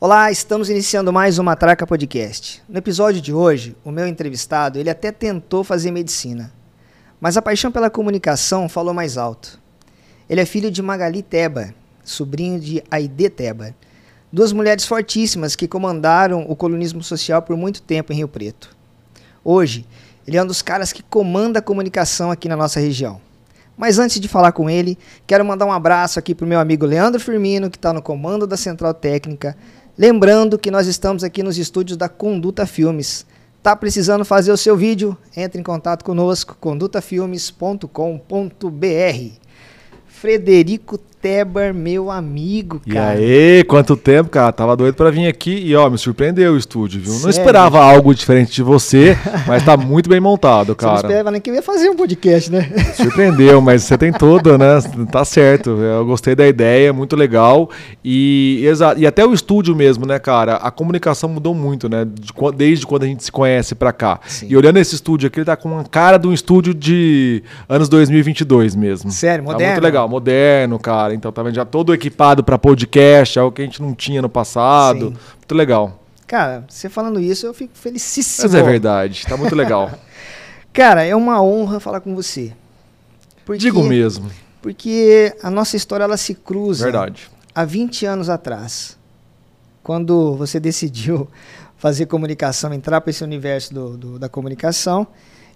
Olá, estamos iniciando mais uma Matraca Podcast. No episódio de hoje, o meu entrevistado, ele até tentou fazer medicina, mas a paixão pela comunicação falou mais alto. Ele é filho de Magali Teba, sobrinho de Aide Teba, duas mulheres fortíssimas que comandaram o colonismo social por muito tempo em Rio Preto. Hoje, ele é um dos caras que comanda a comunicação aqui na nossa região. Mas antes de falar com ele, quero mandar um abraço aqui para o meu amigo Leandro Firmino, que está no comando da Central Técnica, Lembrando que nós estamos aqui nos estúdios da Conduta Filmes. Tá precisando fazer o seu vídeo? Entre em contato conosco, condutafilmes.com.br. Frederico Teber, meu amigo, cara. E aí, quanto tempo, cara? Tava doido pra vir aqui e, ó, me surpreendeu o estúdio, viu? Sério? Não esperava algo diferente de você, mas tá muito bem montado, cara. Você não esperava nem que eu ia fazer um podcast, né? Surpreendeu, mas você tem tudo, né? Tá certo. Eu gostei da ideia, muito legal. E, e até o estúdio mesmo, né, cara? A comunicação mudou muito, né? Desde quando a gente se conhece pra cá. Sim. E olhando esse estúdio aqui, ele tá com uma cara de um estúdio de anos 2022 mesmo. Sério, moderno? Tá muito legal, moderno, cara cara. Então tá vendo já todo equipado para podcast, algo que a gente não tinha no passado. Sim. Muito legal. Cara, você falando isso, eu fico felicíssimo. Mas é verdade, tá muito legal. cara, é uma honra falar com você. Porque, Digo mesmo. Porque a nossa história ela se cruza. Verdade. Há 20 anos atrás, quando você decidiu fazer comunicação, entrar para esse universo do, do, da comunicação,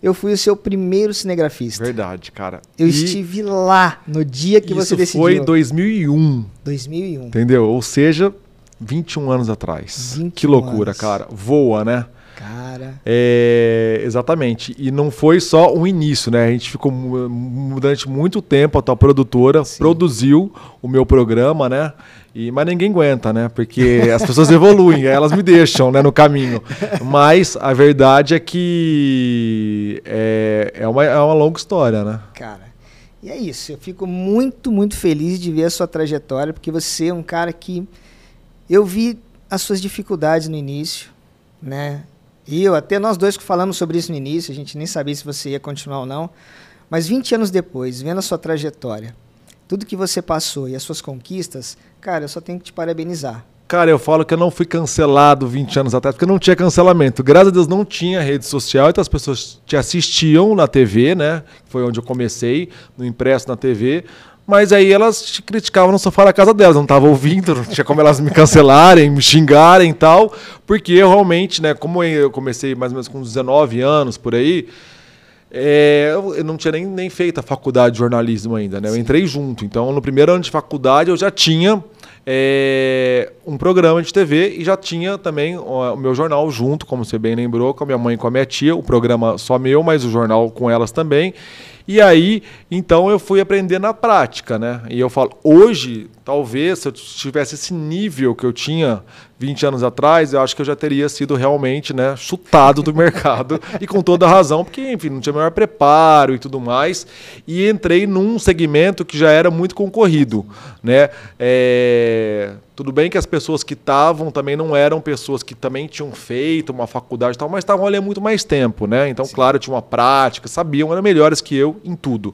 eu fui o seu primeiro cinegrafista. Verdade, cara. Eu e estive lá no dia que você decidiu. foi 2001. 2001. Entendeu? Ou seja, 21 anos atrás. 21 que loucura, anos. cara. Voa, né? Cara. É, exatamente. E não foi só um início, né? A gente ficou durante muito tempo, a tua produtora Sim. produziu o meu programa, né? E, mas ninguém aguenta, né? Porque as pessoas evoluem, elas me deixam né, no caminho. Mas a verdade é que é, é, uma, é uma longa história, né? Cara, e é isso. Eu fico muito, muito feliz de ver a sua trajetória, porque você é um cara que eu vi as suas dificuldades no início, né? E eu, até nós dois que falamos sobre isso no início, a gente nem sabia se você ia continuar ou não. Mas 20 anos depois, vendo a sua trajetória, tudo que você passou e as suas conquistas, cara, eu só tenho que te parabenizar. Cara, eu falo que eu não fui cancelado 20 anos atrás, porque não tinha cancelamento. Graças a Deus não tinha rede social, então as pessoas te assistiam na TV, né? Foi onde eu comecei, no impresso na TV. Mas aí elas te criticavam no sofá da casa delas, não estavam ouvindo, não tinha como elas me cancelarem, me xingarem e tal, porque eu realmente, né, como eu comecei mais ou menos com 19 anos por aí, é, eu não tinha nem, nem feito a faculdade de jornalismo ainda, né? Eu entrei junto. Então, no primeiro ano de faculdade, eu já tinha é, um programa de TV e já tinha também o, o, meu jornal junto, como você bem lembrou, com a minha mãe e com a minha tia. O programa só meu, mas o jornal com elas também. E aí, então eu fui aprender na prática, né? E eu falo, hoje, talvez, se eu tivesse esse nível que eu tinha 20 anos atrás, eu acho que eu já teria sido realmente né, chutado do mercado e com toda razão, porque, enfim, não tinha maior preparo e tudo mais. E entrei num segmento que já era muito concorrido. Né? É, tudo bem que as pessoas que estavam também não eram pessoas que também tinham feito uma faculdade e tal, mas estavam ali há muito mais tempo. Né? Então, Sim. claro, tinha uma prática, sabiam, eram melhores que eu em tudo.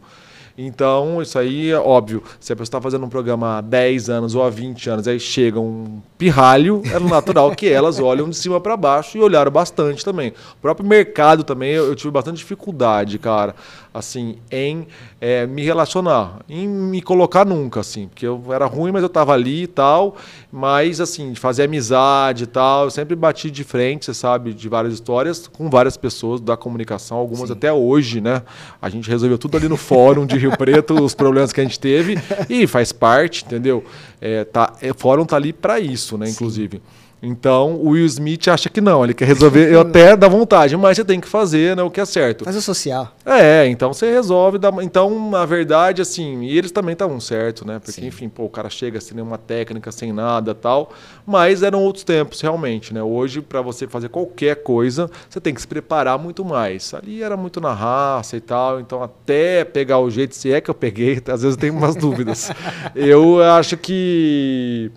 Então, isso aí é óbvio. Se a pessoa está fazendo um programa há 10 anos ou há 20 anos, aí chega um pirralho, é natural que elas olham de cima para baixo e olharam bastante também. O próprio mercado também, eu, eu tive bastante dificuldade, cara assim, em é, me relacionar, em me colocar nunca, assim, porque eu era ruim, mas eu estava ali e tal, mas assim, de fazer amizade e tal, eu sempre bati de frente, você sabe, de várias histórias com várias pessoas da comunicação, algumas Sim. até hoje, né? A gente resolveu tudo ali no fórum de Rio Preto, os problemas que a gente teve e faz parte, entendeu? É, tá, é, fórum tá ali para isso, né, inclusive. Sim. Então, o Will Smith acha que não, ele quer resolver, eu até dá vontade, mas você tem que fazer né, o que é certo. Faz o social. É, então você resolve. Dá, então, na verdade, assim, e eles também estavam certo, né? Porque, Sim. enfim, pô, o cara chega sem nenhuma técnica, sem nada tal. Mas eram outros tempos, realmente, né? Hoje, para você fazer qualquer coisa, você tem que se preparar muito mais. Ali era muito na raça e tal, então até pegar o jeito, se é que eu peguei, às vezes eu tenho umas dúvidas. Eu acho que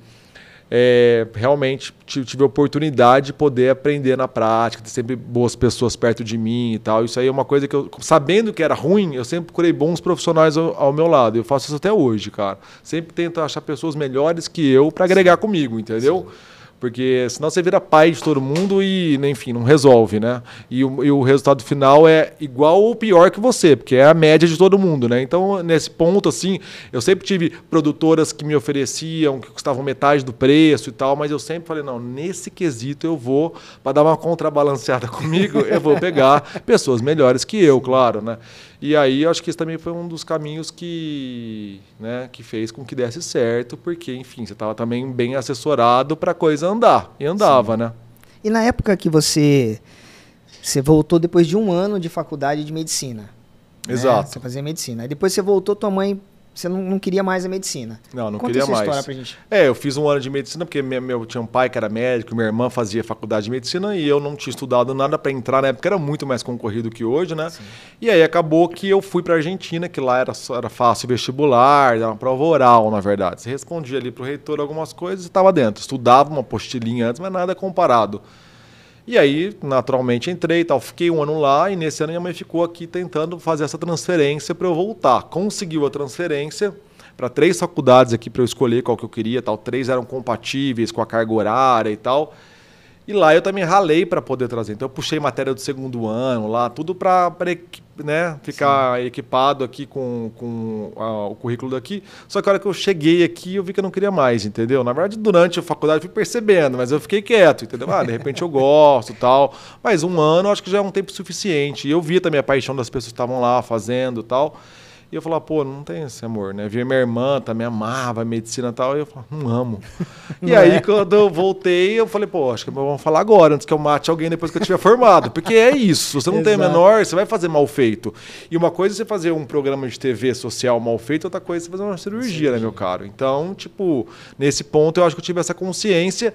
é, realmente tive a oportunidade de poder aprender na prática, ter sempre boas pessoas perto de mim e tal. Isso aí é uma coisa que eu, sabendo que era ruim, eu sempre procurei bons profissionais ao, ao meu lado. Eu faço isso até hoje, cara. Sempre tento achar pessoas melhores que eu para agregar comigo, entendeu? Sim. Porque senão você vira pai de todo mundo e, enfim, não resolve, né? E o, e o resultado final é igual ou pior que você, porque é a média de todo mundo, né? Então, nesse ponto, assim, eu sempre tive produtoras que me ofereciam, que custavam metade do preço e tal, mas eu sempre falei, não, nesse quesito eu vou, para dar uma contrabalanceada comigo, eu vou pegar pessoas melhores que eu, claro, né? E aí eu acho que esse também foi um dos caminhos que, né, que fez com que desse certo, porque, enfim, você estava também bem assessorado para a coisa andar. E andava, Sim. né? E na época que você, você voltou depois de um ano de faculdade de medicina. Né? Exato. Né? Você fazia medicina. Aí depois você voltou, tua mãe você não, não, queria mais a medicina. Não, não Conta queria essa mais. história pra gente. É, eu fiz um ano de medicina porque meu, meu, tinha um pai que era médico, minha irmã fazia faculdade de medicina e eu não tinha estudado nada para entrar na época, era muito mais concorrido que hoje, né? Sim. E aí acabou que eu fui para Argentina, que lá era, era fácil vestibular, era uma prova oral, na verdade. Você respondia ali pro reitor algumas coisas e estava dentro. Estudava uma postilinha antes, mas nada comparado. E aí, naturalmente, entrei tal. Fiquei um ano lá e nesse ano minha mãe ficou aqui tentando fazer essa transferência para eu voltar. Conseguiu a transferência para três faculdades aqui para eu escolher qual que eu queria, tal. Três eram compatíveis com a carga horária e tal. E lá eu também ralei para poder trazer. Então eu puxei matéria do segundo ano lá, tudo para né, ficar Sim. equipado aqui com, com a, o currículo daqui. Só que a hora que eu cheguei aqui, eu vi que eu não queria mais, entendeu? Na verdade, durante a faculdade eu fui percebendo, mas eu fiquei quieto, entendeu? Ah, de repente eu gosto tal. Mas um ano eu acho que já é um tempo suficiente. E eu via também a paixão das pessoas que estavam lá fazendo tal. E eu falava, pô, não tem esse amor, né? Via minha irmã também amava medicina e tal. E eu falava, não amo. e aí, é? quando eu voltei, eu falei, pô, acho que vamos falar agora, antes que eu mate alguém depois que eu tiver formado. Porque é isso. Você não tem menor, você vai fazer mal feito. E uma coisa é você fazer um programa de TV social mal feito, outra coisa é você fazer uma cirurgia, Sim. né, meu caro? Então, tipo, nesse ponto eu acho que eu tive essa consciência.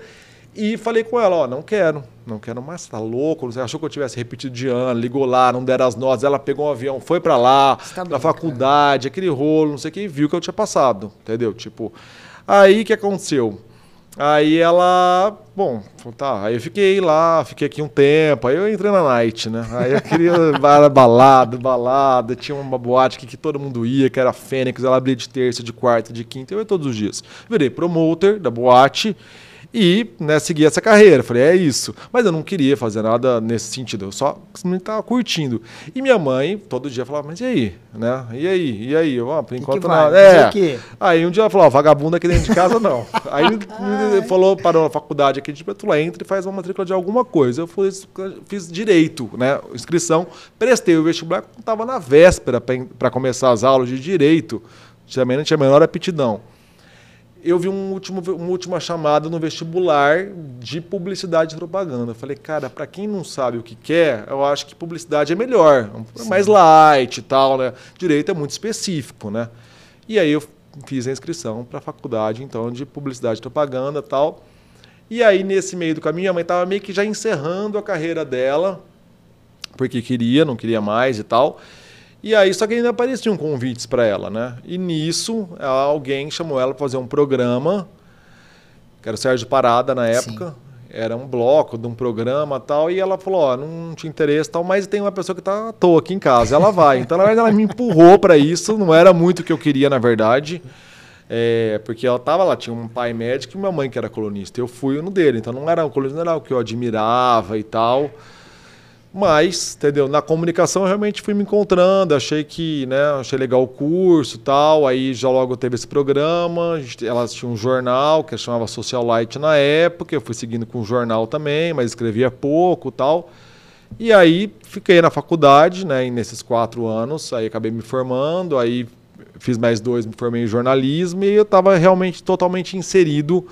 E falei com ela, ó, não quero, não quero mais, tá louco? Você achou que eu tivesse repetido de ano, ligou lá, não deram as notas, ela pegou um avião, foi para lá, tá pra faculdade, aquele rolo, não sei o que, e viu que eu tinha passado, entendeu? Tipo, aí o que aconteceu? Aí ela, bom, tá, aí eu fiquei lá, fiquei aqui um tempo, aí eu entrei na night, né? Aí eu queria balada, balada, tinha uma boate que, que todo mundo ia, que era Fênix, ela abria de terça, de quarta, de quinta, eu ia todos os dias. Virei promoter da boate, e né, seguir essa carreira. Falei, é isso. Mas eu não queria fazer nada nesse sentido, eu só estava curtindo. E minha mãe todo dia falava, mas e aí? Né? E aí? E aí? Eu, ah, por enquanto nada. É. Aí um dia ela falou, vagabundo aqui dentro de casa não. aí falou, parou na faculdade aqui de Petula, entra e faz uma matrícula de alguma coisa. Eu fiz, fiz direito, né? Inscrição, prestei o vestibular, estava na véspera para começar as aulas de direito. Também não tinha a menor aptidão eu vi um último, uma última chamada no vestibular de publicidade e propaganda. Eu falei, cara, para quem não sabe o que quer, eu acho que publicidade é melhor, é mais light e tal, né? Direito é muito específico, né? E aí eu fiz a inscrição para a faculdade, então, de publicidade e propaganda e tal. E aí, nesse meio do caminho, a mãe estava meio que já encerrando a carreira dela, porque queria, não queria mais e tal. E aí, só que ainda apareciam convites para ela, né? E nisso, alguém chamou ela para fazer um programa, que era o Sérgio Parada na época. Sim. Era um bloco de um programa tal, e ela falou: Ó, oh, não te interessa tal, mas tem uma pessoa que tá à toa aqui em casa, ela vai. Então, na verdade, ela me empurrou para isso, não era muito o que eu queria, na verdade. É, porque ela tava lá, tinha um pai médico e uma mãe que era colunista. Eu fui no dele, então não era um colunista, não era o que eu admirava e tal. Mas, entendeu? Na comunicação eu realmente fui me encontrando, achei que, né, achei legal o curso tal. Aí já logo teve esse programa. Elas tinham um jornal que chamava Socialite na época. Eu fui seguindo com o jornal também, mas escrevia pouco tal. E aí fiquei na faculdade, né, nesses quatro anos. Aí acabei me formando, aí fiz mais dois, me formei em jornalismo e eu estava realmente totalmente inserido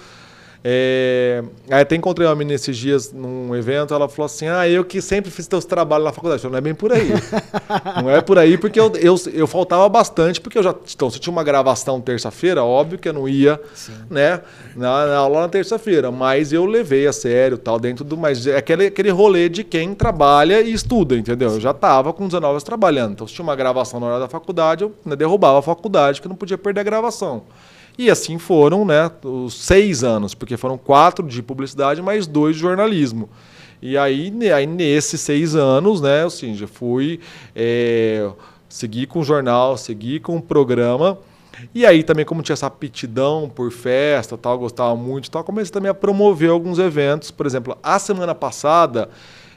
é, aí até encontrei uma menina esses dias num evento, ela falou assim: Ah, eu que sempre fiz teus trabalhos na faculdade. Eu não é bem por aí. não é por aí, porque eu, eu, eu faltava bastante, porque eu já. Então, se tinha uma gravação terça-feira, óbvio que eu não ia né, na, na aula na terça-feira. Mas eu levei a sério, tal, dentro do. Mas é aquele, aquele rolê de quem trabalha e estuda, entendeu? Eu já estava com 19 anos trabalhando. Então, se tinha uma gravação na hora da faculdade, eu né, derrubava a faculdade, que não podia perder a gravação. E assim foram né, os seis anos, porque foram quatro de publicidade mais dois de jornalismo. E aí, aí nesses seis anos, né, assim, já fui, é, segui com o jornal, segui com o programa, E aí também, como tinha essa aptidão por festa, tal, gostava muito, tal, comecei também a promover alguns eventos. Por exemplo, a semana passada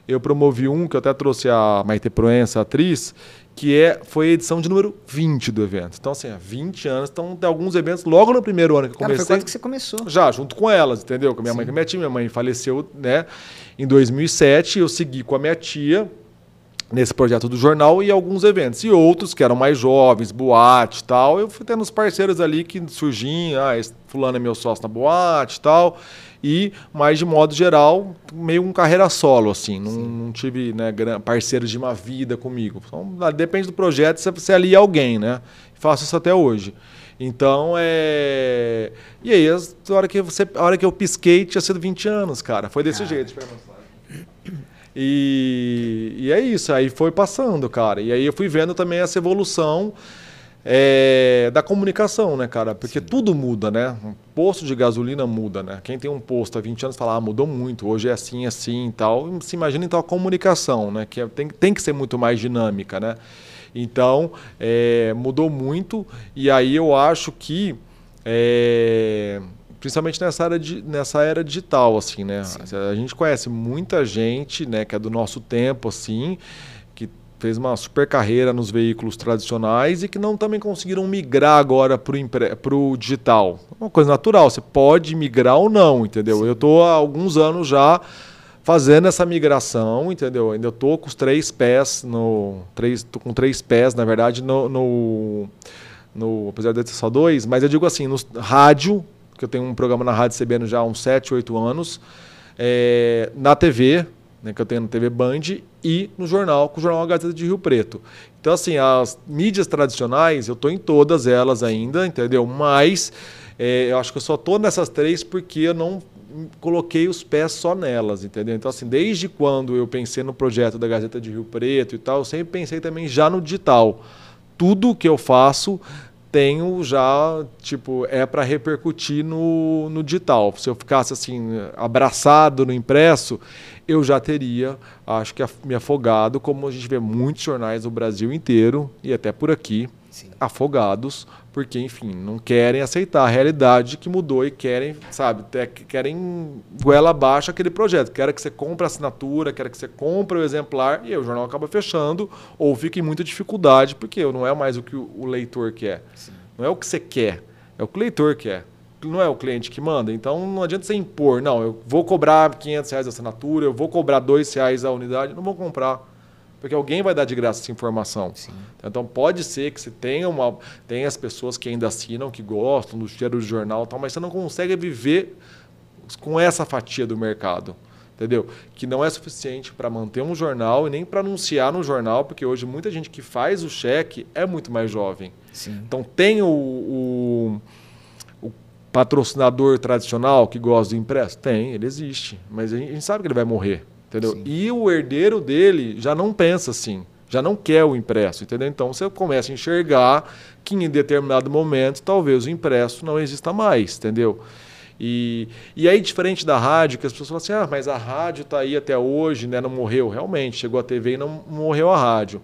eu promovi um que eu até trouxe a Maite Proença, a atriz, que é, foi a edição de número 20 do evento. Então, assim, há 20 anos, então tem alguns eventos logo no primeiro ano que eu comecei. Cara, foi quando que você começou? Já, junto com elas, entendeu? Com a minha Sim. mãe e minha tia. Minha mãe faleceu né, em 2007, eu segui com a minha tia nesse projeto do jornal e alguns eventos. E outros que eram mais jovens, boate e tal. Eu fui tendo os parceiros ali que surgiam, ah, fulano é meu sócio na boate e tal. E, mais de modo geral, meio um carreira solo, assim. Não, não, tive né, parceiros de uma vida comigo. Então, depende do projeto, você, você alia alguém, né? Faço isso até hoje. Então, é... E aí, a hora que, você, a hora que eu pisquei, tinha sido 20 anos, cara. Foi desse cara. jeito. E, e é isso, aí foi passando, cara. E aí eu fui vendo também essa evolução é, da comunicação, né, cara? Porque Sim. tudo muda, né? Um posto de gasolina muda, né? Quem tem um posto há 20 anos fala, ah, mudou muito, hoje é assim, assim e tal. Se imagina então a comunicação, né? Que é, tem, tem que ser muito mais dinâmica, né? Então, é, mudou muito e aí eu acho que é, principalmente nessa era, de, nessa era digital, assim, né? Sim. A gente conhece muita gente, né, que é do nosso tempo, assim, fez uma super carreira nos veículos tradicionais e que não também conseguiram migrar agora para o digital. É uma coisa natural, você pode migrar ou não, entendeu? Sim. Eu estou há alguns anos já fazendo essa migração, entendeu? Ainda estou com os três pés no. Três, tô com três pés, na verdade, no, no, no apesar de ter só dois, mas eu digo assim, no rádio, que eu tenho um programa na Rádio CBN já há uns 7, 8 anos, é, na TV, né, que eu tenho na TV Band, e no jornal, com o jornal Gazeta de Rio Preto. Então, assim, as mídias tradicionais, eu estou em todas elas ainda, entendeu? Mas é, eu acho que eu só estou nessas três porque eu não coloquei os pés só nelas, entendeu? Então, assim, desde quando eu pensei no projeto da Gazeta de Rio Preto e tal, eu sempre pensei também já no digital. Tudo que eu faço tenho já, tipo, é para repercutir no, no digital. Se eu ficasse assim, abraçado no impresso, eu já teria, acho que, me afogado, como a gente vê muitos jornais no Brasil inteiro e até por aqui, Sim. afogados, porque, enfim, não querem aceitar a realidade que mudou e querem, sabe, querem goela abaixo aquele projeto. Querem que você compre a assinatura, querem que você compre o exemplar e aí o jornal acaba fechando ou fica em muita dificuldade, porque não é mais o que o leitor quer. Sim. Não é o que você quer, é o que o leitor quer. Não é o cliente que manda, então não adianta você impor. Não, eu vou cobrar 500 reais a assinatura, eu vou cobrar 2 reais a unidade, não vou comprar porque alguém vai dar de graça essa informação. Sim. Então pode ser que você tenha uma. Tem as pessoas que ainda assinam, que gostam do cheiro do jornal tal, mas você não consegue viver com essa fatia do mercado. Entendeu? Que não é suficiente para manter um jornal e nem para anunciar no jornal, porque hoje muita gente que faz o cheque é muito mais jovem. Sim. Então tem o, o, o, patrocinador tradicional que gosta do impresso? Tem, ele existe. Mas a gente sabe que ele vai morrer. Entendeu? Sim. E o herdeiro dele já não pensa assim, já não quer o impresso, entendeu? Então você começa a enxergar que em determinado momento talvez o impresso não exista mais, entendeu? E, e aí, diferente da rádio, que as pessoas falam assim: ah, mas a rádio está aí até hoje, né? não morreu. Realmente, chegou a TV e não morreu a rádio.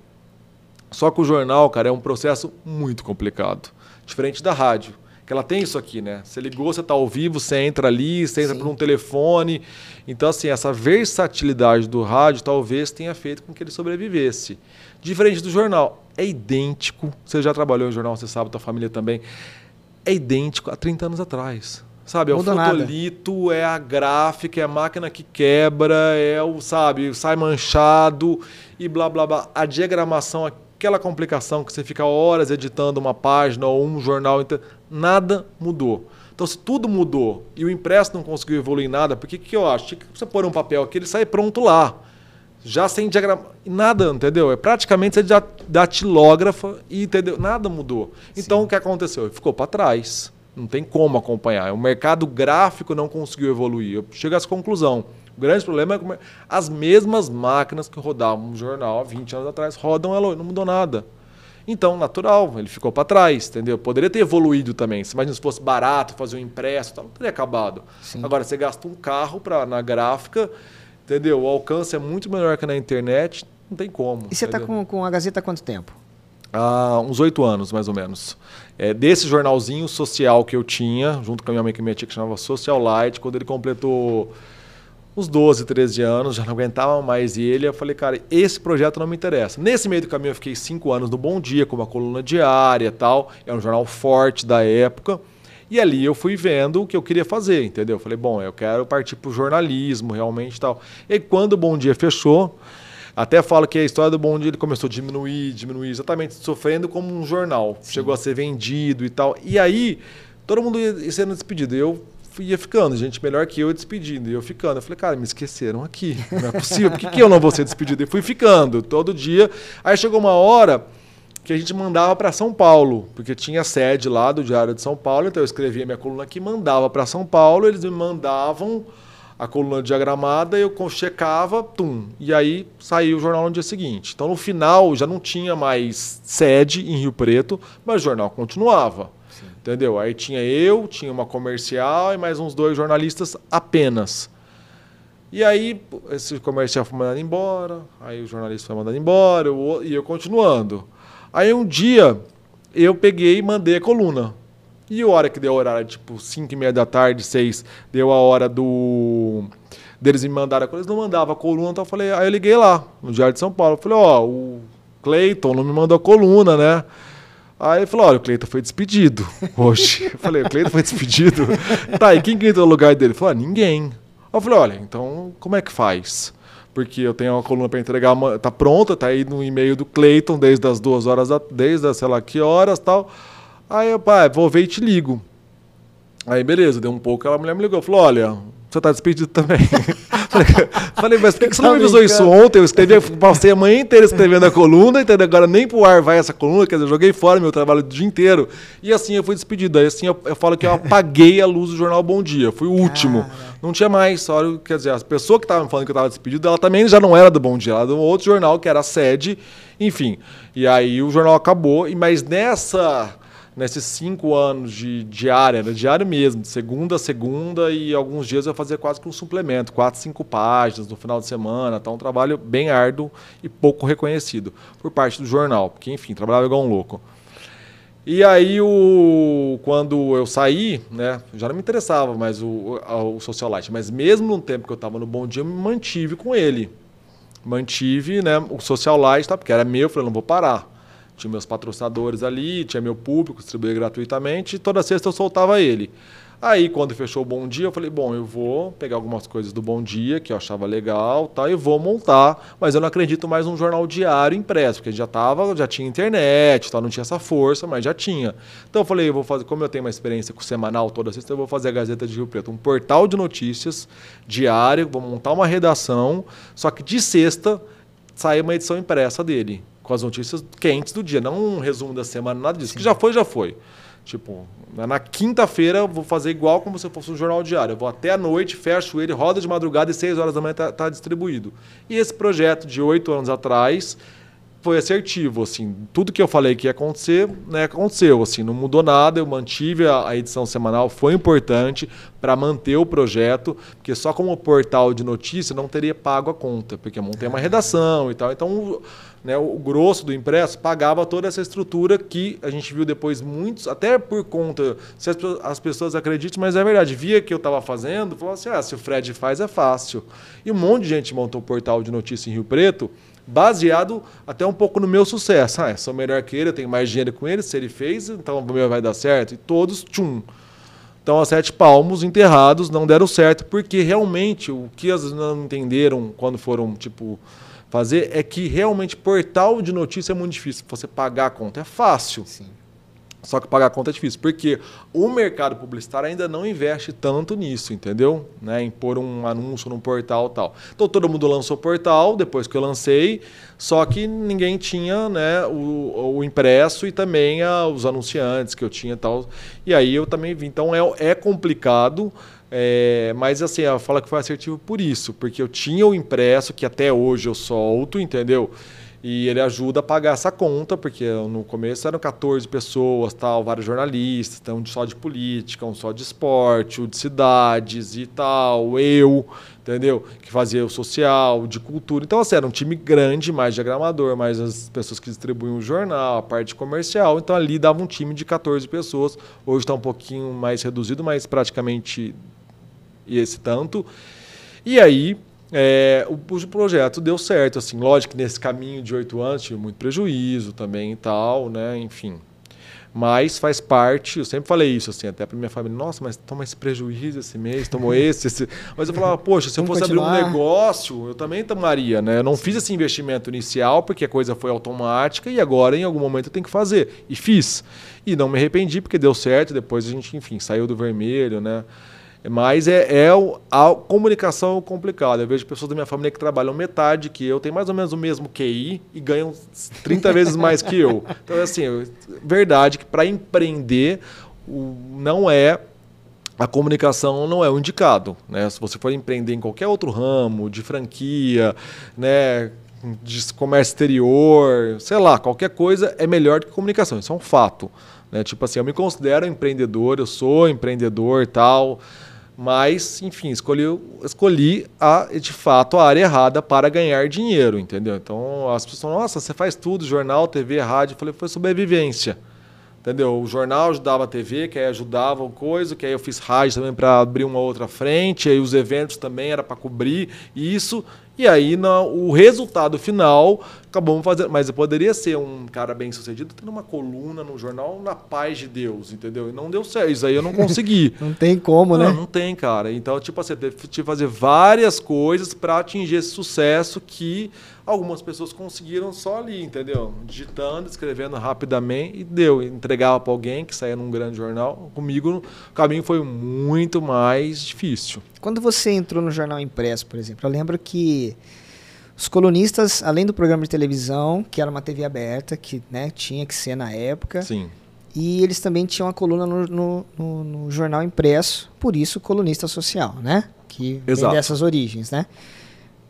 Só que o jornal, cara, é um processo muito complicado. Diferente da rádio que ela tem isso aqui, né? Você ligou, você está ao vivo, você entra ali, você entra Sim. por um telefone. Então, assim, essa versatilidade do rádio talvez tenha feito com que ele sobrevivesse. Diferente do jornal, é idêntico. Você já trabalhou em jornal, você sabe, tua família também. É idêntico a 30 anos atrás. Sabe, é o fotolito, nada. é a gráfica, é a máquina que quebra, é o, sabe, sai manchado e blá blá blá. A diagramação aquela complicação que você fica horas editando uma página ou um jornal, nada mudou. Então, se tudo mudou e o impresso não conseguiu evoluir nada, por que, que eu acho? Tinha que você pôr um papel aqui, ele sai pronto lá. Já sem diagrama. Nada, entendeu? É praticamente você datilógrafa e entendeu? Nada mudou. Então, Sim. o que aconteceu? Ficou para trás. Não tem como acompanhar. O mercado gráfico não conseguiu evoluir. Eu chego a essa conclusão. O grande problema é que as mesmas máquinas que rodavam um jornal há 20 anos atrás rodam ela, não mudou nada. Então, natural, ele ficou para trás, entendeu? Poderia ter evoluído também. Se imagina se fosse barato fazer um impresso, não teria acabado. Sim. Agora, você gasta um carro pra, na gráfica, entendeu? O alcance é muito melhor que na internet, não tem como. E você está com, com a Gazeta há quanto tempo? Há uns oito anos, mais ou menos. É, desse jornalzinho social que eu tinha, junto com a minha mãe que minha tia, que chamava Social Light, quando ele completou uns 12, 13 anos, já não aguentava mais ele. Eu falei, cara, esse projeto não me interessa. Nesse meio do caminho, eu fiquei cinco anos no Bom Dia, com uma coluna diária e tal. É um jornal forte da época. E ali eu fui vendo o que eu queria fazer, entendeu? Eu falei, bom, eu quero partir para o jornalismo realmente e tal. E quando o Bom Dia fechou, até falo que a história do Bom Dia ele começou a diminuir, diminuir, exatamente sofrendo como um jornal. Sim. Chegou a ser vendido e tal. E aí, todo mundo ia sendo despedido. Eu ia ficando, gente melhor que eu despedindo. E eu ficando. Eu falei, cara, me esqueceram aqui. Não é possível. Por que, que eu não vou ser despedido? E fui ficando todo dia. Aí chegou uma hora que a gente mandava para São Paulo, porque tinha sede lá do Diário de São Paulo, então eu escrevia minha coluna aqui, mandava para São Paulo, eles me mandavam a coluna diagramada, eu checava, tum, e aí saiu o jornal no dia seguinte. Então no final já não tinha mais sede em Rio Preto, mas o jornal continuava. Entendeu? Aí tinha eu, tinha uma comercial e mais uns dois jornalistas apenas. E aí esse comercial foi mandado embora, aí o jornalista foi mandado embora, eu, e eu continuando. Aí um dia eu peguei e mandei a coluna. E a hora que deu a horário, tipo 5 e meia da tarde, 6, deu a hora do deles me mandarem a coluna, eles não mandavam a coluna, então eu falei, aí eu liguei lá, no Diário de São Paulo, eu falei, ó, oh, o Cleiton não me mandou a coluna, né? Aí ele falou: olha, o Cleiton foi despedido hoje. Eu falei: o Cleiton foi despedido? tá, e quem que entrou no lugar dele? Ele falou: ah, ninguém. Eu falei: olha, então como é que faz? Porque eu tenho uma coluna para entregar, tá pronta, tá aí no e-mail do Cleiton desde as duas horas, desde as sei lá que horas tal. Aí eu, pai, vou ver e te ligo. Aí beleza, deu um pouco, a mulher me ligou, falou: olha, você tá despedido também. Falei, mas por que você não me avisou isso ontem? Eu escrevi, passei a manhã inteira escrevendo a coluna, entendeu? Agora nem pro ar vai essa coluna, quer dizer, eu joguei fora meu trabalho o dia inteiro. E assim eu fui despedido. Aí assim eu, eu falo que eu apaguei a luz do jornal Bom Dia. Fui o último. Não tinha mais. Só, quer dizer, a pessoa que estava me falando que eu estava despedido, ela também já não era do Bom Dia, ela era de um outro jornal que era a sede, enfim. E aí o jornal acabou, mas nessa nesses cinco anos de diária, era diário mesmo, de segunda a segunda, e alguns dias eu fazia quase que um suplemento, quatro, cinco páginas no final de semana, tá um trabalho bem árduo e pouco reconhecido por parte do jornal, porque enfim, trabalhava igual um louco. E aí, o, quando eu saí, né, já não me interessava mais o, o, Socialite, mas mesmo no tempo que eu estava no Bom Dia, eu me mantive com ele. Mantive né, o Socialite, tá, porque era meu, eu falei, não vou parar tinha meus patrocinadores ali, tinha meu público, distribuía gratuitamente, e toda sexta eu soltava ele. Aí, quando fechou o Bom Dia, eu falei, bom, eu vou pegar algumas coisas do Bom Dia, que eu achava legal, tá, e vou montar, mas eu não acredito mais num jornal diário impresso, porque já tava, já tinha internet, tá, não tinha essa força, mas já tinha. Então eu falei, eu vou fazer, como eu tenho uma experiência com o semanal toda sexta, eu vou fazer a Gazeta de Rio Preto, um portal de notícias diário, vou montar uma redação, só que de sexta sai uma edição impressa dele com as notícias quentes do dia, não um resumo da semana, nada disso. Sim. Que já foi, já foi. Tipo, na quinta-feira eu vou fazer igual como se fosse um jornal diário. Eu vou até a noite, fecho ele, roda de madrugada e seis horas da manhã está tá distribuído. E esse projeto de oito anos atrás foi assertivo, assim, tudo que eu falei que ia acontecer, né, aconteceu, assim, não mudou nada, eu mantive a, a edição semanal, foi importante para manter o projeto, porque só como portal de notícia não teria pago a conta, porque eu montei uma redação e tal, então né, o grosso do impresso pagava toda essa estrutura que a gente viu depois muitos, até por conta, se as, as pessoas acreditam, mas é verdade, via que eu estava fazendo, falou assim, ah, se o Fred faz é fácil. E um monte de gente montou um portal de notícia em Rio Preto, baseado até um pouco no meu sucesso. Ah, sou melhor que ele, eu tenho mais dinheiro com ele, se ele fez, então o meu vai dar certo. E todos, tchum. Então, as sete palmos enterrados não deram certo, porque realmente o que elas não entenderam quando foram, tipo, fazer é que realmente portal de notícia é muito difícil. Você pagar a conta é fácil. Sim. Só que pagar a conta é difícil, porque o mercado publicitário ainda não investe tanto nisso, entendeu? Né? Em pôr um anúncio num portal tal. Então todo mundo lançou portal depois que eu lancei, só que ninguém tinha né, o, o impresso e também a, os anunciantes que eu tinha tal. E aí eu também vi. Então é, é complicado. É, mas assim, ela fala que foi assertivo por isso, porque eu tinha o impresso, que até hoje eu solto, entendeu? E ele ajuda a pagar essa conta, porque no começo eram 14 pessoas, tal, vários jornalistas, então um só de política, um só de esporte, o de cidades e tal, eu, entendeu? Que fazia o social, de cultura. Então, assim, era um time grande, mais diagramador, mais as pessoas que distribuíam o jornal, a parte comercial. Então, ali dava um time de 14 pessoas. Hoje está um pouquinho mais reduzido, mas praticamente esse tanto. E aí, é, o, o, projeto deu certo, assim, lógico que nesse caminho de oito anos tive muito prejuízo também e tal, né, enfim. Mas faz parte, eu sempre falei isso, assim, até para minha família, nossa, mas toma esse prejuízo esse mês, tomou esse, esse. Mas eu falava, poxa, se eu fosse continuar. abrir um negócio, eu também tomaria, né? Eu não fiz esse investimento inicial porque a coisa foi automática e agora em algum momento eu tenho que fazer. E fiz. E não me arrependi porque deu certo, depois a gente, enfim, saiu do vermelho, né? Mas é, é a comunicação complicada. Eu vejo pessoas da minha família que trabalham metade que eu, tem mais ou menos o mesmo QI e ganham 30 vezes mais que eu. Então, assim, verdade que para empreender não é a comunicação não é o indicado. Né? Se você for empreender em qualquer outro ramo, de franquia, né, de comércio exterior, sei lá, qualquer coisa é melhor do que comunicação. Isso é um fato. Né? Tipo assim, eu me considero empreendedor, eu sou empreendedor e tal. Mas, enfim, escolhi, escolhi a, de fato a área errada para ganhar dinheiro, entendeu? Então as pessoas nossa, você faz tudo, jornal, TV, rádio. Eu falei, foi sobrevivência. Entendeu? O jornal ajudava a TV, que aí ajudava coisa, que aí eu fiz rádio também para abrir uma outra frente, aí os eventos também era para cobrir isso. E aí o resultado final acabou fazendo. Mas eu poderia ser um cara bem sucedido tendo uma coluna no jornal na paz de Deus, entendeu? E não deu certo. Isso aí eu não consegui. não tem como, não, né? Não tem, cara. Então, tipo assim, eu tive que fazer várias coisas para atingir esse sucesso que algumas pessoas conseguiram só ali, entendeu? Digitando, escrevendo rapidamente e deu. Entregava para alguém que saía num grande jornal. Comigo, o caminho foi muito mais difícil. Quando você entrou no jornal impresso, por exemplo, eu lembro que os colunistas, além do programa de televisão, que era uma TV aberta, que né, tinha que ser na época. Sim. E eles também tinham uma coluna no, no, no, no jornal impresso, por isso colunista social, né? Que Exato. vem dessas origens, né?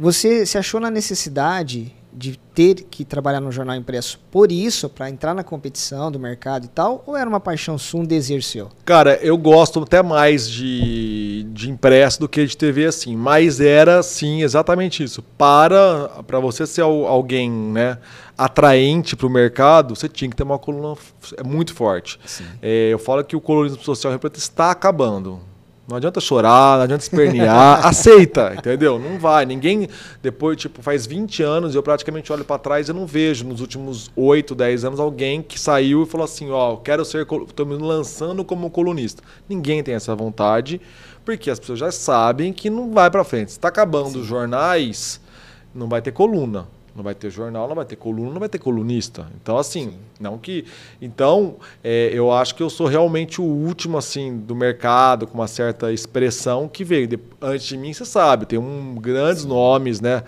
Você se achou na necessidade de ter que trabalhar no jornal impresso por isso, para entrar na competição do mercado e tal, ou era uma paixão sua, um desejo seu? Cara, eu gosto até mais de, de impresso do que de TV assim, mas era sim exatamente isso. Para para você ser alguém, né, atraente para o mercado, você tinha que ter uma coluna muito forte. É, eu falo que o colorismo social está acabando. Não adianta chorar, não adianta espernear, aceita, entendeu? Não vai. Ninguém, depois, tipo, faz 20 anos, eu praticamente olho para trás e não vejo nos últimos 8, 10 anos alguém que saiu e falou assim: Ó, oh, quero ser, estou me lançando como colunista. Ninguém tem essa vontade, porque as pessoas já sabem que não vai para frente. Está acabando os jornais, não vai ter coluna não vai ter jornal, não vai ter coluna, não vai ter colunista. Então, assim, Sim. não que. Então, é, eu acho que eu sou realmente o último, assim, do mercado, com uma certa expressão que veio. De, antes de mim, você sabe, tem um, grandes Sim. nomes, né?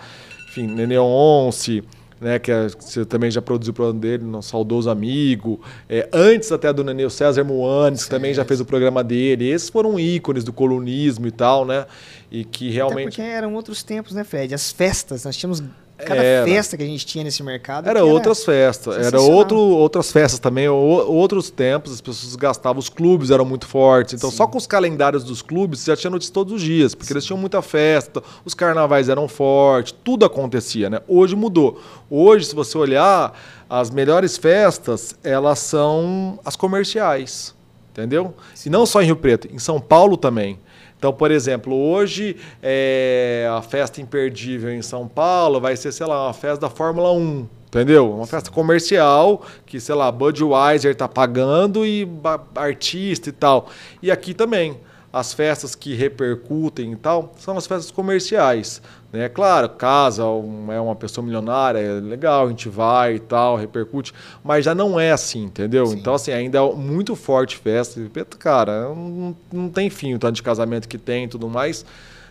Enfim, Nenê Once, né, que é, você também já produziu o programa dele, nosso saudoso amigo. É, antes até do Nenê, o César Moanes, que também já fez o programa dele. Esses foram ícones do colunismo e tal, né? E que realmente. Até porque eram outros tempos, né, Fred? As festas, nós tínhamos Cada era. festa que a gente tinha nesse mercado. Era outras festas. Era outro, outras festas também, outros tempos, as pessoas gastavam, os clubes eram muito fortes. Então, Sim. só com os calendários dos clubes, você já tinha notícia todos os dias, porque Sim. eles tinham muita festa, os carnavais eram fortes, tudo acontecia, né? Hoje mudou. Hoje, se você olhar, as melhores festas, elas são as comerciais. Entendeu? E não só em Rio Preto, em São Paulo também. Então, por exemplo, hoje é, a festa imperdível em São Paulo vai ser, sei lá, uma festa da Fórmula 1. Entendeu? Uma festa comercial que, sei lá, Budweiser está pagando e artista e tal. E aqui também as festas que repercutem e tal são as festas comerciais. Né? Claro, casa é uma pessoa milionária, é legal, a gente vai e tal, repercute, mas já não é assim, entendeu? Sim. Então, assim, ainda é muito forte festa. Cara, não, não tem fim o tanto de casamento que tem e tudo mais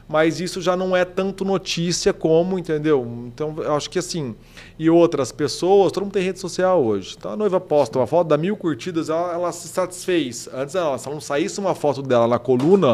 mas isso já não é tanto notícia como, entendeu? Então, eu acho que assim. E outras pessoas, todo mundo tem rede social hoje. Então a noiva posta uma foto, dá mil curtidas, ela, ela se satisfez. Antes, ela, se ela não saísse uma foto dela na coluna,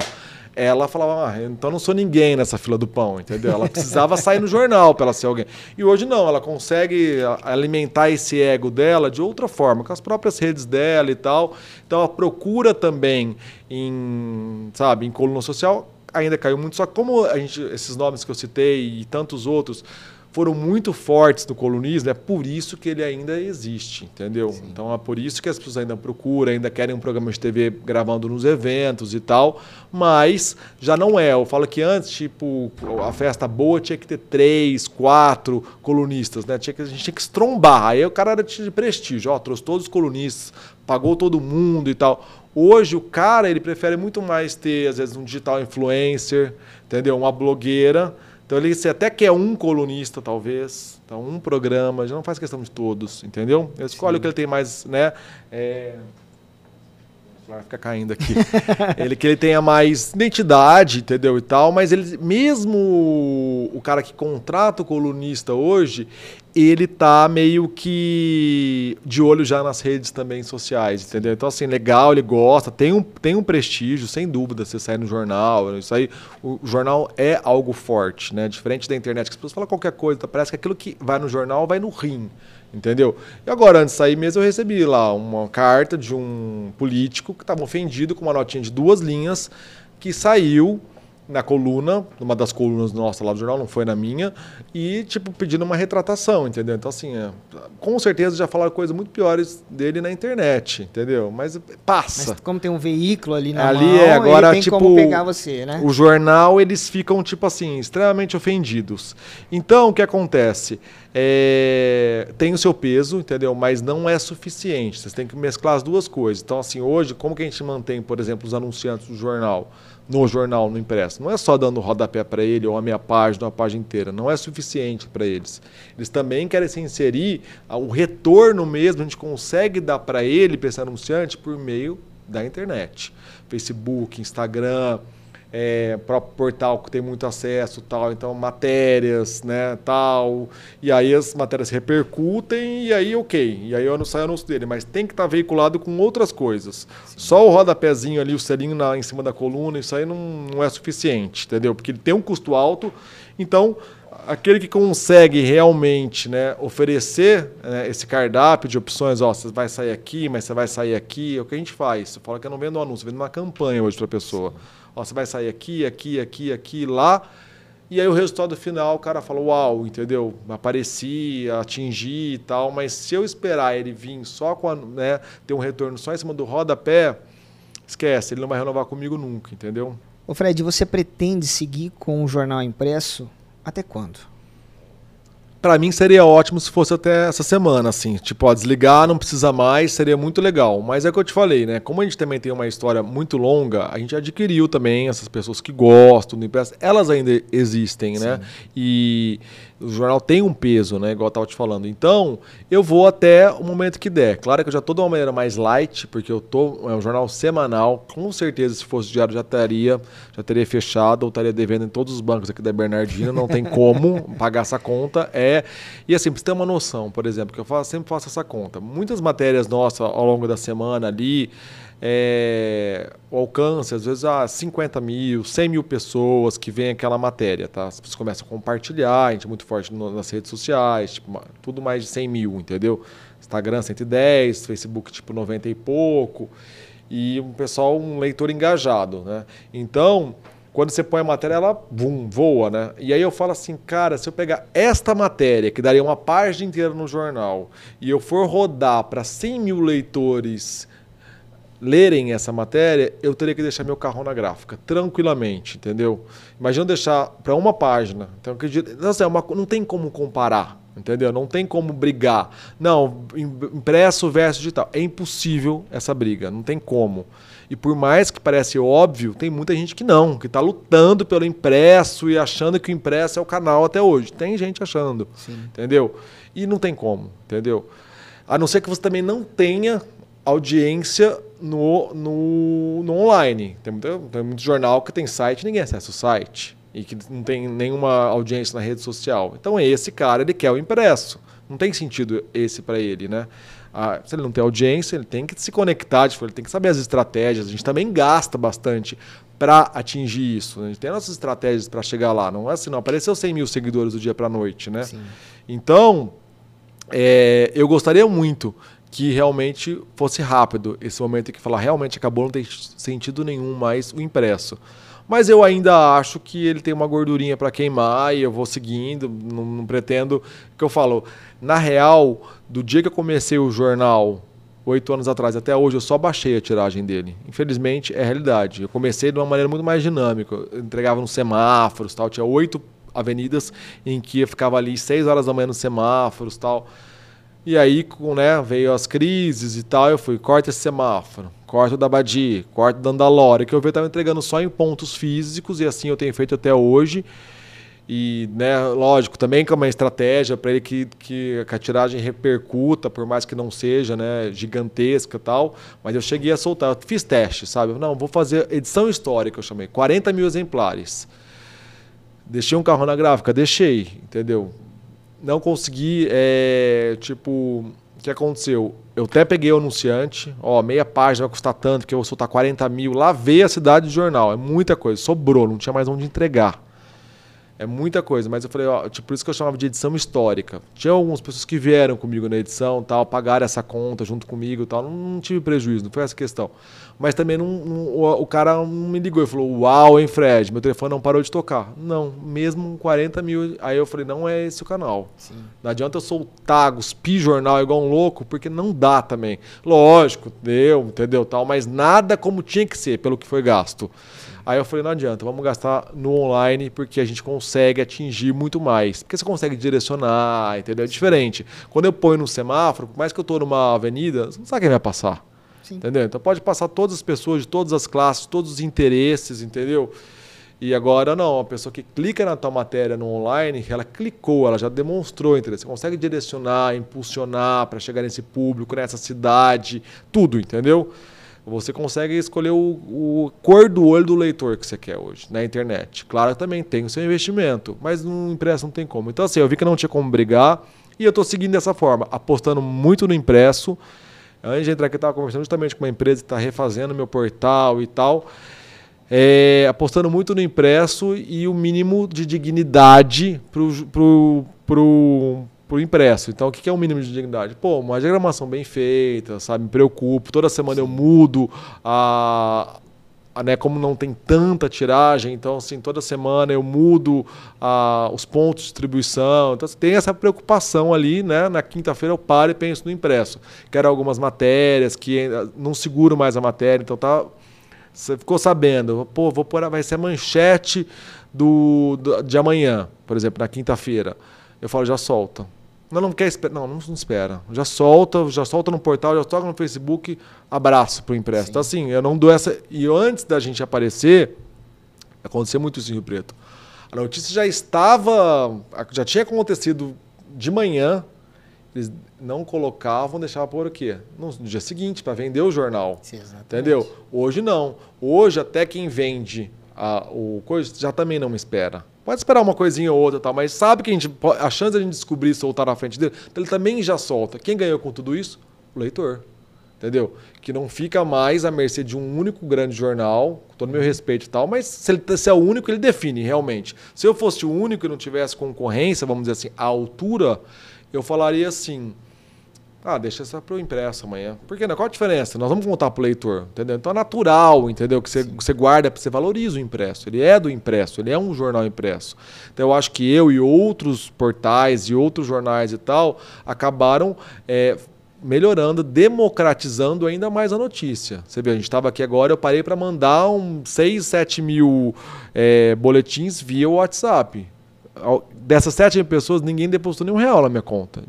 ela falava, ah, então não sou ninguém nessa fila do pão, entendeu? Ela precisava sair no jornal para ela ser alguém. E hoje não, ela consegue alimentar esse ego dela de outra forma, com as próprias redes dela e tal. Então a procura também em, sabe, em coluna social ainda caiu muito, só que como a gente, esses nomes que eu citei e tantos outros foram muito fortes no colunismo, é por isso que ele ainda existe, entendeu? Sim. Então é por isso que as pessoas ainda procuram, ainda querem um programa de TV gravando nos eventos e tal, mas já não é. Eu falo que antes, tipo, a festa boa tinha que ter três, quatro colunistas, né? Tinha que, a gente tinha que estrombar. Aí o cara era de prestígio, ó, trouxe todos os colunistas, pagou todo mundo e tal. Hoje o cara, ele prefere muito mais ter, às vezes, um digital influencer, entendeu? Uma blogueira, então ele você até quer um colunista, talvez, então um programa, já não faz questão de todos, entendeu? Ele escolhe Sim. o que ele tem mais, né? É... Vai ficar caindo aqui. ele que ele tenha mais identidade, entendeu? E tal, mas ele mesmo o cara que contrata o colunista hoje, ele tá meio que de olho já nas redes também sociais, entendeu? Então, assim, legal, ele gosta, tem um, tem um prestígio, sem dúvida, você sair no jornal, isso aí, o, jornal é algo forte, né? Diferente da internet, que as pessoas falam qualquer coisa, parece que aquilo que vai no jornal vai no rim, entendeu? E agora, antes de sair mesmo, eu recebi lá uma carta de um político que estava ofendido com uma notinha de duas linhas, que saiu na coluna, numa das colunas nossa lá do jornal, não foi na minha, e, tipo, pedindo uma retratação, entendeu? Então, assim, é, com certeza já falaram coisas muito piores dele na internet, entendeu? Mas passa. Mas como tem um veículo ali na ali mão, é, agora, tem tipo, como pegar você, né? O jornal, eles ficam, tipo assim, extremamente ofendidos. Então, o que acontece? É, tem o seu peso, entendeu? Mas não é suficiente. Vocês têm que mesclar as duas coisas. Então, assim, hoje, como que a gente mantém, por exemplo, os anunciantes do jornal? No jornal, no impresso. Não é só dando rodapé para ele ou a minha página, a página inteira. Não é suficiente para eles. Eles também querem se inserir, o retorno mesmo a gente consegue dar para ele, esse anunciante, por meio da internet. Facebook, Instagram, é, próprio portal que tem muito acesso, tal, então matérias, né, tal, e aí as matérias repercutem e aí ok, e aí eu não saio anúncio dele, mas tem que estar tá veiculado com outras coisas. Sim. Só o rodapézinho ali, o selinho na, em cima da coluna, isso aí não, não é suficiente, entendeu? Porque ele tem um custo alto, então aquele que consegue realmente né, oferecer né, esse cardápio de opções, ó, você vai sair aqui, mas você vai sair aqui, é o que a gente faz. Você fala que eu não vendo um anúncio, eu vendo uma campanha hoje para a pessoa. Sim. Ó, você vai sair aqui, aqui, aqui, aqui, lá. E aí o resultado final, o cara fala, uau, entendeu? Apareci, atingi e tal, mas se eu esperar ele vir só com a, né, ter um retorno só em cima do rodapé, esquece, ele não vai renovar comigo nunca, entendeu? Ô Fred, você pretende seguir com o jornal impresso até quando? Para mim seria ótimo se fosse até essa semana, assim. Tipo, ó, desligar, não precisa mais, seria muito legal. Mas é o que eu te falei, né? Como a gente também tem uma história muito longa, a gente adquiriu também essas pessoas que gostam do impresso. Elas ainda existem, né? Sim. né? E o jornal tem um peso, né? Igual eu estava te falando. Então, eu vou até o momento que der. Claro que eu já estou de uma maneira mais light, porque eu tô é um jornal semanal. Com certeza, se fosse diário, já teria, já teria fechado ou estaria devendo em todos os bancos aqui da Bernardina. Não tem como pagar essa conta. É e assim, para você ter uma noção, por exemplo, que eu faço, sempre faço essa conta. Muitas matérias nossas ao longo da semana ali é, o alcance, às vezes, a ah, 50 mil, 100 mil pessoas que veem aquela matéria, tá? Começam a compartilhar, a gente é muito forte no, nas redes sociais, tipo, tudo mais de 100 mil, entendeu? Instagram 110, Facebook tipo 90 e pouco, e um pessoal, um leitor engajado, né? Então, quando você põe a matéria, ela boom, voa, né? E aí eu falo assim, cara, se eu pegar esta matéria, que daria uma página inteira no jornal, e eu for rodar para 100 mil leitores lerem essa matéria, eu teria que deixar meu carro na gráfica, tranquilamente, entendeu? Imagina deixar para uma página. Então, assim, é uma, não tem como comparar, entendeu? Não tem como brigar. Não, impresso versus digital. É impossível essa briga, não tem como. E por mais que parece óbvio, tem muita gente que não, que está lutando pelo impresso e achando que o impresso é o canal até hoje. Tem gente achando, Sim. entendeu? E não tem como, entendeu? A não ser que você também não tenha audiência no, no, no online. Tem muito, tem muito jornal que tem site ninguém acessa o site. E que não tem nenhuma audiência na rede social. Então esse cara, ele quer o impresso. Não tem sentido esse para ele, né? Ah, se ele não tem audiência, ele tem que se conectar, tipo, ele tem que saber as estratégias. A gente também gasta bastante para atingir isso. A gente tem nossas estratégias para chegar lá. Não é assim, não apareceu 100 mil seguidores do dia para noite, né? Sim. Então, é, eu gostaria muito que realmente fosse rápido esse momento em que falar realmente acabou, não tem sentido nenhum mais o impresso. Mas eu ainda acho que ele tem uma gordurinha para queimar e eu vou seguindo, não, não pretendo. que eu falo, na real, do dia que eu comecei o jornal, oito anos atrás até hoje, eu só baixei a tiragem dele. Infelizmente, é realidade. Eu comecei de uma maneira muito mais dinâmica. Eu entregava nos semáforos, tal. Tinha oito avenidas em que eu ficava ali seis horas da manhã nos semáforos, tal. E aí, com, né, veio as crises e tal, eu fui, corta esse semáforo, corta o da Badi, corta o da Andalora, que eu vi estava entregando só em pontos físicos, e assim eu tenho feito até hoje. E, né, lógico, também com uma estratégia para ele que, que a tiragem repercuta, por mais que não seja né, gigantesca tal. Mas eu cheguei a soltar, eu fiz teste, sabe? Não, vou fazer edição histórica, eu chamei, 40 mil exemplares. Deixei um carro na gráfica? Deixei, entendeu? Não consegui, é, tipo, o que aconteceu? Eu até peguei o anunciante, ó, meia página vai custar tanto, que eu vou soltar 40 mil. Lavei a cidade de jornal, é muita coisa, sobrou, não tinha mais onde entregar. É muita coisa, mas eu falei, ó, tipo, por isso que eu chamava de edição histórica. Tinha algumas pessoas que vieram comigo na edição, tal, pagaram essa conta junto comigo, tal, não, não tive prejuízo, não foi essa questão. Mas também não, não, o, o, cara não me ligou e falou, uau, hein, Fred, meu telefone não parou de tocar. Não, mesmo 40 mil. Aí eu falei, não é esse o canal. Sim. Não adianta eu soltar, cuspir jornal igual um louco, porque não dá também. Lógico, deu, entendeu, tal, mas nada como tinha que ser, pelo que foi gasto. Aí eu falei, não adianta, vamos gastar no online porque a gente consegue atingir muito mais. Porque você consegue direcionar, entendeu? É diferente. Quando eu ponho no semáforo, por mais que eu estou numa avenida, você não sabe quem vai passar. Sim. Entendeu? Então pode passar todas as pessoas de todas as classes, todos os interesses, entendeu? E agora não, a pessoa que clica na tua matéria no online, ela clicou, ela já demonstrou interesse. Você consegue direcionar, impulsionar para chegar nesse público, nessa cidade, tudo, entendeu? Você consegue escolher o, o, cor do olho do leitor que você quer hoje na internet. Claro também tem o seu investimento, mas no impresso não tem como. Então, assim, eu vi que não tinha como brigar e eu estou seguindo dessa forma, apostando muito no impresso. Antes de entrar aqui, eu estava conversando justamente com uma empresa que está refazendo meu portal e tal. É, apostando muito no impresso e o mínimo de dignidade para o pro impresso. Então, o que é o mínimo de dignidade? Pô, uma diagramação bem feita, sabe? Me preocupo. Toda semana eu mudo a, a, né, como não tem tanta tiragem, então assim, toda semana eu mudo a, os pontos de distribuição. Então tem essa preocupação ali, né? Na quinta-feira eu paro e penso no impresso. Quero algumas matérias que não seguro mais a matéria, então tá você ficou sabendo, pô, vou pôr, vai ser a manchete do, do de amanhã, por exemplo, na quinta-feira. Eu falo, já solta. Não, não quer esperar. Não, não, espera. Já solta, já solta no portal, já toca no Facebook, abraço pro impresso. Então, assim, eu não dou essa. E antes da gente aparecer, aconteceu muito isso em Rio Preto. A notícia já estava. Já tinha acontecido de manhã. Eles não colocavam, deixavam por o quê? No dia seguinte, para vender o jornal. Sim, entendeu? Hoje não. Hoje, até quem vende a, o coisa já também não me espera. Pode esperar uma coisinha ou outra, tal, mas sabe que a, gente, a chance de a gente descobrir e soltar na frente dele, ele também já solta. Quem ganhou com tudo isso? O leitor. Entendeu? Que não fica mais à mercê de um único grande jornal, com todo meu respeito e tal, mas se ele se é o único, ele define realmente. Se eu fosse o único e não tivesse concorrência, vamos dizer assim, à altura, eu falaria assim: ah, deixa essa para o impresso amanhã. Por quê? Não? Qual a diferença? Nós vamos contar para o leitor, entendeu? Então é natural, entendeu? Que você, você guarda, você valoriza o impresso. Ele é do impresso, ele é um jornal impresso. Então eu acho que eu e outros portais e outros jornais e tal acabaram é, melhorando, democratizando ainda mais a notícia. Você vê, a gente estava aqui agora, eu parei para mandar um 6, 7 mil é, boletins via WhatsApp. Dessas 7 mil pessoas, ninguém depositou nenhum real na minha conta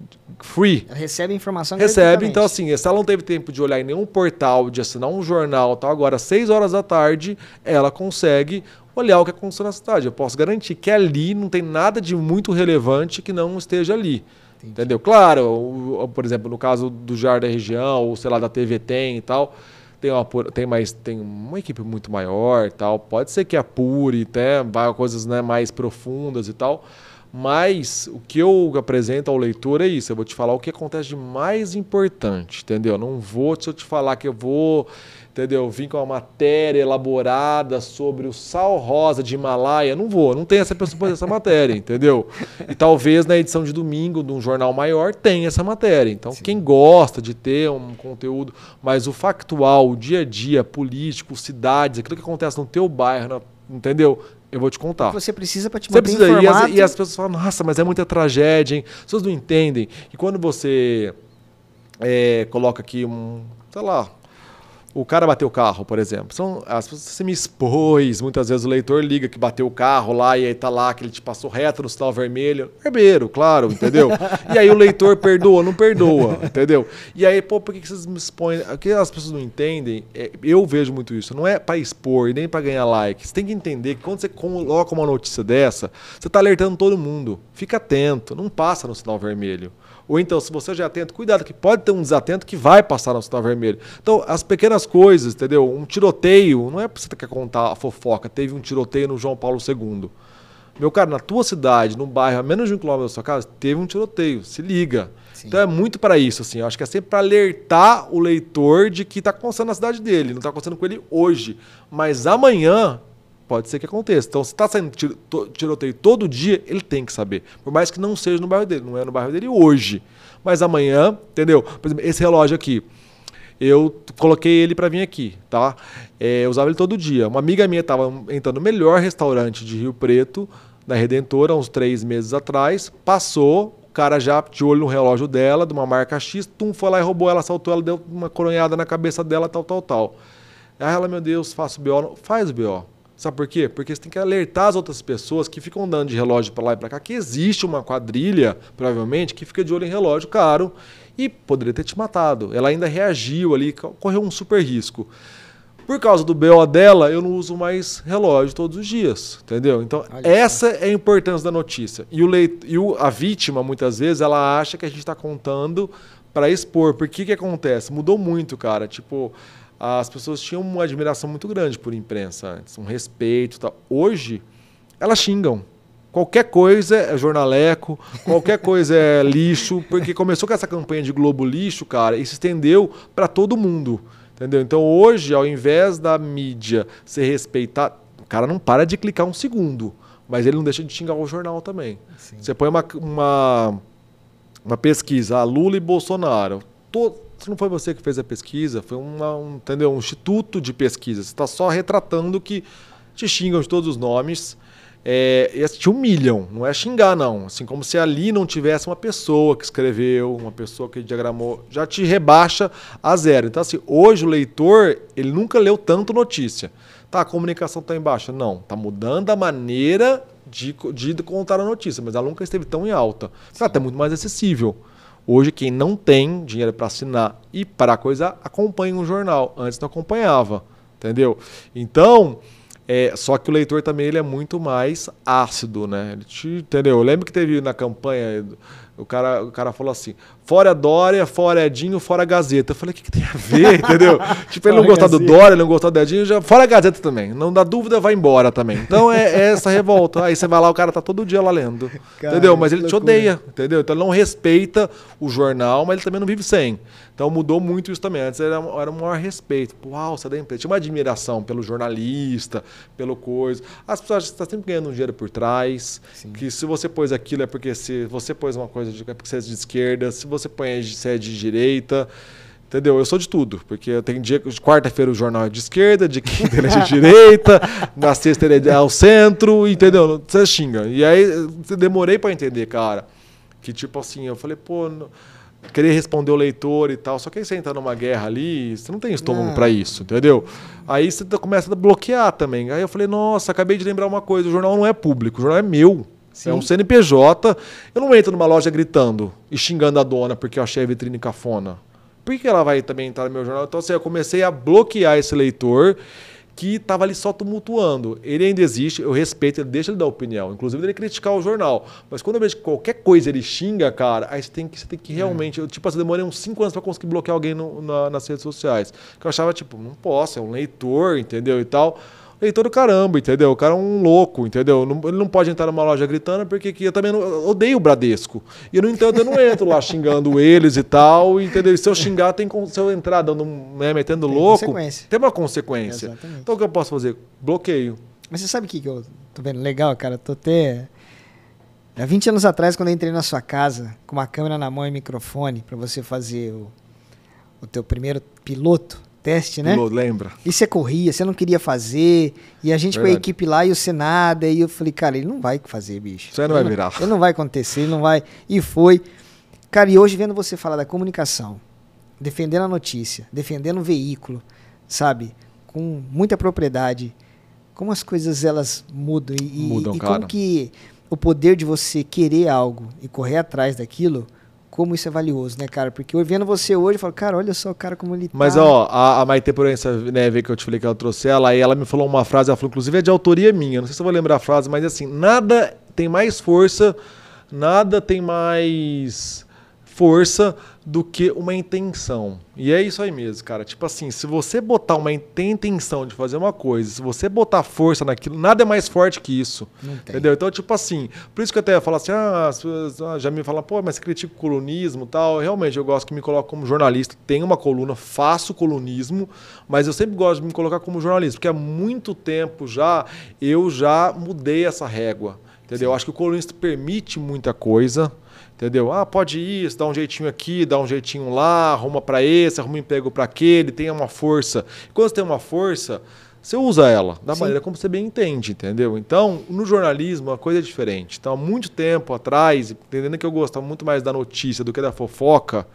free. Recebe informação Recebe, então assim, se ela não teve tempo de olhar em nenhum portal, de assinar um jornal, tal, agora às 6 horas da tarde, ela consegue olhar o que aconteceu na cidade. Eu posso garantir que ali não tem nada de muito relevante que não esteja ali. Entendi. Entendeu? Claro, o, por exemplo, no caso do JAR da região, ou sei lá, da TV tem e tal, tem uma, tem mais, tem uma equipe muito maior e tal. Pode ser que apure, vai coisas né, mais profundas e tal. Mas o que eu apresento ao leitor é isso. Eu vou te falar o que acontece de mais importante, entendeu? Não vou te falar que eu vou entendeu? Vim com uma matéria elaborada sobre o sal rosa de Himalaia. Não vou, não tem essa pessoa essa matéria, entendeu? E talvez na edição de domingo de um jornal maior tenha essa matéria. Então, Sim. quem gosta de ter um conteúdo, mas o factual, o dia a dia, político, cidades, aquilo que acontece no teu bairro, entendeu? Eu vou te contar. Você precisa para te manter precisa, informado. E as, e as pessoas falam, nossa, mas é muita tragédia, hein? As pessoas não entendem. E quando você é, coloca aqui um, sei lá, o cara bateu o carro, por exemplo. São, as pessoas você me expôs, muitas vezes o leitor liga que bateu o carro lá e aí tá lá que ele te passou reto no sinal vermelho. Herbeiro, claro, entendeu? e aí o leitor perdoa, não perdoa, entendeu? E aí, pô, por que vocês me expõem? O que as pessoas não entendem, é, eu vejo muito isso, não é para expor nem para ganhar like. Você tem que entender que quando você coloca uma notícia dessa, você tá alertando todo mundo. Fica atento, não passa no sinal vermelho. Ou então, se você já é atento, cuidado, que pode ter um desatento que vai passar no sinal vermelho. Então, as pequenas coisas, entendeu? Um tiroteio, não é pra você quer contar a fofoca, teve um tiroteio no João Paulo II. Meu cara, na tua cidade, num bairro a menos de um quilômetro da sua casa, teve um tiroteio. Se liga. Sim. Então é muito para isso, assim. Eu acho que é sempre para alertar o leitor de que está acontecendo na cidade dele. Não está acontecendo com ele hoje. Mas amanhã Pode ser que aconteça. Então, se está saindo tiroteio todo dia, ele tem que saber. Por mais que não seja no bairro dele. Não é no bairro dele hoje. Mas amanhã, entendeu? Por exemplo, esse relógio aqui. Eu coloquei ele para vir aqui, tá? É, eu usava ele todo dia. Uma amiga minha estava entrando no melhor restaurante de Rio Preto, na Redentora, uns três meses atrás. Passou, o cara já de olho no relógio dela, de uma marca X, tum, foi lá e roubou ela, saltou ela, deu uma coronhada na cabeça dela, tal, tal, tal. Aí ela, meu Deus, faço BO. Faz o BO. Sabe por quê? Porque você tem que alertar as outras pessoas que ficam dando de relógio para lá e para cá que existe uma quadrilha, provavelmente, que fica de olho em relógio caro e poderia ter te matado. Ela ainda reagiu ali, correu um super risco. Por causa do BO dela, eu não uso mais relógio todos os dias, entendeu? Então, Olha essa é a importância da notícia. E, o leit e o, a vítima, muitas vezes, ela acha que a gente está contando para expor. Por que que acontece? Mudou muito, cara. Tipo, as pessoas tinham uma admiração muito grande por imprensa antes, um respeito. Tal. Hoje, elas xingam. Qualquer coisa é jornaleco, qualquer coisa é lixo, porque começou com essa campanha de Globo Lixo, cara, e se estendeu para todo mundo. Entendeu? Então hoje, ao invés da mídia ser respeitada, o cara não para de clicar um segundo, mas ele não deixa de xingar o jornal também. Sim. Você põe uma, uma, uma pesquisa, Lula e Bolsonaro. Todo, não foi você que fez a pesquisa, foi uma, um, entendeu? um instituto de pesquisa. Você está só retratando que te xingam de todos os nomes é, e te humilham, não é xingar, não. Assim como se ali não tivesse uma pessoa que escreveu, uma pessoa que diagramou, já te rebaixa a zero. Então, assim, hoje o leitor, ele nunca leu tanto notícia. Tá, a comunicação está em baixa? Não, está mudando a maneira de, de contar a notícia, mas ela nunca esteve tão em alta. Está até muito mais acessível. Hoje, quem não tem dinheiro para assinar e para coisa, acompanha um jornal. Antes não acompanhava, entendeu? Então, é, só que o leitor também ele é muito mais ácido, né? Ele te, entendeu? Eu lembro que teve na campanha, o cara, o cara falou assim: fora Dória, fora Edinho, fora Gazeta. Eu falei: o que, que tem a ver, entendeu? tipo, ele não gostar do Dória, ele não gostar do Edinho, já, fora Gazeta também. Não dá dúvida, vai embora também. Então é, é essa revolta. Aí você vai lá, o cara tá todo dia lá lendo. Cara, entendeu? Mas ele loucura. te odeia, entendeu? Então ele não respeita o jornal, mas ele também não vive sem. Então mudou muito isso também. Antes era, era um maior respeito. Uau, você é da empresa. Tinha uma admiração pelo jornalista, pelo coisa. As pessoas estão sempre ganhando um dinheiro por trás. Sim. Que se você pôs aquilo é porque se você pôs uma coisa de, é porque você é de esquerda. Se você põe se é de direita. Entendeu? Eu sou de tudo, porque eu tenho dia de quarta-feira o jornal é de esquerda, de quinta ele é de direita, na sexta ele é ao centro, entendeu? Você xinga. E aí eu demorei para entender, cara, que tipo assim, eu falei, pô, querer responder o leitor e tal. Só que aí você entra numa guerra ali, você não tem estômago para isso, entendeu? Aí você começa a bloquear também. Aí eu falei, nossa, acabei de lembrar uma coisa: o jornal não é público, o jornal é meu. Sim. É um CNPJ. Eu não entro numa loja gritando e xingando a dona porque eu achei a vitrine cafona. Por que ela vai também entrar no meu jornal? Então, assim, eu comecei a bloquear esse leitor que estava ali só tumultuando. Ele ainda existe, eu respeito, ele deixa ele dar opinião. Inclusive, ele criticar o jornal. Mas quando eu vejo que qualquer coisa ele xinga, cara, aí você tem que, você tem que realmente. É. Eu, tipo, assim, eu demorei uns 5 anos para conseguir bloquear alguém no, na, nas redes sociais. Que eu achava, tipo, não posso, é um leitor, entendeu? E tal. Leitor do caramba, entendeu? O cara é um louco, entendeu? Não- ele não pode entrar numa loja gritando, porque que eu também não, eu odeio o Bradesco. E eu não entendo, eu não entro lá xingando eles e tal, entendeu? E se eu xingar, tem se eu entrar dando, né, metendo Tem louco, tem uma consequência. Exatamente. Então o que eu posso fazer? Bloqueio. Mas você sabe o que, que eu tô vendo legal, cara? Tô até. Há 20 anos atrás, quando eu entrei na sua casa, com uma câmera na mão e microfone, pra você fazer o, o teu primeiro piloto, teste, né? Lembra? E você corria, você não queria fazer, e a gente com a Verdade. equipe lá e você nada, e eu falei, cara, ele não vai fazer, bicho. Isso aí não vai virar. Ele não vai acontecer, ele não vai. E foi. Cara, e hoje vendo você falar da comunicação, defendendo a notícia, defendendo o veículo, sabe? Com muita propriedade, como as coisas elas mudam e, Mudam, e como que o poder de você querer algo e correr atrás daquilo, como isso é valioso, né, cara? Porque eu vendo você hoje, eu falo, cara, olha só o cara como ele Mas, tá. ó, a, a Maite Proença, né, vê que eu te falei que ela trouxe ela, e ela me falou uma frase, ela falou, inclusive é de autoria minha, não sei se eu vou lembrar a frase, mas assim, nada tem mais força, nada tem mais força do que uma intenção. E é isso aí mesmo, cara. Tipo assim, se você botar uma intenção de fazer uma coisa, se você botar força naquilo, nada é mais forte que isso. Entendeu? Então, tipo assim, por isso que eu até falo assim, ah, as pessoas ah, já me falam, pô, mas você critica o colunismo e tal. Realmente, eu gosto que me coloque como jornalista. Tenho uma coluna, faço colunismo, mas eu sempre gosto de me colocar como jornalista, porque há muito tempo já eu já mudei essa régua. Entendeu? Eu Acho que o colunista permite muita coisa. Entendeu? Ah, pode ir, dá um jeitinho aqui, dá um jeitinho lá, arruma para esse, arruma um emprego para aquele, tem uma força. Quando você tem uma força, você usa ela da Sim. maneira como você bem entende, entendeu? Então, no jornalismo, a coisa é diferente. Então, há muito tempo atrás, entendendo que eu gostava muito mais da notícia do que da fofoca,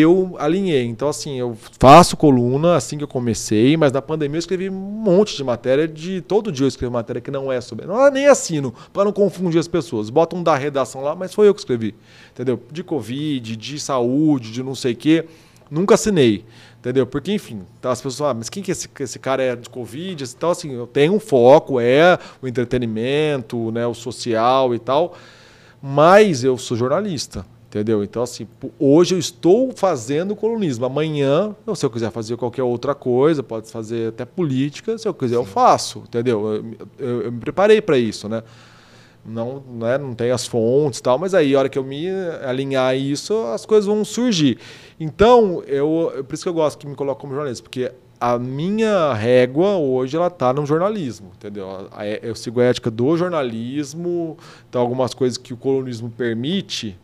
eu alinhei. Então, assim, eu faço coluna assim que eu comecei, mas na pandemia eu escrevi um monte de matéria, de todo dia eu escrevo matéria que não é sobre. Não, nem assino, para não confundir as pessoas. Bota um da redação lá, mas foi eu que escrevi. Entendeu? De Covid, de saúde, de não sei o quê. Nunca assinei. Entendeu? Porque, enfim, tá, as pessoas, ah, mas quem que esse, esse cara é de Covid? Então, assim, eu tenho um foco, é o entretenimento, né, o social e tal, mas eu sou jornalista, entendeu? Então, assim, hoje eu estou fazendo colunismo. Amanhã, se eu quiser fazer qualquer outra coisa, pode fazer até política, se eu quiser eu faço, entendeu? Eu, eu- eu me preparei para isso, né? Não, né, não tem as fontes e tal, mas aí, a hora que eu me alinhar a isso, as coisas vão surgir. Então, eu, eu- por isso que eu gosto que me coloque como jornalista, porque a minha régua hoje ela tá no jornalismo, entendeu? A- Eu sigo a ética do jornalismo, então algumas coisas que o colunismo permite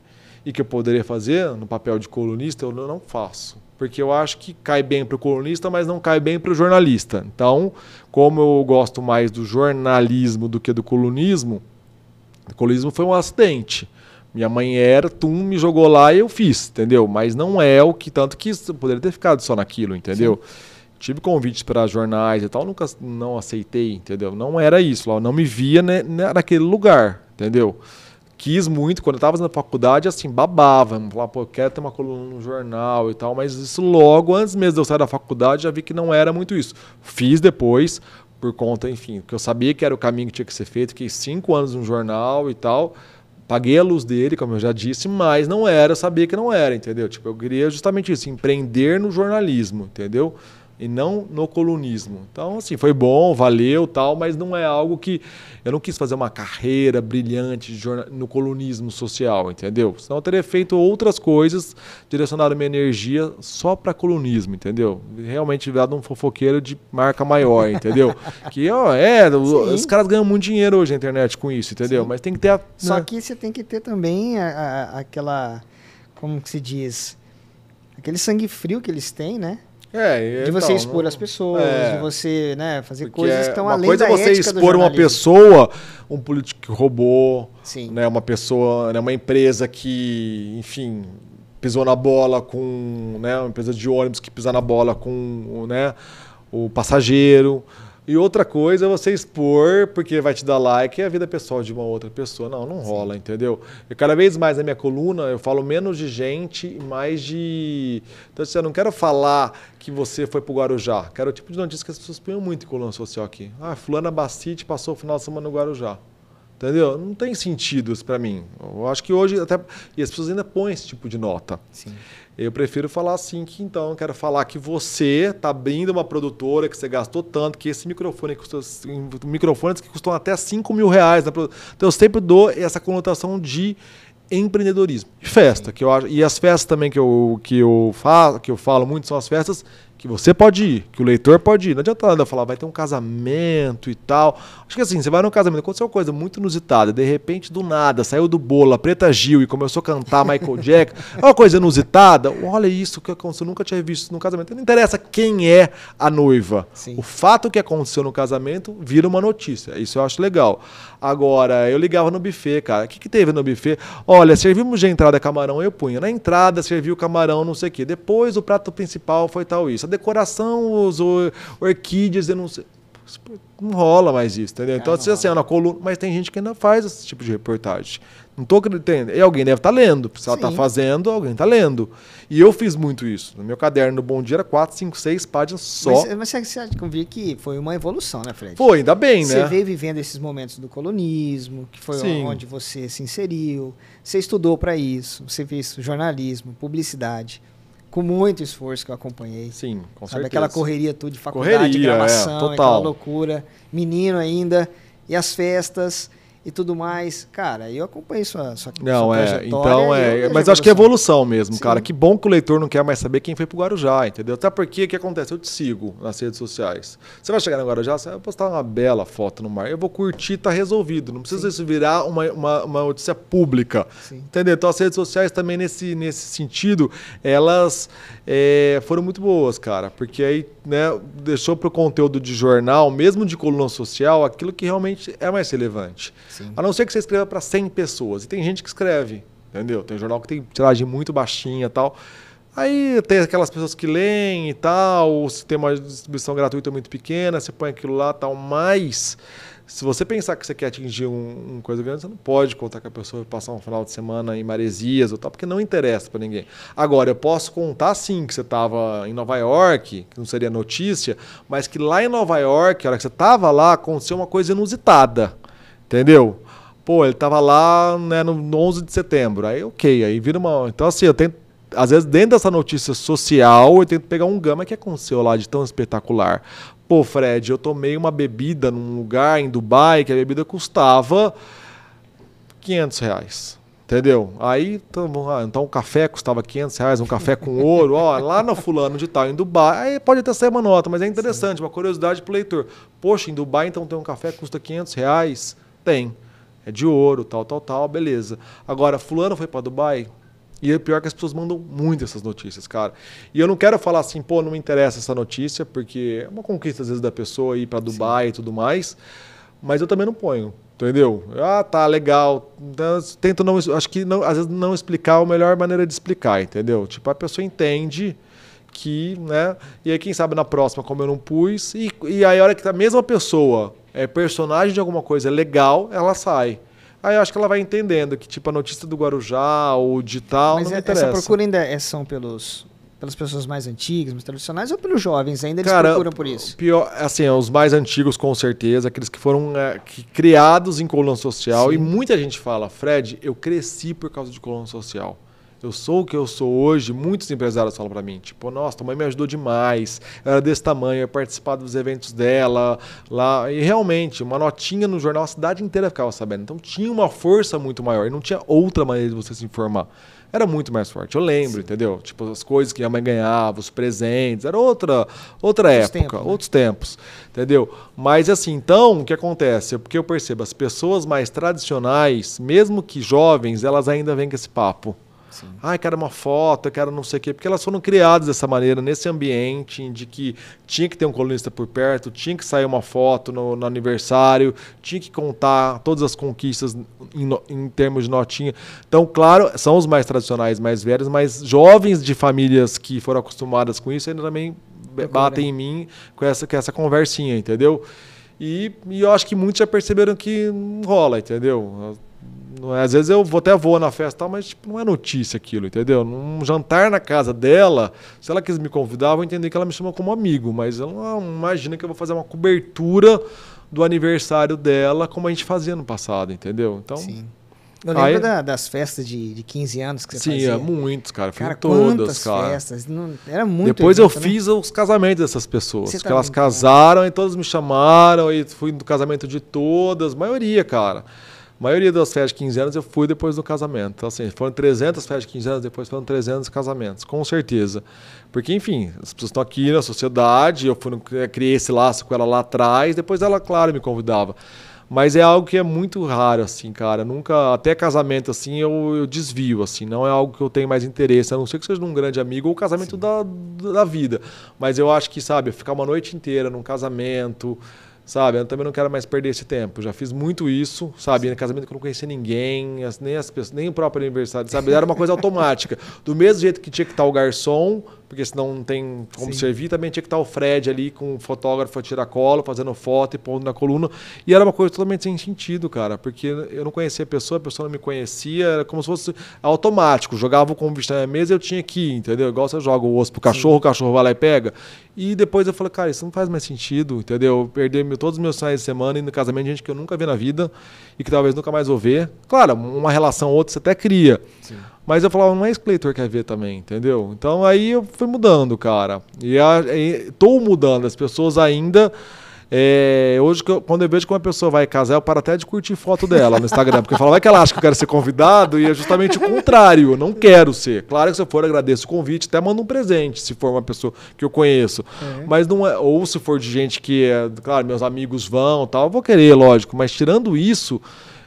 e que eu poderia fazer no papel de colunista, eu não faço. Porque eu acho que cai bem para o colunista, mas não cai bem para o jornalista. Então, como eu gosto mais do jornalismo do que do colunismo, o colunismo foi um acidente. Minha mãe era, tum, me jogou lá e eu fiz, entendeu? Mas não é o que tanto que eu poderia ter ficado só naquilo, entendeu? Tive convites para jornais e tal, nunca não aceitei, entendeu? Não era isso, lá, eu não me via né, naquele lugar, entendeu? Quis muito, quando eu estava na faculdade, assim, babava, falava, pô, eu quero ter uma coluna no jornal e tal, mas isso logo, antes mesmo de eu sair da faculdade, já vi que não era muito isso. Fiz depois, por conta, enfim, que eu sabia que era o caminho que tinha que ser feito, fiquei cinco anos no jornal e tal, paguei a luz dele, como eu já disse, mas não era, eu sabia que não era, entendeu? Tipo, eu queria justamente isso, empreender no jornalismo, entendeu? E não no colunismo. Então, assim, foi bom, valeu, tal, mas não é algo que eu não quis fazer uma carreira brilhante no colunismo social, entendeu? Senão eu teria feito outras coisas, direcionado minha energia só para colunismo, entendeu? Realmente virado um fofoqueiro de marca maior, entendeu? que, ó, é, Sim. os caras ganham muito dinheiro hoje na internet com isso, entendeu? Sim. Mas tem que ter a, Só né? que você tem que ter também a- a- aquela. Como que se diz? Aquele sangue frio que eles têm, né? É, De você então, expor não- as pessoas, é. de você né, fazer coisas é- que estão uma além coisa da é você ética do expor uma pessoa, um político que roubou, Sim. né, uma pessoa, né, uma empresa que, enfim, pisou na bola com, né, uma empresa de ônibus que pisar na bola com, né, o passageiro. E outra coisa é você expor, porque vai te dar like, é a vida pessoal de uma outra pessoa. Não, não rola, entendeu? E cada vez mais na minha coluna eu falo menos de gente e mais de. Então, assim, eu não quero falar que você foi pro Guarujá. Quero o tipo de notícia que as pessoas põem muito em coluna social aqui. Ah, fulana Bacite passou o final de semana no Guarujá. Entendeu? Não tem sentido isso para mim. Eu acho que hoje até e as pessoas ainda põem esse tipo de nota. Sim. Eu prefiro falar assim que então eu quero falar que você está abrindo uma produtora que você gastou tanto, que esse microfone custou microfones que custam até 5 mil reais. Então eu sempre dou essa conotação de empreendedorismo. E festa, Sim. que eu acho. E as festas também que eu, que eu falo, que eu falo muito são as festas que você pode ir, que o leitor pode ir. Não adianta nada falar, vai ter um casamento e tal. Acho que assim, você vai num casamento, aconteceu uma coisa muito inusitada, de repente, do nada, saiu do bolo a Preta Gil e começou a cantar Michael Jackson. É uma coisa inusitada. Olha isso que aconteceu, eu nunca tinha visto isso num casamento. Não interessa quem é a noiva. Sim. O fato que aconteceu no casamento vira uma notícia. Isso eu acho legal. Agora, eu ligava no buffet, cara. O que, que teve no buffet? Olha, servimos de entrada camarão, eu punha. Na entrada serviu camarão, não sei o quê. Depois o prato principal foi tal isso decoração, os orquídeas, eu não sei. Não rola mais isso, entendeu? Então, assim, assim, na coluna, mas tem gente que ainda faz esse tipo de reportagem. Não estou acreditando. E alguém deve estar tá lendo. Se ela está fazendo, alguém está lendo. E eu fiz muito isso. No meu caderno no Bom Dia era 4, 5, 6 páginas só. Mas, mas você convir que foi uma evolução, né, Fred? Foi, ainda bem, né? Você veio vivendo esses momentos do colonismo, que foi Sim. onde você se inseriu. Você estudou para isso. Você fez jornalismo, publicidade com muito esforço que eu acompanhei. Sim, com Sabe, certeza. Aquela correria tudo de faculdade, correria, gravação, é, total. aquela loucura. Menino ainda, e as festas e tudo mais. Cara, eu acompanhei sua, sua, não, sua é, Então, é. Mas acho que é evolução mesmo, Sim. cara. Que bom que o leitor não quer mais saber quem foi pro Guarujá, entendeu? Até porque o que acontece? Eu te sigo nas redes sociais. Você vai chegar no Guarujá, você vai postar uma bela foto no mar. Eu vou curtir, tá resolvido. Não precisa Sim. isso virar uma, uma, uma notícia pública. Sim. Entendeu? Então as redes sociais também, nesse, nesse sentido, elas é, foram muito boas, cara. Porque aí né, deixou pro conteúdo de jornal, mesmo de coluna social, aquilo que realmente é mais relevante. Sim. A não ser que você escreva para 100 pessoas. E tem gente que escreve, entendeu? Tem jornal que tem tiragem muito baixinha e tal. Aí tem aquelas pessoas que leem e tal, se tem uma distribuição gratuita muito pequena, você põe aquilo lá tal, mas se você pensar que você quer atingir um, um coisa grande, você não pode contar que a pessoa vai passar um final de semana em Maresias ou tal, porque não interessa para ninguém. Agora, eu posso contar sim que você estava em Nova York, que não seria notícia, mas que lá em Nova York, a hora que você estava lá, aconteceu uma coisa inusitada. Entendeu? Pô, ele tava lá né, no 11 de setembro. Aí, ok, aí vira uma. Então, assim, eu tento. Às vezes, dentro dessa notícia social, eu tento pegar um gama que aconteceu lá de tão espetacular. Pô, Fred, eu tomei uma bebida num lugar em Dubai que a bebida custava 500 reais. Entendeu? Aí, então, ah, então o café custava 500 reais, um café com ouro, ó, lá no fulano de tal, em Dubai. Aí pode até sair uma nota, mas é interessante, Sim. uma curiosidade pro leitor. Poxa, em Dubai então tem um café que custa 500 reais? Tem. É de ouro, tal, tal, tal, beleza. Agora, fulano foi para Dubai? E é pior que as pessoas mandam muito essas notícias, cara. E eu não quero falar assim, pô, não me interessa essa notícia, porque é uma conquista às vezes da pessoa ir para Dubai Sim. e tudo mais, mas eu também não ponho, entendeu? Ah, tá, legal. Então, tento não, acho que não, às vezes não explicar é a melhor maneira de explicar, entendeu? Tipo, a pessoa entende que, né? E aí, quem sabe na próxima, como eu não pus, e, e aí a hora que a mesma pessoa é personagem de alguma coisa legal, ela sai. Aí eu acho que ela vai entendendo que, tipo, a notícia do Guarujá ou de tal. Mas não é, essa procura ainda é, são pelos, pelas pessoas mais antigas, mais tradicionais, ou pelos jovens? Ainda eles Cara, procuram por isso? Pior, assim, os mais antigos, com certeza, aqueles que foram é, que, criados em coluna social. Sim. E muita gente fala, Fred, eu cresci por causa de coluna social eu sou o que eu sou hoje, muitos empresários falam para mim, tipo, nossa, tua mãe me ajudou demais, eu era desse tamanho, eu participava dos eventos dela, lá, e realmente, uma notinha no jornal, a cidade inteira ficava sabendo. Então tinha uma força muito maior, e não tinha outra maneira de você se informar. Era muito mais forte, eu lembro, Sim. entendeu? Tipo, as coisas que a mãe ganhava, os presentes, era outra, outra outros época, tempos, né? outros tempos, entendeu? Mas assim, então, o que acontece? Porque eu percebo, as pessoas mais tradicionais, mesmo que jovens, elas ainda vêm com esse papo. Sim. Ai, quero uma foto, eu quero não sei o quê. Porque elas foram criadas dessa maneira, nesse ambiente de que tinha que ter um colunista por perto, tinha que sair uma foto no, no aniversário, tinha que contar todas as conquistas em, em, termos de notinha. Então, claro, são os mais tradicionais, mais velhos, mas jovens de famílias que foram acostumadas com isso ainda também batem em mim com essa, com essa conversinha, entendeu? E, e eu acho que muitos já perceberam que não rola, entendeu? Não é, às vezes eu vou até vou na festa, mas tipo, não é notícia aquilo, entendeu? Num jantar na casa dela, se ela quis me convidar, eu vou entender que ela me chama como amigo, mas ela não imagina que eu vou fazer uma cobertura do aniversário dela como a gente fazia no passado, entendeu? Então, Sim. Eu lembro Aí- da- das festas de, de 15 anos que você sim, fazia. é muitos, cara. Fui Cara, todas, cara. festas. Não, era muito Depois eu evento, né? fiz os casamentos dessas pessoas. Você que tá elas brincando. casaram e todas me chamaram e fui no casamento de todas, maioria, cara. A maioria das festas de 15 anos eu fui depois do casamento. Então, assim, foram 300 festas de 15 anos, depois foram 300 casamentos, com certeza. Porque, enfim, as pessoas estão aqui na sociedade, eu fui eh, criei esse laço com ela lá atrás, depois ela, claro, me convidava. Mas é algo que é muito raro, assim, cara. Nunca, até casamento, assim, eu, eu desvio, assim. Não é algo que eu tenho mais interesse, a não ser que seja num grande amigo ou casamento da, da vida. Mas eu acho que, sabe, ficar uma noite inteira num casamento, sabe? Eu também não quero mais perder esse tempo. Já fiz muito isso, sabe? Em casamento que eu não conhecia ninguém, nem as pessoas, nem o próprio aniversário, sabe? Era uma coisa automática. Do mesmo jeito que tinha que estar o garçom, porque senão não tem como Sim. servir, também tinha que estar o Fred ali com o fotógrafo a tiracolo, fazendo foto e pondo na coluna. E era uma coisa totalmente sem sentido, cara, porque eu não conhecia a pessoa, a pessoa não me conhecia, era como se fosse automático. Jogava o convite na mesa e eu tinha que ir, entendeu? Igual você joga o osso pro cachorro, o cachorro vai lá e pega. E depois eu falei, cara, isso não faz mais sentido, entendeu? Eu Perder todos os meus finais de semana indo no casamento de gente que eu nunca vi na vida e que talvez nunca mais vou ver. Claro, uma relação ou outra você até cria. Mas eu falava, não é isso que o leitor quer ver também, entendeu? Então aí eu fui mudando, cara. E a- e tô mudando. As pessoas ainda. é, hoje, quando eu vejo que uma pessoa vai casar, eu paro até de curtir foto dela no Instagram. Porque eu falo, vai que ela acha que eu quero ser convidado, e é justamente o contrário. Eu não quero ser. Claro que se eu for, agradeço o convite, até mando um presente, se for uma pessoa que eu conheço. É. Mas não é. Ou se for de gente que, é, claro, meus amigos vão tal, eu vou querer, lógico. Mas tirando isso.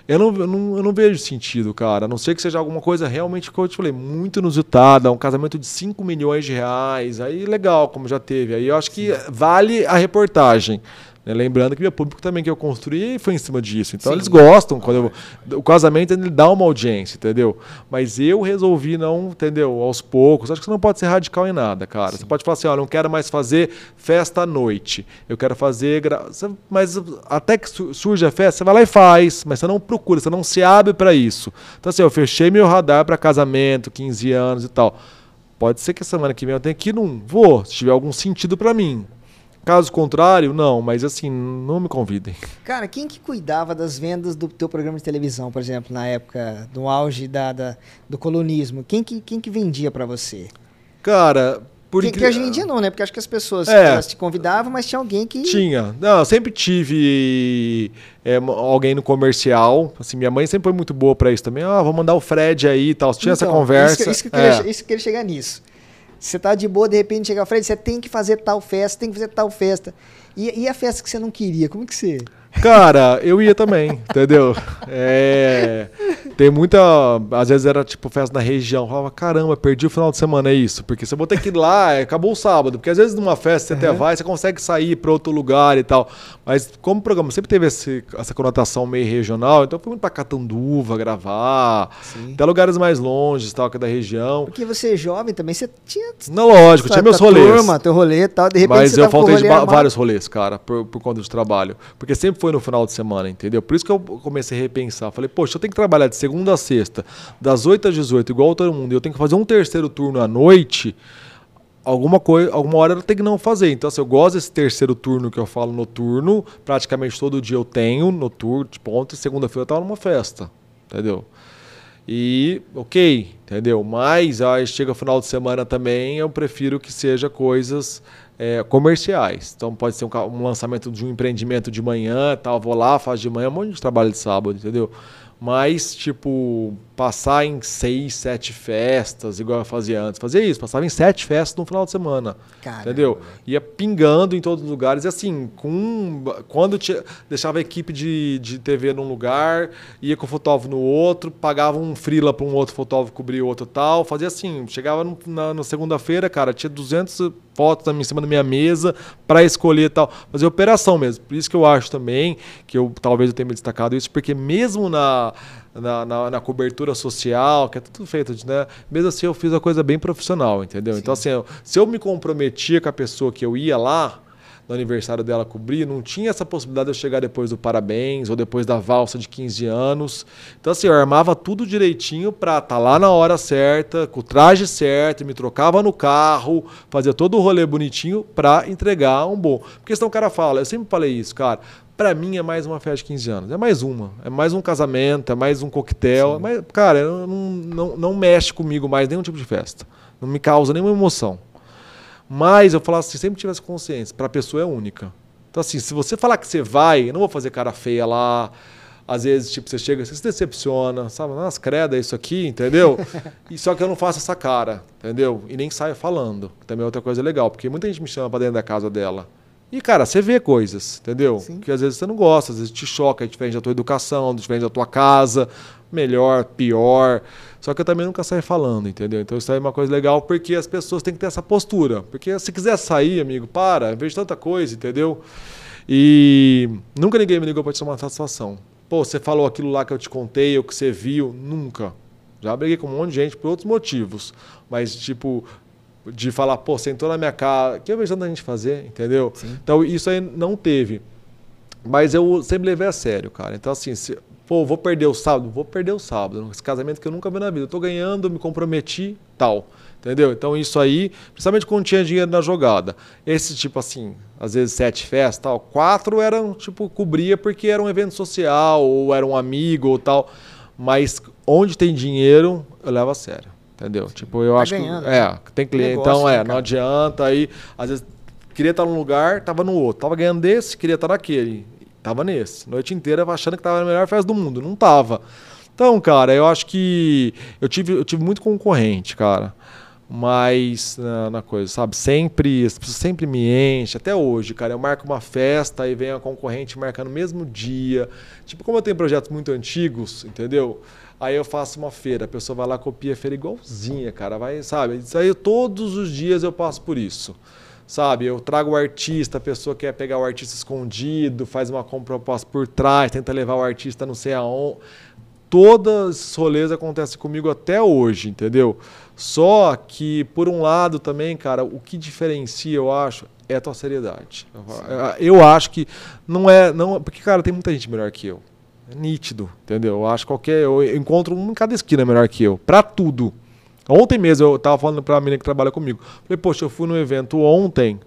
Eu não, eu, não, eu não vejo sentido, cara. A não ser que seja alguma coisa realmente, como eu te falei, muito inusitada, um casamento de 5 milhões de reais. Aí legal, como já teve. Aí eu acho que vale a reportagem. Né? Lembrando que meu público também que eu construí foi em cima disso. Então Sim. eles gostam. quando eu- o casamento ele dá uma audiência, entendeu? Mas eu resolvi não, entendeu? Aos poucos. Acho que você não pode ser radical em nada, cara. Você pode falar assim: olha, não quero mais fazer festa à noite. Eu quero fazer. gra- Mas até que su- surge a festa, você vai lá e faz. Mas você não procura, você não se abre para isso. Então, assim, eu fechei meu radar para casamento, 15 anos e tal. Pode ser que a semana que vem eu tenha que ir num. Vou, se tiver algum sentido para mim. Caso contrário, não, mas assim, não me convidem. Cara, quem que cuidava das vendas do teu programa de televisão, por exemplo, na época do auge da, da- do colonismo? Quem que, quem que vendia pra você? Cara, por incri- que hoje em dia não, né? Porque acho que as pessoas É. te convidavam, mas tinha alguém que... Tinha. Não, eu sempre tive é, alguém no comercial. Assim, minha mãe sempre foi muito boa pra isso também. Ah, vou mandar o Fred aí e tal. Tinha essa Então, conversa. Isso que, isso que É. isso que eu queria chegar nisso. Você tá de boa, de repente chega o Fred, você tem que fazer tal festa, tem que fazer tal festa. E, e a festa que você não queria, como que você... Cara, eu ia também, entendeu? É, tem muita. Às vezes era tipo festa na região. Eu falava, caramba, perdi o final de semana, é isso. Porque você vou ter que ir lá, é, acabou o sábado. Porque às vezes numa festa você até Uhum. vai, você consegue sair para outro lugar e tal. Mas como o programa sempre teve esse- essa conotação meio regional, então eu fui muito pra Catanduva gravar, Sim. até lugares mais longe tal, que é da região. Porque você é jovem também, você tinha... Não, lógico, tinha meus rolês. Turma, teu rolê e tal, de repente Mas você eu faltei de vários rolês, cara, por, por conta do trabalho. Porque sempre foi no final de semana, entendeu? Por isso que eu comecei a repensar. Falei, poxa, eu tenho que trabalhar de segunda a sexta, das 8 às 18, igual todo mundo, e eu tenho que fazer um terceiro turno à noite. Alguma coisa, alguma hora eu tenho que não fazer. Então, assim, eu gosto desse terceiro turno que eu falo noturno. Praticamente todo dia eu tenho noturno, ponto, e segunda-feira eu tava numa festa. Entendeu? E, ok, entendeu? Mas aí chega final de semana também, eu prefiro que seja coisas é, comerciais. Então pode ser um, um lançamento de um empreendimento de manhã, tal, vou lá, faço de manhã, um monte de trabalho de sábado, entendeu? Mas, tipo, passar em seis, sete festas, igual eu fazia antes. Fazia isso, passava em sete festas no final de semana. Caramba, entendeu? Ia pingando em todos os lugares. E assim, com, quando tinha, deixava a equipe de, de TV num lugar, ia com o fotógrafo no outro, pagava um freela para um outro fotógrafo cobrir outro tal. Fazia assim, chegava no- na, na segunda-feira, cara, tinha 200 fotos em cima da minha mesa para escolher e tal. Fazer operação mesmo. Por isso que eu acho também que eu talvez eu tenha me destacado isso, porque mesmo na, na, na- na cobertura social, que é tudo feito, de, né? Mesmo assim, eu fiz a coisa bem profissional, entendeu? Então, assim, eu- se eu me comprometia com a pessoa que eu ia lá, no aniversário dela cobrir, não tinha essa possibilidade de eu chegar depois do parabéns ou depois da valsa de 15 anos. Então, assim, eu armava tudo direitinho pra estar tá lá na hora certa, com o traje certo, me trocava no carro, fazia todo o rolê bonitinho pra entregar um bom. Porque senão o cara fala, eu sempre falei isso, cara, para mim é mais uma festa de 15 anos. É mais uma. É mais um casamento, é mais um coquetel. É mais, cara, não, não, não mexe comigo mais nenhum tipo de festa. Não me causa nenhuma emoção. Mas eu falo assim, sempre tive essa consciência. Para a pessoa é única. Então, assim, se você falar que você vai, eu não vou fazer cara feia lá. Às vezes, tipo, você chega, você se decepciona, sabe? Nossa, creda, é isso aqui, entendeu? e só que eu não faço essa cara, entendeu? E nem saio falando. Também é outra coisa legal, porque muita gente me chama para dentro da casa dela. E, cara, você vê coisas, entendeu? Sim. Que às vezes você não gosta, às vezes te choca, é diferente da tua educação, diferente da tua casa, melhor, pior. Só que eu também nunca saio falando, entendeu? Então isso aí é uma coisa legal, porque as pessoas têm que ter essa postura. Porque se quiser sair, amigo, para, vejo tanta coisa, entendeu? E nunca ninguém me ligou para te uma satisfação. Pô, você falou aquilo lá que eu te contei, ou que você viu, nunca. Já briguei com um monte de gente por outros motivos. Mas, tipo, de falar, pô, sentou na minha casa, que eu vejo tanta gente fazer, entendeu? Sim. Então isso aí não teve. Mas eu sempre levei a sério, cara. Então, assim, se, pô, vou perder o sábado? Vou perder o sábado. Esse casamento que eu nunca vi na vida. Eu tô ganhando, me comprometi, tal. Entendeu? Então, isso aí, principalmente quando tinha dinheiro na jogada. Esse tipo assim, às vezes sete festas, tal. Quatro eram, tipo, cobria porque era um evento social, ou era um amigo, ou tal. Mas onde tem dinheiro, eu levo a sério. Entendeu? Sim. Tipo, eu tá acho ganhando, que. É, né? tem cliente. Negócio, então, é, né, não adianta. Aí, às vezes, queria estar num lugar, tava no outro. Tava ganhando desse, queria estar naquele. Tava nesse. Noite inteira achando que tava na melhor festa do mundo. Não tava. Então, cara, eu acho que. Eu tive, eu tive muito concorrente, cara. Mas na, na, coisa, sabe? Sempre, sempre me enchem. Até hoje, cara. Eu marco uma festa e vem a concorrente marcando no mesmo dia. Tipo, como eu tenho projetos muito antigos, entendeu? Aí eu faço uma feira, a pessoa vai lá copia a feira igualzinha, cara. Vai, sabe? Isso aí todos os dias eu passo por isso. Sabe? Eu trago o artista, a pessoa quer pegar o artista escondido, faz uma compra proposta por trás, tenta levar o artista não sei aonde. Todas esses rolês acontecem comigo até hoje, entendeu? Só que, por um lado também, cara, o que diferencia, eu acho, é a tua seriedade. Eu, eu acho que não é. Não, porque, cara, tem muita gente melhor que eu. É nítido, entendeu? Eu acho que qualquer. Eu encontro um em cada esquina melhor que eu. Pra tudo. Ontem mesmo eu tava falando pra menina que trabalha comigo. Falei, poxa, eu fui no evento ontem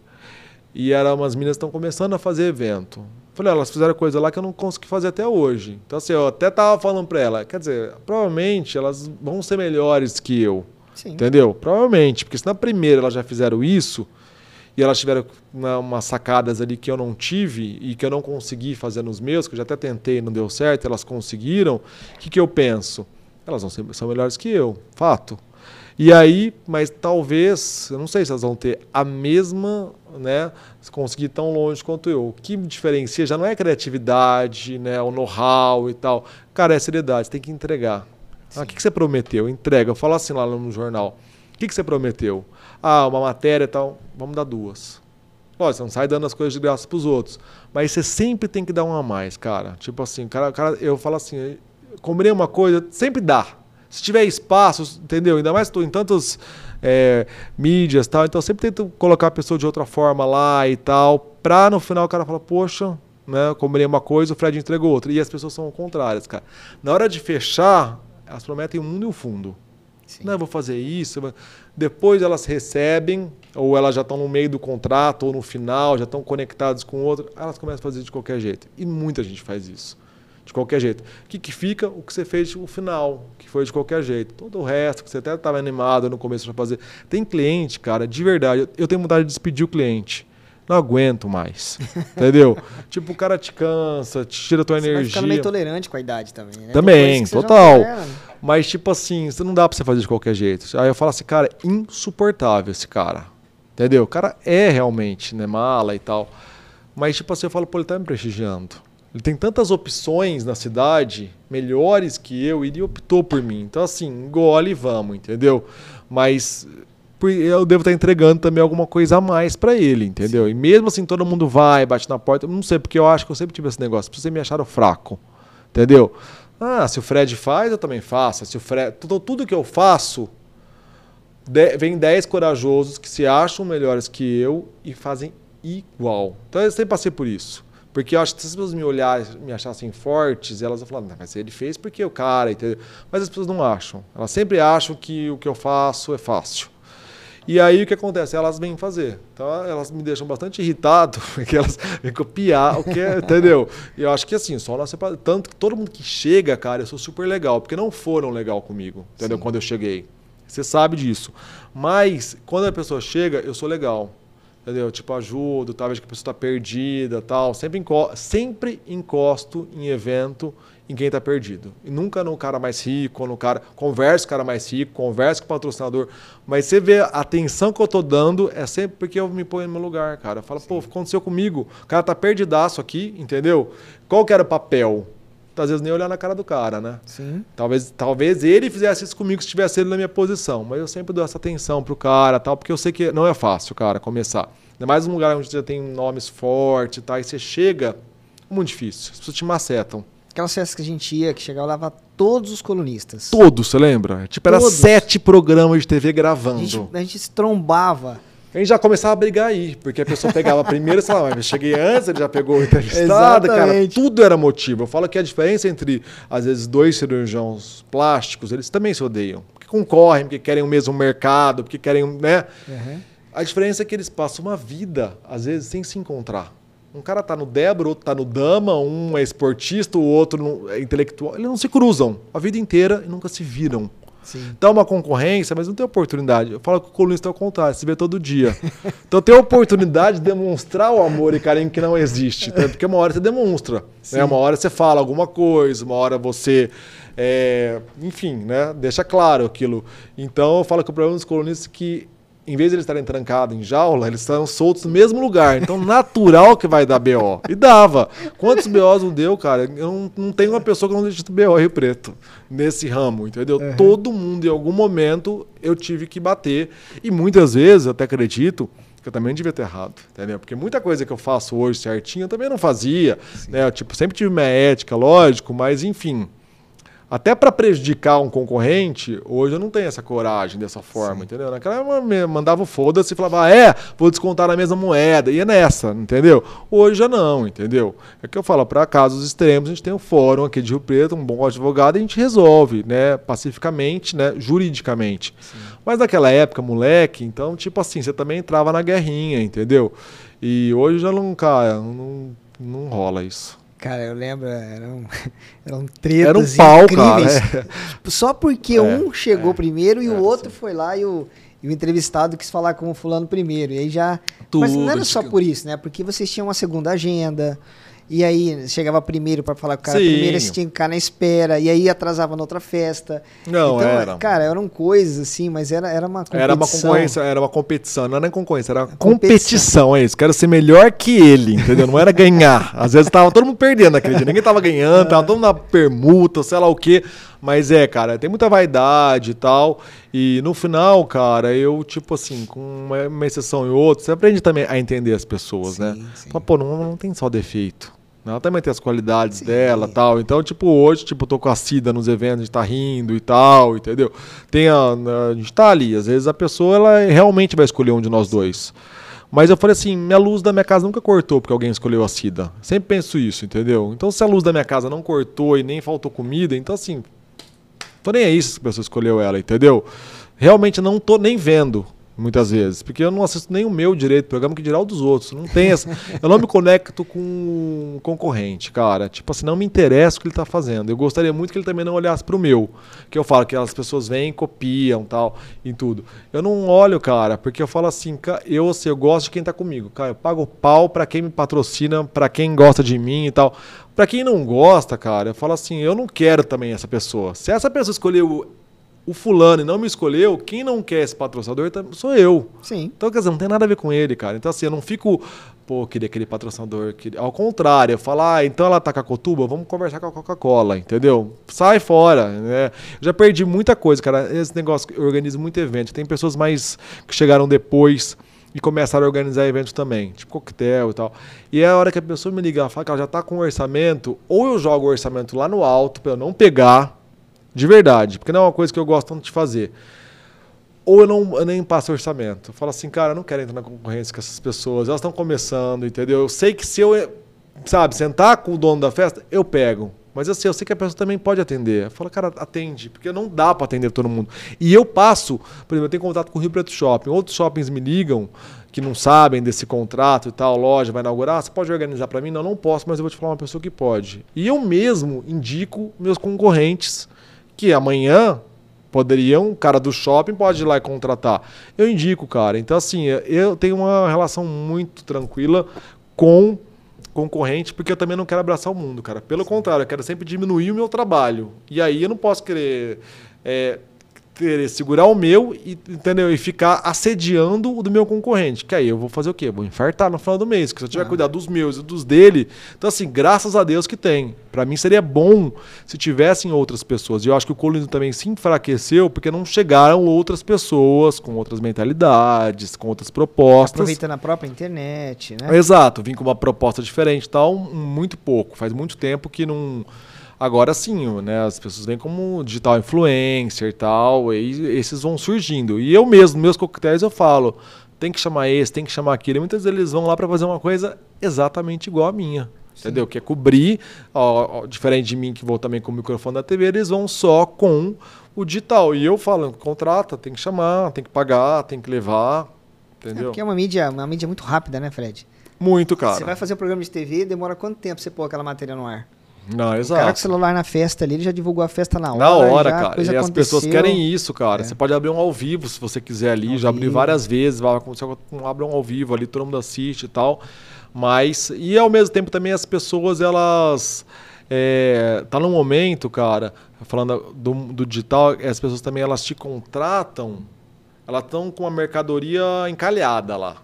e eram umas meninas que estão começando a fazer evento. Falei, elas fizeram coisa lá que eu não consegui fazer até hoje. Então, assim, eu até tava falando pra ela, quer dizer, provavelmente elas vão ser melhores que eu. Sim. Entendeu? Provavelmente, porque se na primeira elas já fizeram isso, e elas tiveram né, umas sacadas ali que eu não tive e que eu não consegui fazer nos meus, que eu já até tentei e não deu certo, elas conseguiram, o que, que eu penso? Elas vão ser, são melhores que eu, fato. E aí, mas talvez, eu não sei se elas vão ter a mesma, né, conseguir tão longe quanto eu. O que me diferencia já não é a criatividade, né, o know-how e tal. Cara, é seriedade, tem que entregar. Ah, o que, que você prometeu? Entrega. Eu falo assim lá no jornal. O que, que você prometeu? Ah, uma matéria e tal, vamos dar duas. Lógico, você não sai dando as coisas de graça para os outros. Mas você sempre tem que dar uma a mais, cara. Tipo assim, cara, cara eu falo assim, combinei uma coisa, sempre dá. Se tiver espaço, entendeu? Ainda mais estou em tantas é, mídias tal, então sempre tento colocar a pessoa de outra forma lá e tal, pra no final o cara falar, poxa, né, combinei uma coisa, o Fred entregou outra. E as pessoas são contrárias, cara. Na hora de fechar, elas prometem o mundo e o fundo. Sim. Não, vou fazer isso. Depois elas recebem, ou elas já estão no meio do contrato, ou no final, já estão conectadas com o outro, elas começam a fazer de qualquer jeito. E muita gente faz isso. De qualquer jeito. O que, que fica? O que você fez no final, que foi de qualquer jeito. Todo o resto, que você até estava animado no começo para fazer. Tem cliente, cara, de verdade. Eu tenho vontade de despedir o cliente não aguento mais. entendeu? Tipo, o cara te cansa, te tira a tua você energia. Vai ficando meio tolerante com a idade também, né? Também, total. Mas, tipo assim, não dá pra você fazer de qualquer jeito. Aí eu falo assim, cara, insuportável esse cara. Entendeu? O cara é realmente, né, mala e tal. Mas, tipo assim, eu falo, pô, ele tá me prestigiando. Ele tem tantas opções na cidade, melhores que eu, e ele optou por mim. Então, assim, engole e vamos, entendeu? Mas eu devo estar entregando também alguma coisa a mais para ele, entendeu? Sim. E mesmo assim todo mundo vai, bate na porta, não sei, porque eu acho que eu sempre tive esse negócio, vocês me acharam fraco, entendeu? Ah, se o Fred faz, eu também faço. Se o Fred, tudo, tudo que eu faço, de, vem 10 corajosos que se acham melhores que eu e fazem igual. Então eu sempre passei por isso. Porque eu acho que se as pessoas me olharem, me achassem fortes, elas vão falar, não, mas ele fez porque o cara, entendeu? Mas as pessoas não acham. Elas sempre acham que o que eu faço é fácil. E aí o que acontece? Elas vêm fazer. Então elas me deixam bastante irritado, porque elas vêm copiar o que é, entendeu? E eu acho que assim, só nós tanto que todo mundo que chega, cara, eu sou super legal, porque não foram legal comigo, entendeu? Sim. Quando eu cheguei. Você sabe disso. Mas quando a pessoa chega, eu sou legal entendeu? Tipo, ajudo, talvez que a pessoa está perdida, tal. Sempre, enco sempre encosto em evento em quem está perdido. E nunca no cara mais rico, no cara. Converso com o cara mais rico, converso com o patrocinador. Mas você vê a atenção que eu estou dando é sempre porque eu me ponho no meu lugar, cara. Fala, pô, aconteceu comigo. O cara tá perdidaço aqui, entendeu? Qual que era o papel? às vezes nem olhar na cara do cara, né? Sim. Talvez, talvez ele fizesse isso comigo se tivesse ele na minha posição. Mas eu sempre dou essa atenção pro cara, tal, porque eu sei que não é fácil, cara, começar. Ainda mais num lugar onde já tem nomes fortes, tá? E você chega, é muito difícil. As pessoas te macetam. Aquelas festas que a gente ia, que chegava lá todos os colunistas. Todos, você lembra? Tipo, era sete programas de TV gravando. A gente, a gente se trombava a gente já começava a brigar aí, porque a pessoa pegava primeiro e falava, mas eu cheguei antes, ele já pegou o entrevistado, cara. Tudo era motivo. Eu falo que a diferença entre, às vezes, dois cirurgiões plásticos, eles também se odeiam. Porque concorrem, porque querem o mesmo mercado, porque querem, né? Uhum. A diferença é que eles passam uma vida, às vezes, sem se encontrar. Um cara tá no Débora, outro tá no Dama, um é esportista, o outro é intelectual. Eles não se cruzam a vida inteira e nunca se viram. Sim. Dá uma concorrência, mas não tem oportunidade. Eu falo que o colunista é o contrário, se vê todo dia. então tem a oportunidade de demonstrar o amor e carinho que não existe. Tá? Porque uma hora você demonstra. Né? Uma hora você fala alguma coisa, uma hora você. É, enfim, né? deixa claro aquilo. Então eu falo que o problema dos colunistas é que em vez de eles estarem trancados em jaula, eles estão soltos no mesmo lugar. Então, natural que vai dar BO. E dava. Quantos BOs não deu, cara? Eu não, não tenho uma pessoa que não deixe BO Rio Preto nesse ramo, entendeu? Uhum. Todo mundo, em algum momento, eu tive que bater. E muitas vezes, até acredito, que eu também devia ter errado, entendeu? Porque muita coisa que eu faço hoje certinho, eu também não fazia. Né? Eu, tipo, sempre tive minha ética, lógico, mas enfim até para prejudicar um concorrente, hoje eu não tenho essa coragem dessa forma, Sim. entendeu? Naquela época mandava foda-se e falava, ah, é, vou descontar na mesma moeda, e é nessa, entendeu? Hoje já não, entendeu? É que eu falo, para casos extremos, a gente tem um fórum aqui de Rio Preto, um bom advogado, e a gente resolve, né, pacificamente, né, juridicamente. Sim. Mas naquela época, moleque, então, tipo assim, você também entrava na guerrinha, entendeu? E hoje já não, cara, não, não rola isso. Cara, eu lembro, eram, eram tretas Era um pau, incríveis. Cara, é. Só porque é, um chegou é, primeiro e o é, outro sim. foi lá e o, e o entrevistado quis falar com o fulano primeiro. E aí já. Tudo, Mas não era só por isso, né? Porque vocês tinham uma segunda agenda. E aí chegava primeiro para falar com o cara Sim. primeiro, você tinha que ficar na espera, e aí atrasava na outra festa. Não, então, era. Cara, eram coisas assim, mas era, era uma competição. Era uma concorrência, era uma competição, não era nem concorrência, era competição. competição, é isso. Quero ser melhor que ele, entendeu? Não era ganhar. Às vezes tava todo mundo perdendo aquele dia, ninguém tava ganhando, tava todo mundo na permuta, sei lá o quê. Mas é, cara, tem muita vaidade e tal. E no final, cara, eu, tipo assim, com uma, uma exceção e outra, você aprende também a entender as pessoas, sim, né? Sim. Fala, pô, não, não tem só defeito. Ela também tem as qualidades Sim. dela tal. Então, tipo, hoje, tipo, tô com a Cida nos eventos, a gente tá rindo e tal, entendeu? Tem a, a gente tá ali. Às vezes a pessoa, ela realmente vai escolher um de nós dois. Mas eu falei assim, minha luz da minha casa nunca cortou porque alguém escolheu a Cida. Sempre penso isso, entendeu? Então, se a luz da minha casa não cortou e nem faltou comida, então assim, tô nem aí se a pessoa escolheu ela, entendeu? Realmente não tô nem vendo muitas vezes, porque eu não assisto nem o meu direito programa que dirá o dos outros. Não tem essa, eu não me conecto com um concorrente, cara. Tipo assim, não me interessa o que ele está fazendo. Eu gostaria muito que ele também não olhasse para o meu, que eu falo que as pessoas vêm, copiam, tal, em tudo. Eu não olho, cara, porque eu falo assim, eu, assim, eu gosto de quem está comigo. Cara, eu pago pau para quem me patrocina, para quem gosta de mim e tal. Para quem não gosta, cara, eu falo assim, eu não quero também essa pessoa. Se essa pessoa escolheu o fulano não me escolheu, quem não quer esse patrocinador sou eu. Sim. Então, quer dizer, não tem nada a ver com ele, cara. Então, assim, eu não fico, pô, queria aquele patrocinador. Queria... Ao contrário, eu falo, ah, então ela tá com a Cotuba, vamos conversar com a Coca-Cola, entendeu? Sai fora, né? já perdi muita coisa, cara. Esse negócio, eu organizo muito evento. Tem pessoas mais que chegaram depois e começaram a organizar eventos também, tipo coquetel e tal. E é a hora que a pessoa me liga, fala que ela já tá com o orçamento, ou eu jogo o orçamento lá no alto para eu não pegar, de verdade, porque não é uma coisa que eu gosto tanto de fazer. ou eu, não, eu nem passo orçamento. Eu falo assim, cara, eu não quero entrar na concorrência com essas pessoas, elas estão começando, entendeu? Eu sei que se eu, sabe, sentar com o dono da festa, eu pego. Mas assim, eu sei que a pessoa também pode atender. Eu falo, cara, atende, porque não dá para atender todo mundo. E eu passo, por exemplo, eu tenho contato com o Rio Preto Shopping. Outros shoppings me ligam que não sabem desse contrato e tal, loja vai inaugurar, você pode organizar para mim? Não, não posso, mas eu vou te falar uma pessoa que pode. E eu mesmo indico meus concorrentes que amanhã poderiam, cara do shopping pode ir lá e contratar. Eu indico, cara. Então, assim, eu tenho uma relação muito tranquila com concorrente, porque eu também não quero abraçar o mundo, cara. Pelo contrário, eu quero sempre diminuir o meu trabalho. E aí eu não posso querer é, querer segurar o meu e, entendeu? e ficar assediando o do meu concorrente. Que aí eu vou fazer o quê? Vou infartar no final do mês. Porque se eu tiver ah. cuidar dos meus e dos dele. Então, assim, graças a Deus que tem. Para mim seria bom se tivessem outras pessoas. E eu acho que o Colino também se enfraqueceu porque não chegaram outras pessoas com outras mentalidades, com outras propostas. Aproveitando a própria internet, né? Exato, vim com uma proposta diferente tal, muito pouco. Faz muito tempo que não Agora sim, né, as pessoas vêm como digital influencer e tal, e esses vão surgindo. E eu mesmo, meus coquetéis, eu falo, tem que chamar esse, tem que chamar aquele. Muitas vezes eles vão lá para fazer uma coisa exatamente igual a minha. Sim. Entendeu? Que é cobrir, ó, ó, diferente de mim que vou também com o microfone da TV, eles vão só com o digital. E eu falo, contrata, tem que chamar, tem que pagar, tem que levar. Entendeu? É porque é uma mídia, uma mídia muito rápida, né, Fred? Muito, cara. Você vai fazer um programa de TV, demora quanto tempo você pôr aquela matéria no ar? Não, exato. O cara com o celular na festa ali, ele já divulgou a festa na hora. Na hora, já, cara. E as pessoas querem isso, cara. É. Você pode abrir um ao vivo se você quiser ali. Ao já abri várias vezes. Vai acontecer um abre um ao vivo ali, todo mundo assiste e tal. Mas. E ao mesmo tempo também as pessoas, elas. É, tá num momento, cara, falando do, do digital, as pessoas também elas te contratam, elas estão com a mercadoria encalhada lá.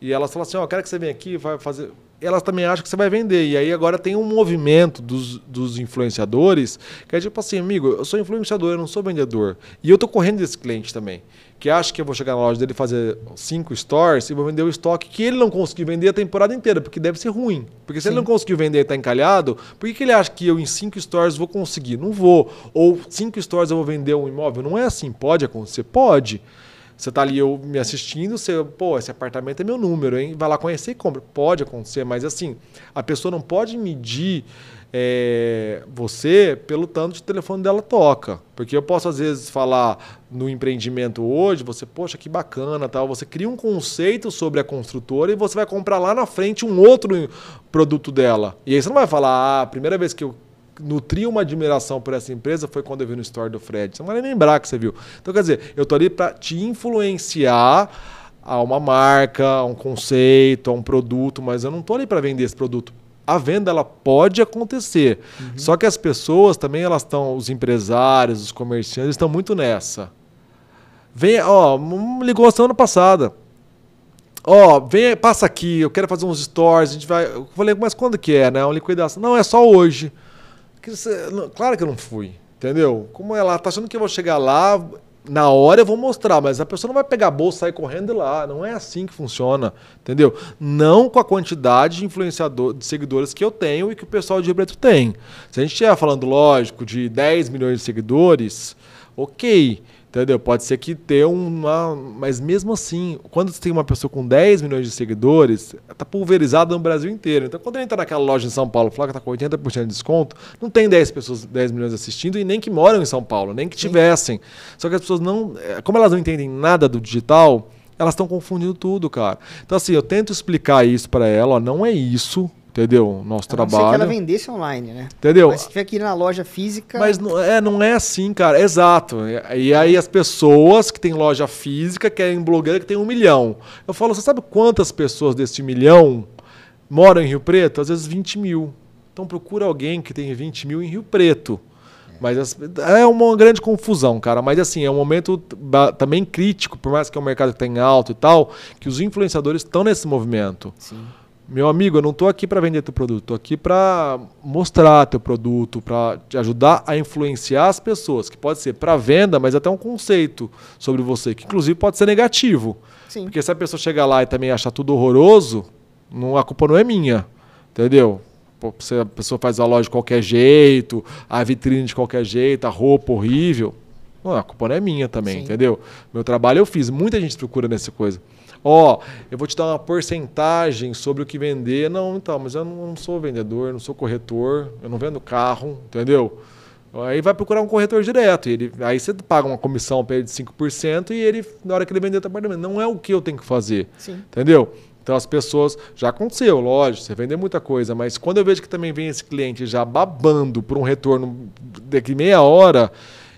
E elas falam assim, ó, oh, quero que você venha aqui, vai fazer elas também acham que você vai vender. E aí agora tem um movimento dos, dos influenciadores que é tipo assim, amigo, eu sou influenciador, eu não sou vendedor. E eu tô correndo desse cliente também. Que acha que eu vou chegar na loja dele fazer cinco stores e vou vender o estoque que ele não conseguiu vender a temporada inteira, porque deve ser ruim. Porque se Sim. ele não conseguiu vender e está encalhado, por que, que ele acha que eu em cinco stores vou conseguir? Não vou. Ou cinco stores eu vou vender um imóvel? Não é assim. Pode acontecer? Pode. Você tá ali eu me assistindo, você, pô, esse apartamento é meu número, hein? Vai lá conhecer e compra. Pode acontecer, mas assim, a pessoa não pode medir é, você pelo tanto de telefone dela toca. Porque eu posso, às vezes, falar no empreendimento hoje, você, poxa, que bacana, tal. Você cria um conceito sobre a construtora e você vai comprar lá na frente um outro produto dela. E aí você não vai falar, ah, a primeira vez que eu nutri uma admiração por essa empresa foi quando eu vi no story do Fred. Você não vai nem lembrar que você viu. Então, quer dizer, eu tô ali para te influenciar a uma marca, a um conceito, a um produto, mas eu não tô ali para vender esse produto. A venda ela pode acontecer. Uhum. Só que as pessoas também elas estão, os empresários, os comerciantes estão muito nessa. Vem, ó, ligou semana passada. Ó, vem, passa aqui, eu quero fazer uns stories, a gente vai. Eu falei, mas quando que é, né? Uma liquidação. Não, é só hoje. Claro que eu não fui, entendeu? Como ela tá achando que eu vou chegar lá, na hora eu vou mostrar, mas a pessoa não vai pegar a bolsa e sair correndo de lá. Não é assim que funciona, entendeu? Não com a quantidade de influenciador, de seguidores que eu tenho e que o pessoal de Rio tem. Se a gente estiver falando, lógico, de 10 milhões de seguidores, ok. Entendeu? Pode ser que tenha uma. Mas mesmo assim, quando você tem uma pessoa com 10 milhões de seguidores, está pulverizada no Brasil inteiro. Então, quando ele entra naquela loja em São Paulo, fala que está com 80% de desconto, não tem 10 pessoas, 10 milhões assistindo e nem que moram em São Paulo, nem que tivessem. Só que as pessoas não. É, como elas não entendem nada do digital, elas estão confundindo tudo, cara. Então, assim, eu tento explicar isso para ela, ó, não é isso Entendeu? Nosso a trabalho. Não que ela vendesse online, né? Entendeu? Mas se tiver que ir na loja física. Mas não é, não é assim, cara. Exato. E aí as pessoas que têm loja física querem blogueira que tem um milhão. Eu falo, você sabe quantas pessoas desse milhão moram em Rio Preto? Às vezes 20 mil. Então procura alguém que tem 20 mil em Rio Preto. Mas é uma grande confusão, cara. Mas assim, é um momento também crítico, por mais que é um mercado que está em alto e tal, que os influenciadores estão nesse movimento. Sim. Meu amigo, eu não estou aqui para vender teu produto, estou aqui para mostrar teu produto, para te ajudar a influenciar as pessoas, que pode ser para venda, mas até um conceito sobre você, que inclusive pode ser negativo. Sim. Porque se a pessoa chegar lá e também achar tudo horroroso, não, a culpa não é minha, entendeu? Se a pessoa faz a loja de qualquer jeito, a vitrine de qualquer jeito, a roupa horrível, a culpa não é minha também, Sim. entendeu? Meu trabalho eu fiz. Muita gente procura nessa coisa. Ó, eu vou te dar uma porcentagem sobre o que vender. Não, então, mas eu não, não sou vendedor, não sou corretor, eu não vendo carro, entendeu? Aí vai procurar um corretor direto. Ele, aí você paga uma comissão para ele de 5% e ele, na hora que ele vender o apartamento, não é o que eu tenho que fazer. Sim. Entendeu? Então as pessoas. Já aconteceu, lógico, você vender muita coisa, mas quando eu vejo que também vem esse cliente já babando por um retorno daqui meia hora,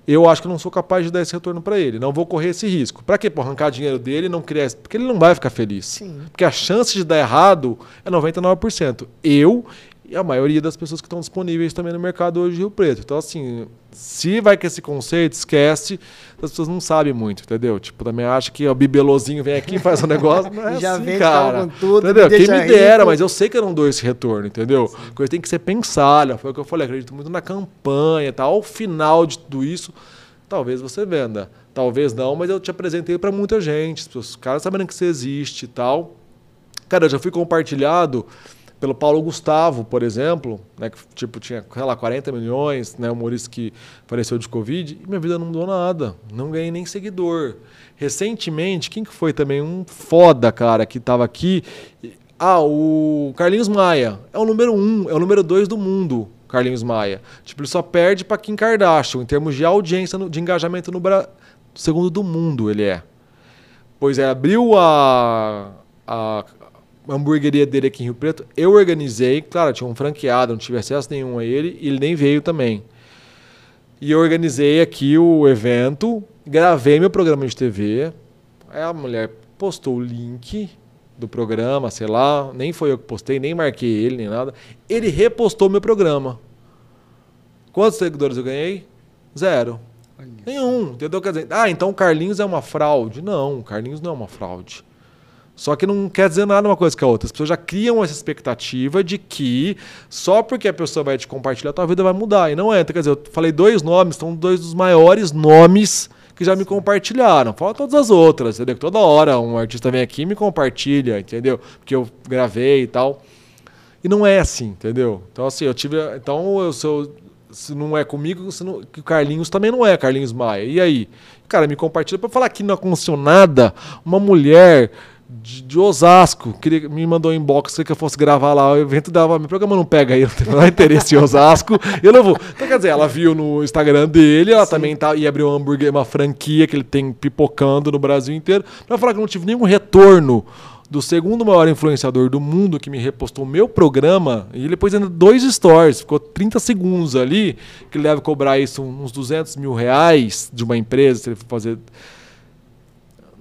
eu acho que não sou capaz de dar esse retorno para ele. Não vou correr esse risco. Para quê? Por arrancar dinheiro dele e não criar. Porque ele não vai ficar feliz. Sim. Porque a chance de dar errado é 99%. Eu e a maioria das pessoas que estão disponíveis também no mercado hoje de Rio Preto. Então, assim, se vai com esse conceito, esquece, as pessoas não sabem muito, entendeu? Tipo, também acha que o bibelozinho vem aqui e faz um negócio, não é Já assim, vem cara. Tudo, entendeu? Me Quem me dera, rico. mas eu sei que eu não dou esse retorno, entendeu? Sim. Coisa tem que ser pensada, foi o que eu falei, acredito muito na campanha, tá? Ao final de tudo isso, talvez você venda. Talvez não, mas eu te apresentei para muita gente, os caras sabendo que você existe e tal. Cara, eu já fui compartilhado pelo Paulo Gustavo, por exemplo, né, que tipo, tinha, sei lá, 40 milhões, né, humorista que faleceu de Covid, e minha vida não mudou nada, não ganhei nem seguidor. Recentemente, quem que foi também um foda, cara, que estava aqui? Ah, o Carlinhos Maia. É o número um, é o número dois do mundo, Carlinhos Maia. Tipo, ele só perde para Kim Kardashian, em termos de audiência, de engajamento no Brasil. Segundo do mundo ele é. Pois é, abriu a, a hamburgueria dele aqui em Rio Preto, eu organizei, claro, tinha um franqueado, não tive acesso nenhum a ele, e ele nem veio também. E eu organizei aqui o evento, gravei meu programa de TV, aí a mulher postou o link do programa, sei lá, nem foi eu que postei, nem marquei ele, nem nada. Ele repostou meu programa. Quantos seguidores eu ganhei? Zero. Nenhum, entendeu? Quer dizer, ah, então o Carlinhos é uma fraude. Não, o Carlinhos não é uma fraude. Só que não quer dizer nada uma coisa que a outra. As pessoas já criam essa expectativa de que só porque a pessoa vai te compartilhar, a tua vida vai mudar. E não é. Então, quer dizer, eu falei dois nomes, são dois dos maiores nomes que já me compartilharam. Fala todas as outras, entendeu? Toda hora um artista vem aqui e me compartilha, entendeu? Porque eu gravei e tal. E não é assim, entendeu? Então, assim, eu tive. Então, eu sou. Se não é comigo, se não, que o Carlinhos também não é Carlinhos Maia. E aí? Cara, me compartilha para falar que não aconteceu nada. Uma mulher de, de, Osasco, queria, me mandou um inbox que eu fosse gravar lá o evento dava, meu programa não pega aí, não tem menor interesse em Osasco, eu não vou. Então, quer dizer, ela viu no Instagram dele, ela Sim. também tá, ia abrir um hambúrguer, uma franquia que ele tem pipocando no Brasil inteiro, para falar que eu não tive nenhum retorno do segundo maior influenciador do mundo que me repostou o meu programa, e ele depois ainda dois stories, ficou 30 segundos ali, que ele deve cobrar isso uns 200 mil reais de uma empresa, se ele for fazer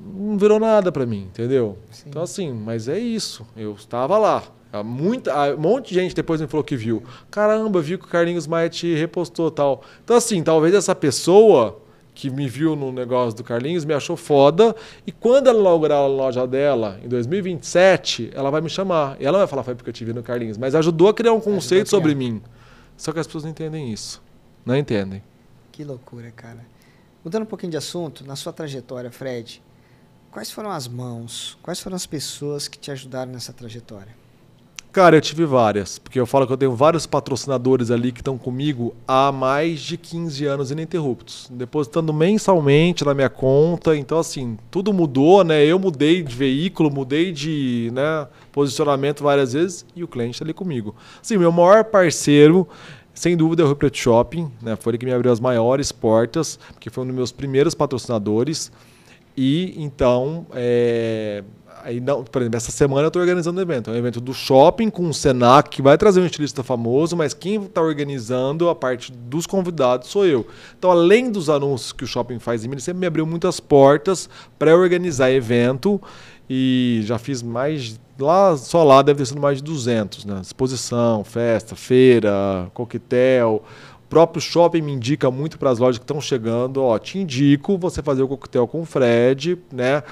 não virou nada para mim, entendeu? Sim. Então, assim, mas é isso. Eu estava lá. Muita, um monte de gente depois me falou que viu. Caramba, viu que o Carlinhos Maia te repostou tal. Então, assim, talvez essa pessoa que me viu no negócio do Carlinhos me achou foda. E quando ela inaugurar a loja dela, em 2027, ela vai me chamar. E ela vai falar, foi porque eu te vi no Carlinhos. Mas ajudou a criar um conceito sobre mim. Só que as pessoas não entendem isso. Não entendem. Que loucura, cara. Mudando um pouquinho de assunto, na sua trajetória, Fred, Quais foram as mãos, quais foram as pessoas que te ajudaram nessa trajetória? Cara, eu tive várias, porque eu falo que eu tenho vários patrocinadores ali que estão comigo há mais de 15 anos ininterruptos, depositando mensalmente na minha conta. Então, assim, tudo mudou, né? Eu mudei de veículo, mudei de né, posicionamento várias vezes e o cliente está ali comigo. Sim, meu maior parceiro sem dúvida é o Rio Preto Shopping, né? Foi ele que me abriu as maiores portas, porque foi um dos meus primeiros patrocinadores. E então, é, aí não, por exemplo, essa semana eu estou organizando um evento. É um evento do shopping com o Senac, que vai trazer um estilista famoso, mas quem está organizando a parte dos convidados sou eu. Então, além dos anúncios que o shopping faz em mim, ele sempre me abriu muitas portas para organizar evento. E já fiz mais. Lá, só lá deve ter sido mais de 200, né? Exposição, festa, feira, coquetel próprio shopping me indica muito para as lojas que estão chegando, ó, te indico você fazer o coquetel com o Fred, né?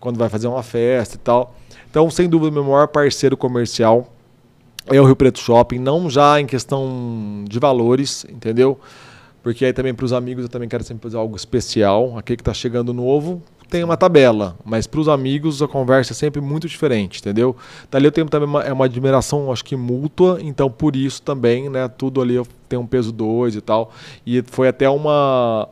Quando vai fazer uma festa e tal. Então, sem dúvida, meu maior parceiro comercial é o Rio Preto Shopping, não já em questão de valores, entendeu? Porque aí também para os amigos eu também quero sempre fazer algo especial. Aquele que está chegando novo, tem uma tabela, mas para os amigos a conversa é sempre muito diferente, entendeu? Dali eu tenho também uma, é uma admiração, acho que mútua, então por isso também, né, tudo ali eu tenho um peso 2 e tal. E foi até uma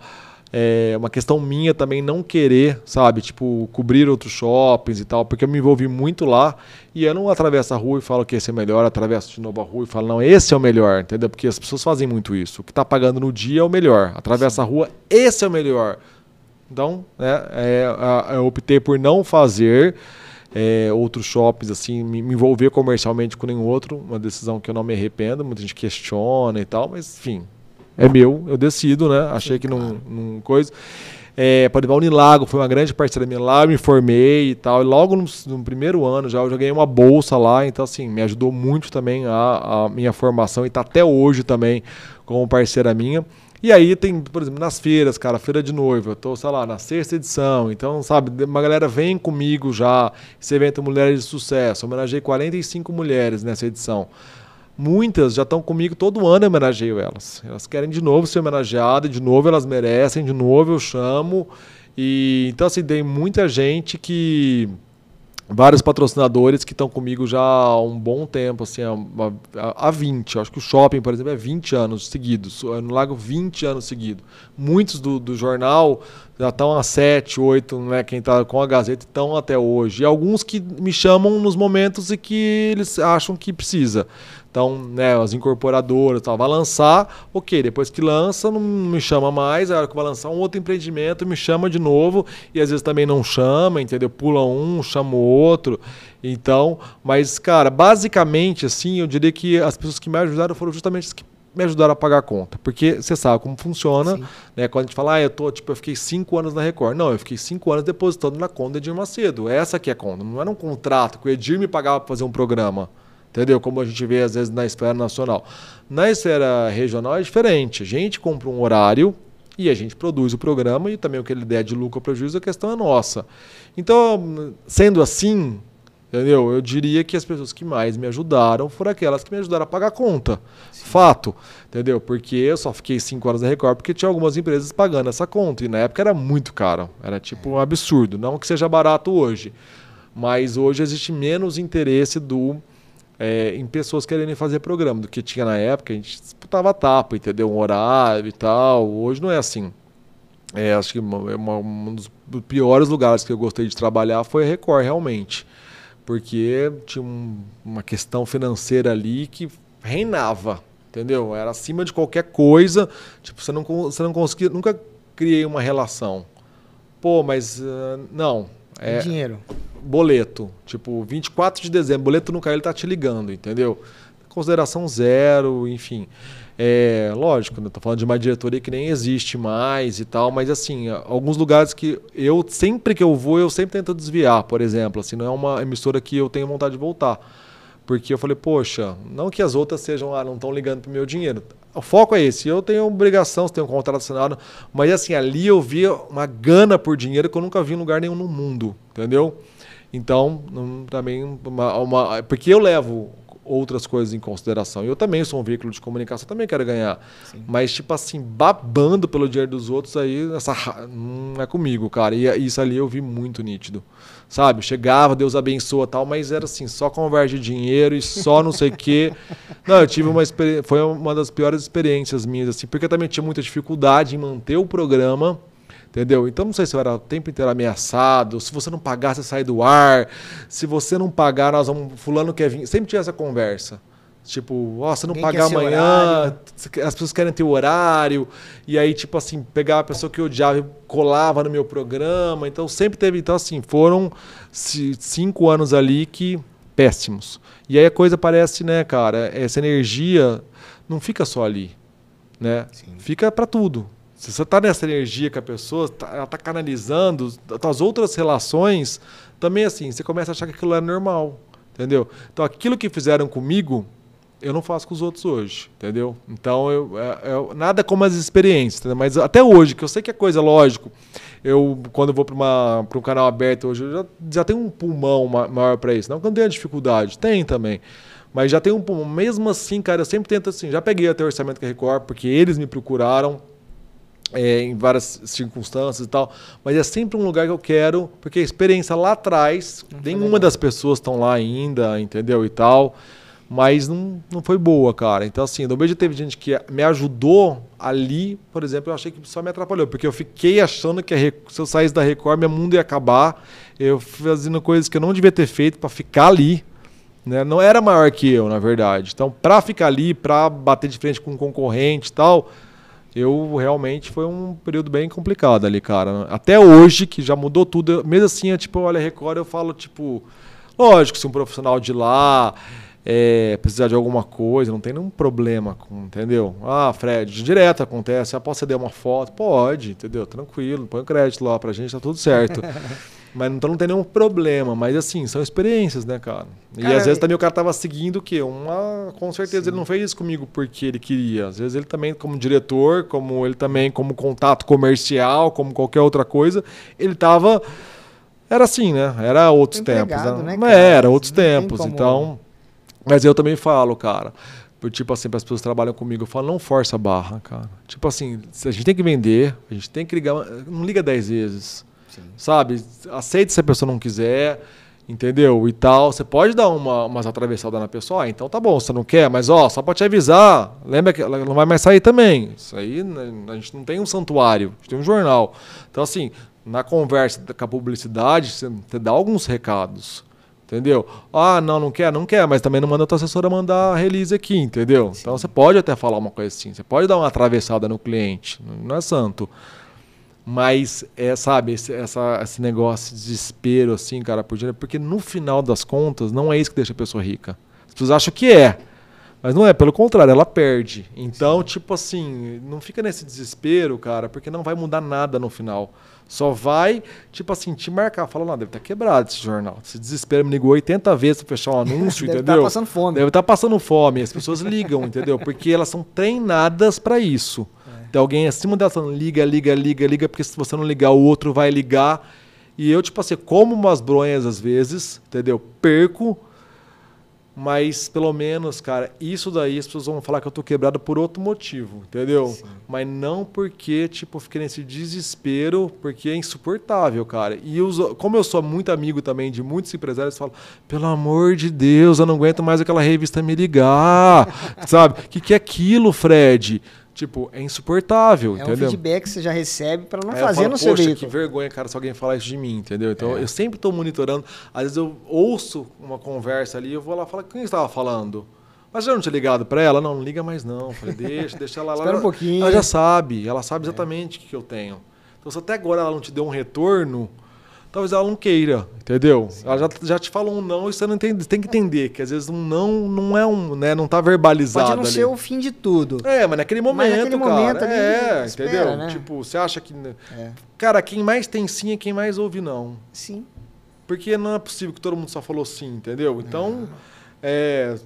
é uma questão minha também não querer, sabe, tipo, cobrir outros shoppings e tal, porque eu me envolvi muito lá e eu não atravesso a rua e falo que esse é melhor, atravesso de novo a rua e falo, não, esse é o melhor, entendeu? Porque as pessoas fazem muito isso. O que está pagando no dia é o melhor. Atravessa a rua, esse é o melhor. Então, né, é, eu optei por não fazer é, outros shoppings, assim, me, me, envolver comercialmente com nenhum outro, uma decisão que eu não me arrependo, muita gente questiona e tal, mas enfim, é meu, eu decido, né? Achei que não, não coisa. É, levar Unilago foi uma grande parceira minha lá, eu me formei e tal. E logo no, no, primeiro ano já eu já ganhei uma bolsa lá, então assim, me ajudou muito também a, a minha formação e está até hoje também como parceira minha. E aí tem, por exemplo, nas feiras, cara, feira de noiva, eu tô, sei lá, na sexta edição, então, sabe, uma galera vem comigo já, esse evento Mulheres de Sucesso, homenageei 45 mulheres nessa edição. Muitas já estão comigo todo ano, eu homenageio elas. Elas querem de novo ser homenageadas, de novo elas merecem, de novo eu chamo. E então assim, tem muita gente que vários patrocinadores que estão comigo já há um bom tempo, assim, há, há 20. Acho que o shopping, por exemplo, é 20 anos seguidos. No Lago, 20 anos seguidos. Muitos do, do jornal já estão há 7, 8, né, quem está com a Gazeta estão até hoje. E alguns que me chamam nos momentos em que eles acham que precisa. Então, né, as incorporadoras, tal, vai lançar, ok, depois que lança, não me chama mais, a hora que vai lançar um outro empreendimento, me chama de novo, e às vezes também não chama, entendeu? Pula um, chama o outro. Então, mas, cara, basicamente, assim, eu diria que as pessoas que me ajudaram foram justamente as que me ajudaram a pagar a conta. Porque você sabe como funciona, né? Quando a gente fala, ah, eu tô, tipo, eu fiquei cinco anos na Record. Não, eu fiquei cinco anos depositando na conta do Edir Macedo. Essa aqui é a conta. Não era um contrato que o Edir me pagava para fazer um programa. Entendeu? Como a gente vê às vezes na esfera nacional. Na esfera regional é diferente. A gente compra um horário e a gente produz o programa e também o que ele der de lucro ou prejuízo, a questão é nossa. Então, sendo assim, entendeu? Eu diria que as pessoas que mais me ajudaram foram aquelas que me ajudaram a pagar a conta. Sim. Fato, entendeu? Porque eu só fiquei cinco horas na Record porque tinha algumas empresas pagando essa conta e na época era muito caro. Era tipo um absurdo. Não que seja barato hoje, mas hoje existe menos interesse do é, em pessoas querendo fazer programa do que tinha na época. A gente disputava tapa, entendeu? Um horário e tal. Hoje não é assim. É, acho que uma, uma, um dos piores lugares que eu gostei de trabalhar foi a Record, realmente. Porque tinha um, uma questão financeira ali que reinava, entendeu? Era acima de qualquer coisa. Tipo, você não, você não conseguia. Nunca criei uma relação. Pô, mas. Uh, não. É, dinheiro boleto. Tipo, 24 de dezembro, boleto não caiu, ele tá te ligando, entendeu? Consideração zero, enfim. É, lógico, né? tô falando de uma diretoria que nem existe mais e tal, mas assim, alguns lugares que eu, sempre que eu vou, eu sempre tento desviar, por exemplo, assim, não é uma emissora que eu tenho vontade de voltar. Porque eu falei, poxa, não que as outras sejam, ah, não estão ligando pro meu dinheiro. O foco é esse. Eu tenho obrigação, tenho um contrato assinado, mas assim, ali eu via uma gana por dinheiro que eu nunca vi em lugar nenhum no mundo, entendeu? Então, também uma, uma, porque eu levo outras coisas em consideração. Eu também sou um veículo de comunicação, também quero ganhar. Sim. Mas, tipo assim, babando pelo dinheiro dos outros, aí essa, não é comigo, cara. E isso ali eu vi muito nítido. Sabe? Chegava, Deus abençoa tal, mas era assim, só conversa de dinheiro e só não sei o quê. Não, eu tive uma experiência, foi uma das piores experiências minhas, assim, porque eu também tinha muita dificuldade em manter o programa Entendeu? Então não sei se eu era o tempo inteiro ameaçado, se você não pagar, você sai do ar, se você não pagar, nós vamos. Fulano quer vir. Sempre tinha essa conversa. Tipo, ó, oh, se não Ninguém pagar amanhã, as pessoas querem ter o horário. E aí, tipo assim, pegar a pessoa que eu odiava e colava no meu programa. Então sempre teve. Então, assim, foram cinco anos ali que péssimos. E aí a coisa parece, né, cara, essa energia não fica só ali. Né? Sim. Fica para tudo. Se você está nessa energia com a pessoa, tá, ela está canalizando as outras relações, também assim, você começa a achar que aquilo é normal, entendeu? Então aquilo que fizeram comigo, eu não faço com os outros hoje, entendeu? Então eu, é, é, nada como as experiências, entendeu? mas até hoje, que eu sei que é coisa, lógico, eu quando eu vou para um canal aberto hoje, eu já, já tenho um pulmão maior para isso, não que eu não tenha dificuldade, tem também. Mas já tenho um pulmão. Mesmo assim, cara, eu sempre tento assim. Já peguei até o orçamento que a Record, porque eles me procuraram é, em várias circunstâncias e tal, mas é sempre um lugar que eu quero, porque a experiência lá atrás, Não nenhuma das pessoas estão lá ainda, entendeu? E tal. Mas não, não foi boa, cara. Então, assim, no mesmo teve gente que me ajudou ali, por exemplo, eu achei que só me atrapalhou, porque eu fiquei achando que se eu saísse da Record, meu mundo ia acabar, eu fazendo coisas que eu não devia ter feito para ficar ali, né? Não era maior que eu, na verdade. Então, para ficar ali, para bater de frente com um concorrente e tal, eu realmente foi um período bem complicado ali, cara. Até hoje, que já mudou tudo, mesmo assim, é, tipo, olha, Record, eu falo, tipo, lógico, se um profissional de lá é, precisar de alguma coisa, não tem nenhum problema, com, entendeu? Ah, Fred, direto acontece. Ah, posso ceder uma foto? Pode, entendeu? Tranquilo, põe o crédito lá pra gente, tá tudo certo. mas então não tem nenhum problema. Mas assim, são experiências, né, cara? E às vezes também o cara tava seguindo o quê? Uma. Com certeza Sim. ele não fez isso comigo porque ele queria. Às vezes ele também, como diretor, como ele também, como contato comercial, como qualquer outra coisa, ele tava. Era assim, né? Era outros tempos. Né? né é, era outros tempos. Então. Mas eu também falo, cara. Tipo assim, as pessoas que trabalham comigo, eu falo, não força a barra, cara. Tipo assim, a gente tem que vender, a gente tem que ligar. Não liga dez vezes. Sim. Sabe? Aceite se a pessoa não quiser, entendeu? E tal. Você pode dar uma, umas atravessadas na pessoa. Ah, então tá bom, você não quer, mas ó, só pra te avisar, lembra que ela não vai mais sair também. Isso aí, né, a gente não tem um santuário, a gente tem um jornal. Então, assim, na conversa com a publicidade, você dá alguns recados. Entendeu? Ah, não, não quer, não quer, mas também não manda a tua assessora mandar a release aqui, entendeu? Sim. Então você pode até falar uma coisa assim, você pode dar uma atravessada no cliente, não é santo. Mas, é, sabe, esse, essa, esse negócio de desespero, assim, cara, por dinheiro, porque no final das contas, não é isso que deixa a pessoa rica. As pessoas acham que é, mas não é, pelo contrário, ela perde. Então, Sim. tipo assim, não fica nesse desespero, cara, porque não vai mudar nada no final. Só vai, tipo assim, te marcar. Fala, não, deve estar tá quebrado esse jornal. Se desespera, me ligou 80 vezes para fechar um anúncio, deve tá entendeu? Deve estar tá passando fome. Deve estar tá passando fome. As pessoas ligam, entendeu? Porque elas são treinadas para isso. É. Tem alguém acima delas falando, liga, liga, liga, liga, porque se você não ligar, o outro vai ligar. E eu, tipo assim, como umas bronhas às vezes, entendeu? Perco mas pelo menos, cara, isso daí as pessoas vão falar que eu tô quebrado por outro motivo, entendeu? Sim. Mas não porque, tipo, eu fiquei nesse desespero, porque é insuportável, cara. E eu, como eu sou muito amigo também de muitos empresários, falam, pelo amor de Deus, eu não aguento mais aquela revista me ligar, sabe? O que, que é aquilo, Fred? Tipo, é insuportável, é entendeu? É um feedback que você já recebe para não Aí fazer falo, no seu veículo. que vergonha, cara, se alguém falar isso de mim, entendeu? Então, é. eu sempre estou monitorando. Às vezes eu ouço uma conversa ali, eu vou lá falar, quem estava falando? Mas eu não tinha ligado para ela? Não, não liga mais não. Falei, deixa, deixa ela lá. Espera um pouquinho. Ela já sabe, ela sabe é. exatamente o que, que eu tenho. Então, se até agora ela não te deu um retorno, talvez ela não queira, entendeu? Sim. Ela já, já te falou um não e você não entende, tem que entender que às vezes um não não é um, né, não tá verbalizado Pode não ali. ser o fim de tudo. É, mas naquele momento, mas naquele cara, momento ali, é, espera, entendeu? Né? Tipo, você acha que é. cara, quem mais tem sim é quem mais ouve não. Sim. Porque não é possível que todo mundo só falou sim, entendeu? Então, é,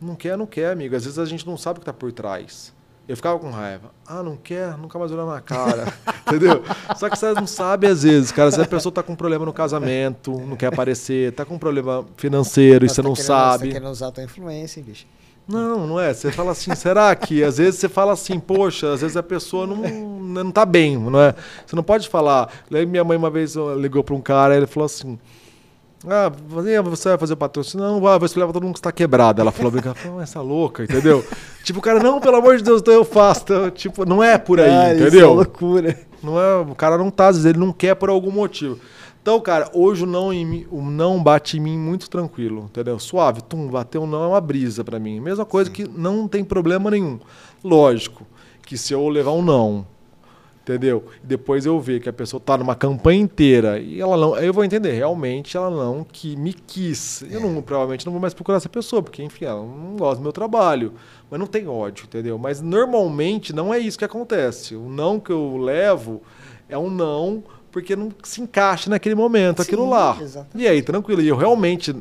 não quer, não quer, amigo. Às vezes a gente não sabe o que tá por trás. Eu ficava com raiva. Ah, não quer? Nunca mais olhar na cara. Entendeu? Só que vocês não sabem às vezes, cara. Vezes a pessoa tá com um problema no casamento, não quer aparecer, tá com um problema financeiro Mas e você tá não sabe. Você tá querendo usar a tua influência, hein, bicho? Não, não é. Você fala assim, será que? Às vezes você fala assim, poxa, às vezes a pessoa não, não tá bem, não é? Você não pode falar. Minha mãe uma vez ligou para um cara, ele falou assim. Ah, você vai fazer o patrocínio? Não, vai, vou explicar pra todo mundo que está quebrado. Ela falou, brincando, essa louca, entendeu? tipo, o cara, não, pelo amor de Deus, então eu faço. Então, tipo, não é por aí, ah, entendeu? Isso é loucura. Não é, o cara não tá, às vezes ele não quer por algum motivo. Então, cara, hoje o não, em, o não bate em mim muito tranquilo, entendeu? Suave, tum, bateu um não é uma brisa para mim. Mesma coisa Sim. que não tem problema nenhum. Lógico que se eu levar um não entendeu? Depois eu ver que a pessoa está numa campanha inteira e ela não, eu vou entender, realmente ela não que me quis. Eu não, provavelmente não vou mais procurar essa pessoa, porque enfim, ela não gosta do meu trabalho, mas não tem ódio, entendeu? Mas normalmente não é isso que acontece. O não que eu levo é um não porque não se encaixa naquele momento, Sim, aquilo lá. Exatamente. E aí, tranquilo. E eu realmente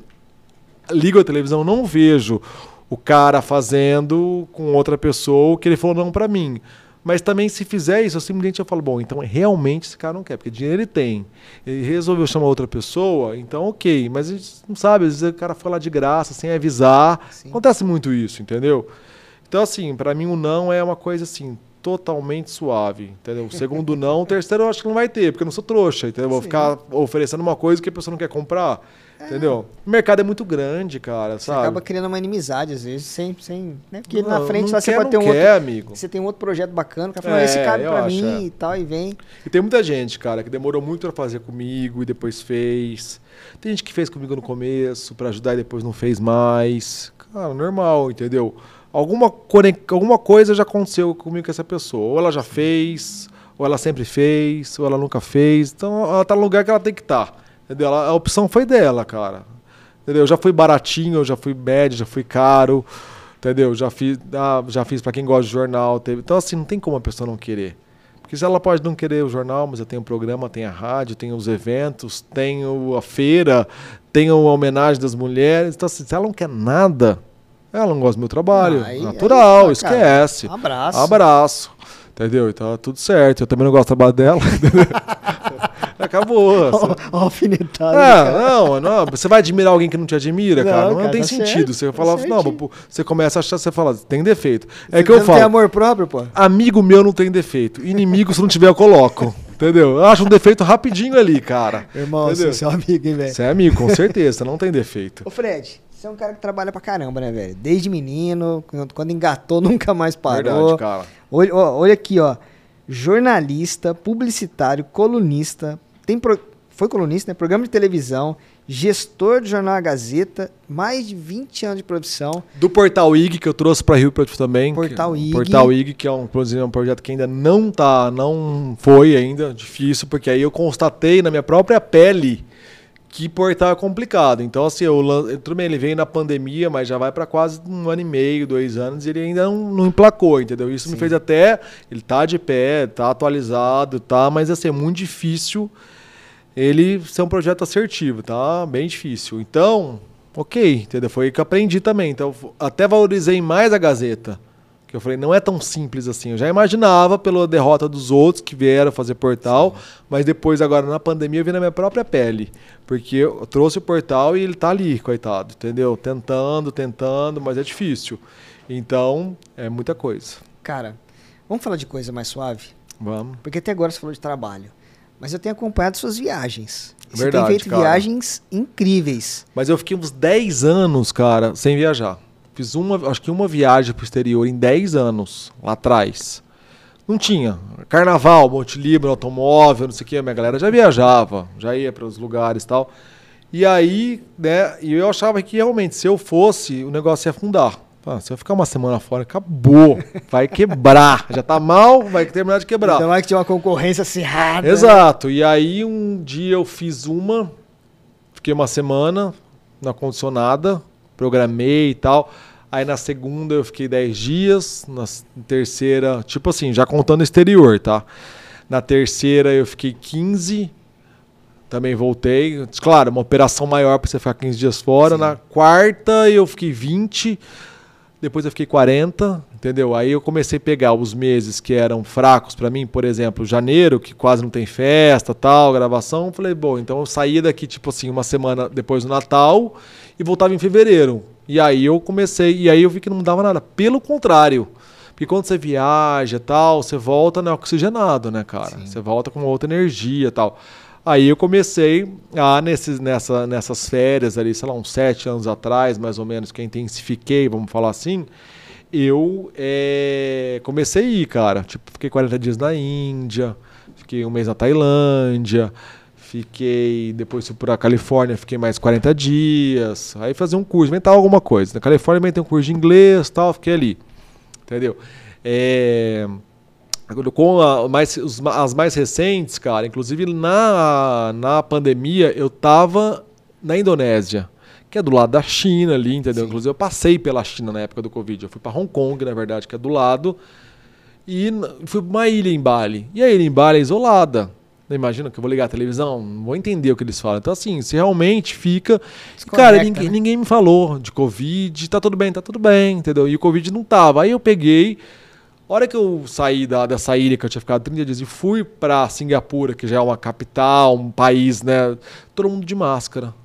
ligo a televisão, não vejo o cara fazendo com outra pessoa o que ele falou não para mim. Mas também, se fizer isso, eu simplesmente eu falo, bom, então realmente esse cara não quer, porque dinheiro ele tem. Ele resolveu chamar outra pessoa, então ok. Mas a gente não sabe, às vezes o cara foi lá de graça, sem avisar. Sim. Acontece muito isso, entendeu? Então, assim, para mim o não é uma coisa assim, totalmente suave, entendeu? O segundo não, o terceiro eu acho que não vai ter, porque eu não sou trouxa, entendeu? Eu Vou Sim. ficar oferecendo uma coisa que a pessoa não quer comprar, entendeu? O mercado é muito grande, cara, Você sabe? acaba criando uma inimizade, às vezes, sem. sem né? Porque Não, na frente lá você quer, pode ter um quer, outro. amigo. Você tem um outro projeto bacana, cara fala, É, esse cabe eu pra acho, mim é. e tal, e vem. E tem muita gente, cara, que demorou muito pra fazer comigo e depois fez. Tem gente que fez comigo no começo pra ajudar e depois não fez mais. Cara, normal, entendeu? Alguma, alguma coisa já aconteceu comigo com essa pessoa. Ou ela já fez, ou ela sempre fez, ou ela nunca fez. Então ela tá no lugar que ela tem que estar. Entendeu? A opção foi dela, cara. Entendeu? Eu já fui baratinho, eu já fui médio, já fui caro. Entendeu? Já fiz, ah, já fiz para quem gosta de jornal. Teve... Então, assim, não tem como a pessoa não querer. Porque se ela pode não querer o jornal, mas eu tenho o programa, tem a rádio, tem os eventos, tenho a feira, tenho a homenagem das mulheres. Então, assim, se ela não quer nada, ela não gosta do meu trabalho. Aí- Natural, aí, cara, esquece. Abraço. Abraço. Entendeu? Então, tudo certo. Eu também não gosto do trabalho dela. Acabou. Alfinetada. É, não, não, você vai admirar alguém que não te admira, Não, cara? Não, cara, tem tá sentido. certo, você tá fala, não, certinho. pô, você começa a achar, você fala, tem defeito. É Você que eu não tem falo, amor próprio, pô? amigo meu não tem defeito. Inimigo, se não tiver, eu coloco. Entendeu? Eu acho um defeito rapidinho ali, cara. Irmão, Entendeu? você é seu amigo, hein, velho? Você é amigo, com certeza, não tem defeito. Ô, Fred, você é um cara que trabalha pra caramba, né, velho? Desde menino, quando- quando engatou, nunca mais parou. Verdade, cara. Olha, ó, olha aqui, ó. Jornalista, publicitário, colunista, tem pro- foi colunista, né? Programa de televisão, gestor do jornal A Gazeta, mais de 20 anos de profissão. Do Portal IG, que eu trouxe para Rio Preto também. Portal que, IG. Portal IG, que é um, inclusive, um projeto que ainda não tá, não foi ainda, difícil, porque aí eu constatei na minha própria pele que portal é complicado. Então, assim, eu, tudo bem, ele veio na pandemia, mas já vai para quase um ano e meio, dois anos, e ele ainda não, não emplacou, entendeu? Isso me Sim. fez até. Ele tá de pé, tá atualizado, tá, mas assim, é muito difícil ele ser um projeto assertivo, tá? Bem difícil. Então, ok, entendeu? Foi aí que eu aprendi também. Então, até valorizei mais a Gazeta. Que eu falei, não é tão simples assim. Eu já imaginava pela derrota dos outros que vieram fazer portal, mas depois, agora na pandemia, eu vi na minha própria pele. Porque eu trouxe o portal e ele tá ali, coitado, entendeu? Tentando, tentando, mas é difícil. Então, é muita coisa. Cara, vamos falar de coisa mais suave? Vamos. Porque até agora você falou de trabalho. Mas eu tenho acompanhado suas viagens. Você Verdade, tem feito cara. viagens incríveis. Mas eu fiquei uns 10 anos, cara, sem viajar. Fiz uma, acho que uma viagem pro exterior em 10 anos, lá atrás. Não tinha. Carnaval, Monte Libra, automóvel, não sei o que, a minha galera já viajava, já ia para os lugares e tal. E aí, né, e eu achava que realmente, se eu fosse, o negócio ia afundar. Ah, se eu ficar uma semana fora, acabou. Vai quebrar. Já tá mal, vai terminar de quebrar. Então é que tinha uma concorrência acirrada. Exato. E aí um dia eu fiz uma, fiquei uma semana na condicionada, programei e tal. Aí na segunda eu fiquei 10 dias, na terceira, tipo assim, já contando o exterior, tá? Na terceira eu fiquei 15, também voltei. Claro, uma operação maior para você ficar 15 dias fora. Sim. Na quarta eu fiquei 20, depois eu fiquei 40, entendeu? Aí eu comecei a pegar os meses que eram fracos para mim, por exemplo, janeiro, que quase não tem festa, tal, gravação. Falei, bom, então eu saía daqui, tipo assim, uma semana depois do Natal e voltava em fevereiro. E aí eu comecei, e aí eu vi que não mudava nada. Pelo contrário. Porque quando você viaja e tal, você volta né, oxigenado, né, cara? Sim. Você volta com outra energia e tal. Aí eu comecei a, nesses, nessa, nessas férias ali, sei lá, uns sete anos atrás, mais ou menos, que eu intensifiquei, vamos falar assim, eu eh, comecei a ir, cara. Tipo, fiquei 40 dias na Índia, fiquei um mês na Tailândia, fiquei, depois fui pra Califórnia, fiquei mais 40 dias, aí fazer um curso, inventar alguma coisa. Na Califórnia inventei um curso de inglês tal, fiquei ali, entendeu? É... Com a- mais, os as mais recentes, cara, inclusive na, na pandemia, eu tava na Indonésia, que é do lado da China ali, entendeu? Sim. Inclusive eu passei pela China na época do Covid. Eu fui para Hong Kong, na verdade, que é do lado, e fui pra uma ilha em Bali. E a ilha em Bali é isolada. Não Imagina que eu vou ligar a televisão, não vou entender o que eles falam. Então, assim, se realmente fica. Desconecta, cara, ninguém, né? ninguém me falou de Covid, tá tudo bem, tá tudo bem, entendeu? E o Covid não tava. Aí eu peguei. A hora que eu saí da, dessa ilha que eu tinha ficado 30 dias e fui pra Singapura, que já é uma capital, um país, né? Todo mundo de máscara.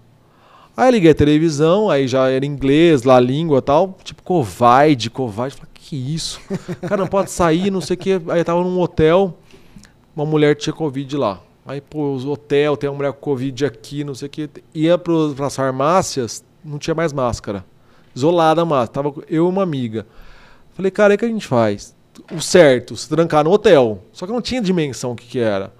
Aí liguei a televisão, aí já era inglês lá, a língua tal, tipo Covid, Covid. Falei, que isso? Cara, não pode sair, não sei o que. Aí eu tava num hotel, uma mulher tinha Covid lá. Aí, pô, os hotel, tem uma mulher com Covid aqui, não sei o que. Ia para as farmácias, não tinha mais máscara. Isolada a máscara. Tava eu e uma amiga. Falei, cara, o que a gente faz? O certo, se trancar no hotel. Só que não tinha dimensão o que, que era.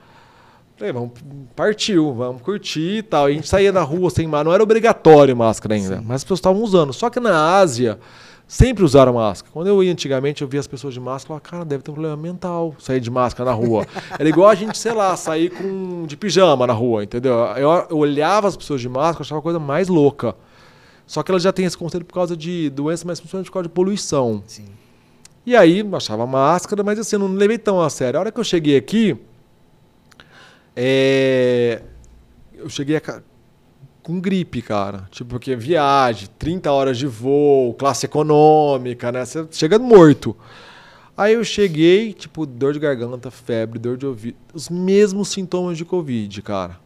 Falei, vamos, partiu, vamos curtir e tal. E a gente saía na rua sem máscara. Não era obrigatório máscara ainda, Sim. mas as pessoas estavam usando. Só que na Ásia, sempre usaram máscara. Quando eu ia antigamente, eu via as pessoas de máscara e falava, cara, deve ter um problema mental sair de máscara na rua. Era igual a gente, sei lá, sair com, de pijama na rua, entendeu? Eu, eu olhava as pessoas de máscara, achava a coisa mais louca. Só que elas já têm esse conceito por causa de doença, mas principalmente por causa de poluição. Sim. E aí, achava máscara, mas assim, não levei tão a sério. A hora que eu cheguei aqui, é... Eu cheguei a... com gripe, cara. Tipo, porque viagem, 30 horas de voo, classe econômica, né? Você chega morto. Aí eu cheguei, tipo, dor de garganta, febre, dor de ouvido. Os mesmos sintomas de Covid, cara.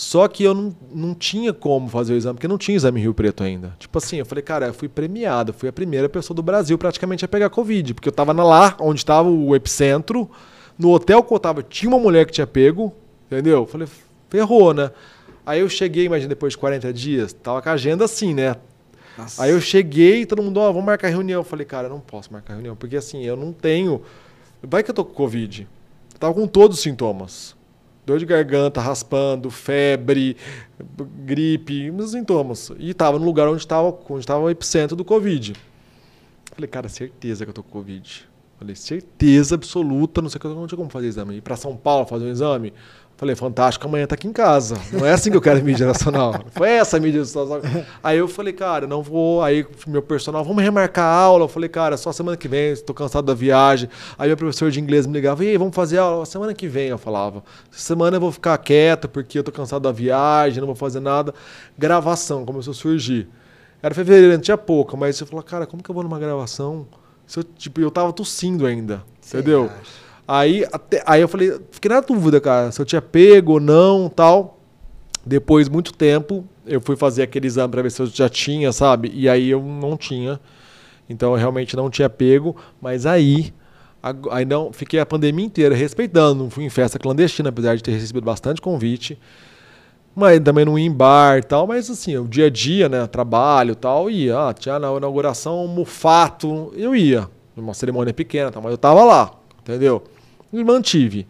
Só que eu não, não tinha como fazer o exame, porque não tinha exame Rio Preto ainda. Tipo assim, eu falei, cara, eu fui premiado, fui a primeira pessoa do Brasil praticamente a pegar Covid, porque eu tava lá onde estava o epicentro, no hotel que eu tava, tinha uma mulher que tinha pego, Entendeu? Falei, ferrou, né? Aí eu cheguei, imagina, depois de 40 dias, tava com a agenda assim, né? Nossa. Aí eu cheguei, todo mundo, ó, oh, vamos marcar reunião. Eu falei, cara, eu não posso marcar reunião, porque assim, eu não tenho. Vai que eu tô com Covid. Eu tava com todos os sintomas. Dor de garganta, raspando, febre, gripe, os sintomas. E tava no lugar onde tava, onde o epicentro do Covid. Falei, cara, certeza que eu tô com Covid. Falei, certeza absoluta, não sei o que, não tinha como fazer exame. Ir pra São Paulo fazer um exame. Falei, fantástico, amanhã tá aqui em casa. Não é assim que eu quero mídia nacional. Foi essa a mídia nacional. Aí eu falei, cara, não vou. Aí meu personal, vamos remarcar a aula. Eu falei, cara, só semana que vem, estou cansado da viagem. Aí meu professor de inglês me ligava, e aí, vamos fazer aula? Semana que vem, eu falava. Semana eu vou ficar quieto porque eu tô cansado da viagem, não vou fazer nada. Gravação começou a surgir. Era fevereiro, não tinha pouco, mas eu falei, cara, como que eu vou numa gravação? Se eu, tipo, eu tava tossindo ainda, Sim, entendeu? Acho. Aí, até, aí eu falei, fiquei na dúvida, cara, se eu tinha pego ou não tal. Depois, muito tempo, eu fui fazer aquele exame para ver se eu já tinha, sabe? E aí eu não tinha. Então eu realmente não tinha pego. Mas aí, aí não, fiquei a pandemia inteira respeitando. Não fui em festa clandestina, apesar de ter recebido bastante convite. Mas também não ia em bar e tal. Mas assim, o dia a dia, né? Trabalho e tal, ia. Ah, tinha na inauguração, mufato, eu ia. Uma cerimônia pequena, tal, mas eu tava lá, entendeu? E mantive.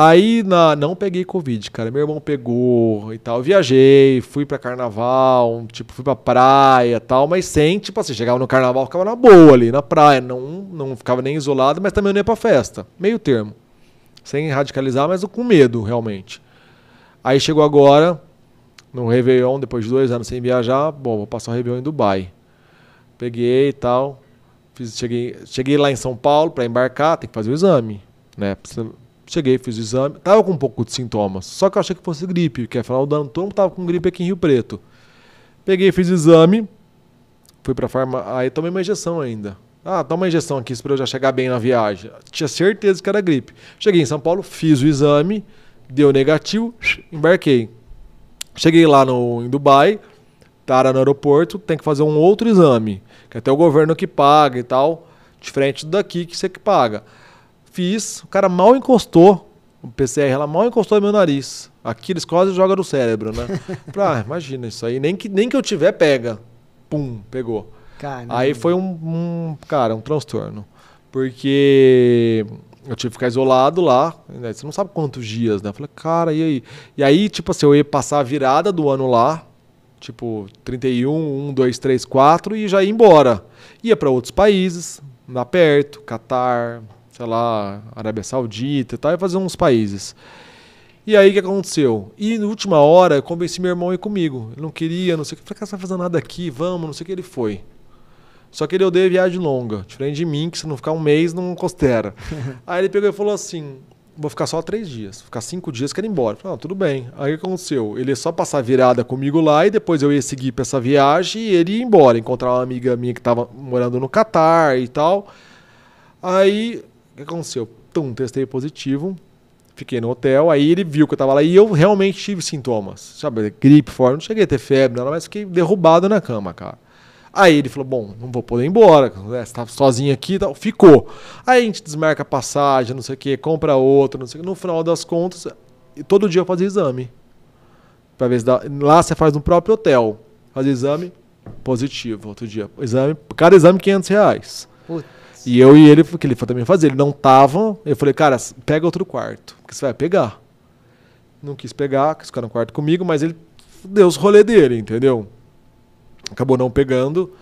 Aí na, não peguei Covid, cara. Meu irmão pegou e tal. Viajei, fui pra carnaval, tipo, fui pra praia e tal, mas sem, tipo assim, chegava no carnaval, ficava na boa ali, na praia. Não, não ficava nem isolado, mas também não ia pra festa. Meio termo. Sem radicalizar, mas com medo, realmente. Aí chegou agora, no Réveillon, depois de dois anos sem viajar, bom, vou passar o Réveillon em Dubai. Peguei e tal. Fiz, cheguei, cheguei lá em São Paulo para embarcar, tem que fazer o exame né? Cheguei, fiz o exame, tava com um pouco de sintomas, só que eu achei que fosse gripe, porque afinal o dano todo tava com gripe aqui em Rio Preto. Peguei, fiz o exame, fui pra farmácia, aí tomei uma injeção ainda. Ah, toma uma injeção aqui, para eu já chegar bem na viagem. Tinha certeza que era gripe. Cheguei em São Paulo, fiz o exame, deu negativo, embarquei. Cheguei lá no, em Dubai, tara no aeroporto, tem que fazer um outro exame, que até o governo que paga e tal, diferente daqui que você que paga. Fiz, o cara mal encostou, o PCR ela mal encostou no meu nariz. Aqui eles quase jogam no cérebro, né? ah, imagina isso aí, nem que, nem que eu tiver, pega. Pum, pegou. Caramba. Aí foi um, um, cara, um transtorno. Porque eu tive que ficar isolado lá, né? você não sabe quantos dias, né? Eu falei, cara, e aí? E aí, tipo assim, eu ia passar a virada do ano lá, tipo, 31, 1, 2, 3, 4, e já ia embora. Ia para outros países, lá perto, Catar, sei lá, Arábia Saudita e tal, e fazer uns países. E aí o que aconteceu? E na última hora eu convenci meu irmão a ir comigo. Ele não queria, não sei o que. Eu falei, cara, você vai fazendo nada aqui, vamos, não sei o que ele foi. Só que ele odeia viagem longa. Diferente de mim, que se não ficar um mês, não costera. aí ele pegou e falou assim: vou ficar só três dias. Ficar cinco dias, quero ir embora. Eu falei, ah, tudo bem. Aí o que aconteceu? Ele ia só passar virada comigo lá e depois eu ia seguir para essa viagem e ele ia embora. Encontrar uma amiga minha que estava morando no Catar e tal. Aí que aconteceu? Tum, testei positivo, fiquei no hotel, aí ele viu que eu tava lá e eu realmente tive sintomas. Sabe, gripe forte, não cheguei a ter febre, nada, mas fiquei derrubado na cama, cara. Aí ele falou: Bom, não vou poder ir embora, né? você tá sozinho aqui e tal. Ficou. Aí a gente desmarca a passagem, não sei o que, compra outra, não sei o que. No final das contas, todo dia eu fazia exame. Pra ver se dá. Lá você faz no próprio hotel. Fazia exame, positivo. Outro dia. Exame, cada exame, 500 reais. E eu e ele, que ele foi também fazer. Ele não tava. Eu falei, cara, pega outro quarto. Porque você vai pegar. Não quis pegar, quis ficar no quarto comigo, mas ele deu os rolê dele, entendeu? Acabou não pegando.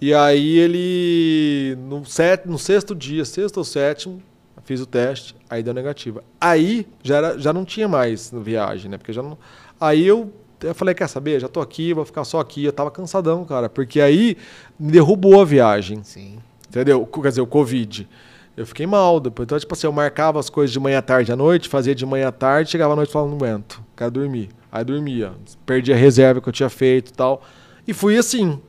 E aí ele. No, set, no sexto dia, sexto ou sétimo, fiz o teste, aí deu negativa. Aí já, era, já não tinha mais viagem, né? Porque já não. Aí eu, eu falei, quer saber? Já tô aqui, vou ficar só aqui. Eu tava cansadão, cara. Porque aí me derrubou a viagem. Sim. Entendeu? Quer dizer, o Covid. Eu fiquei mal depois. Então, tipo assim, eu marcava as coisas de manhã, tarde à noite, fazia de manhã à tarde, chegava à noite e falava, não aguento, quero dormir. Aí dormia. Perdi a reserva que eu tinha feito e tal. E fui assim.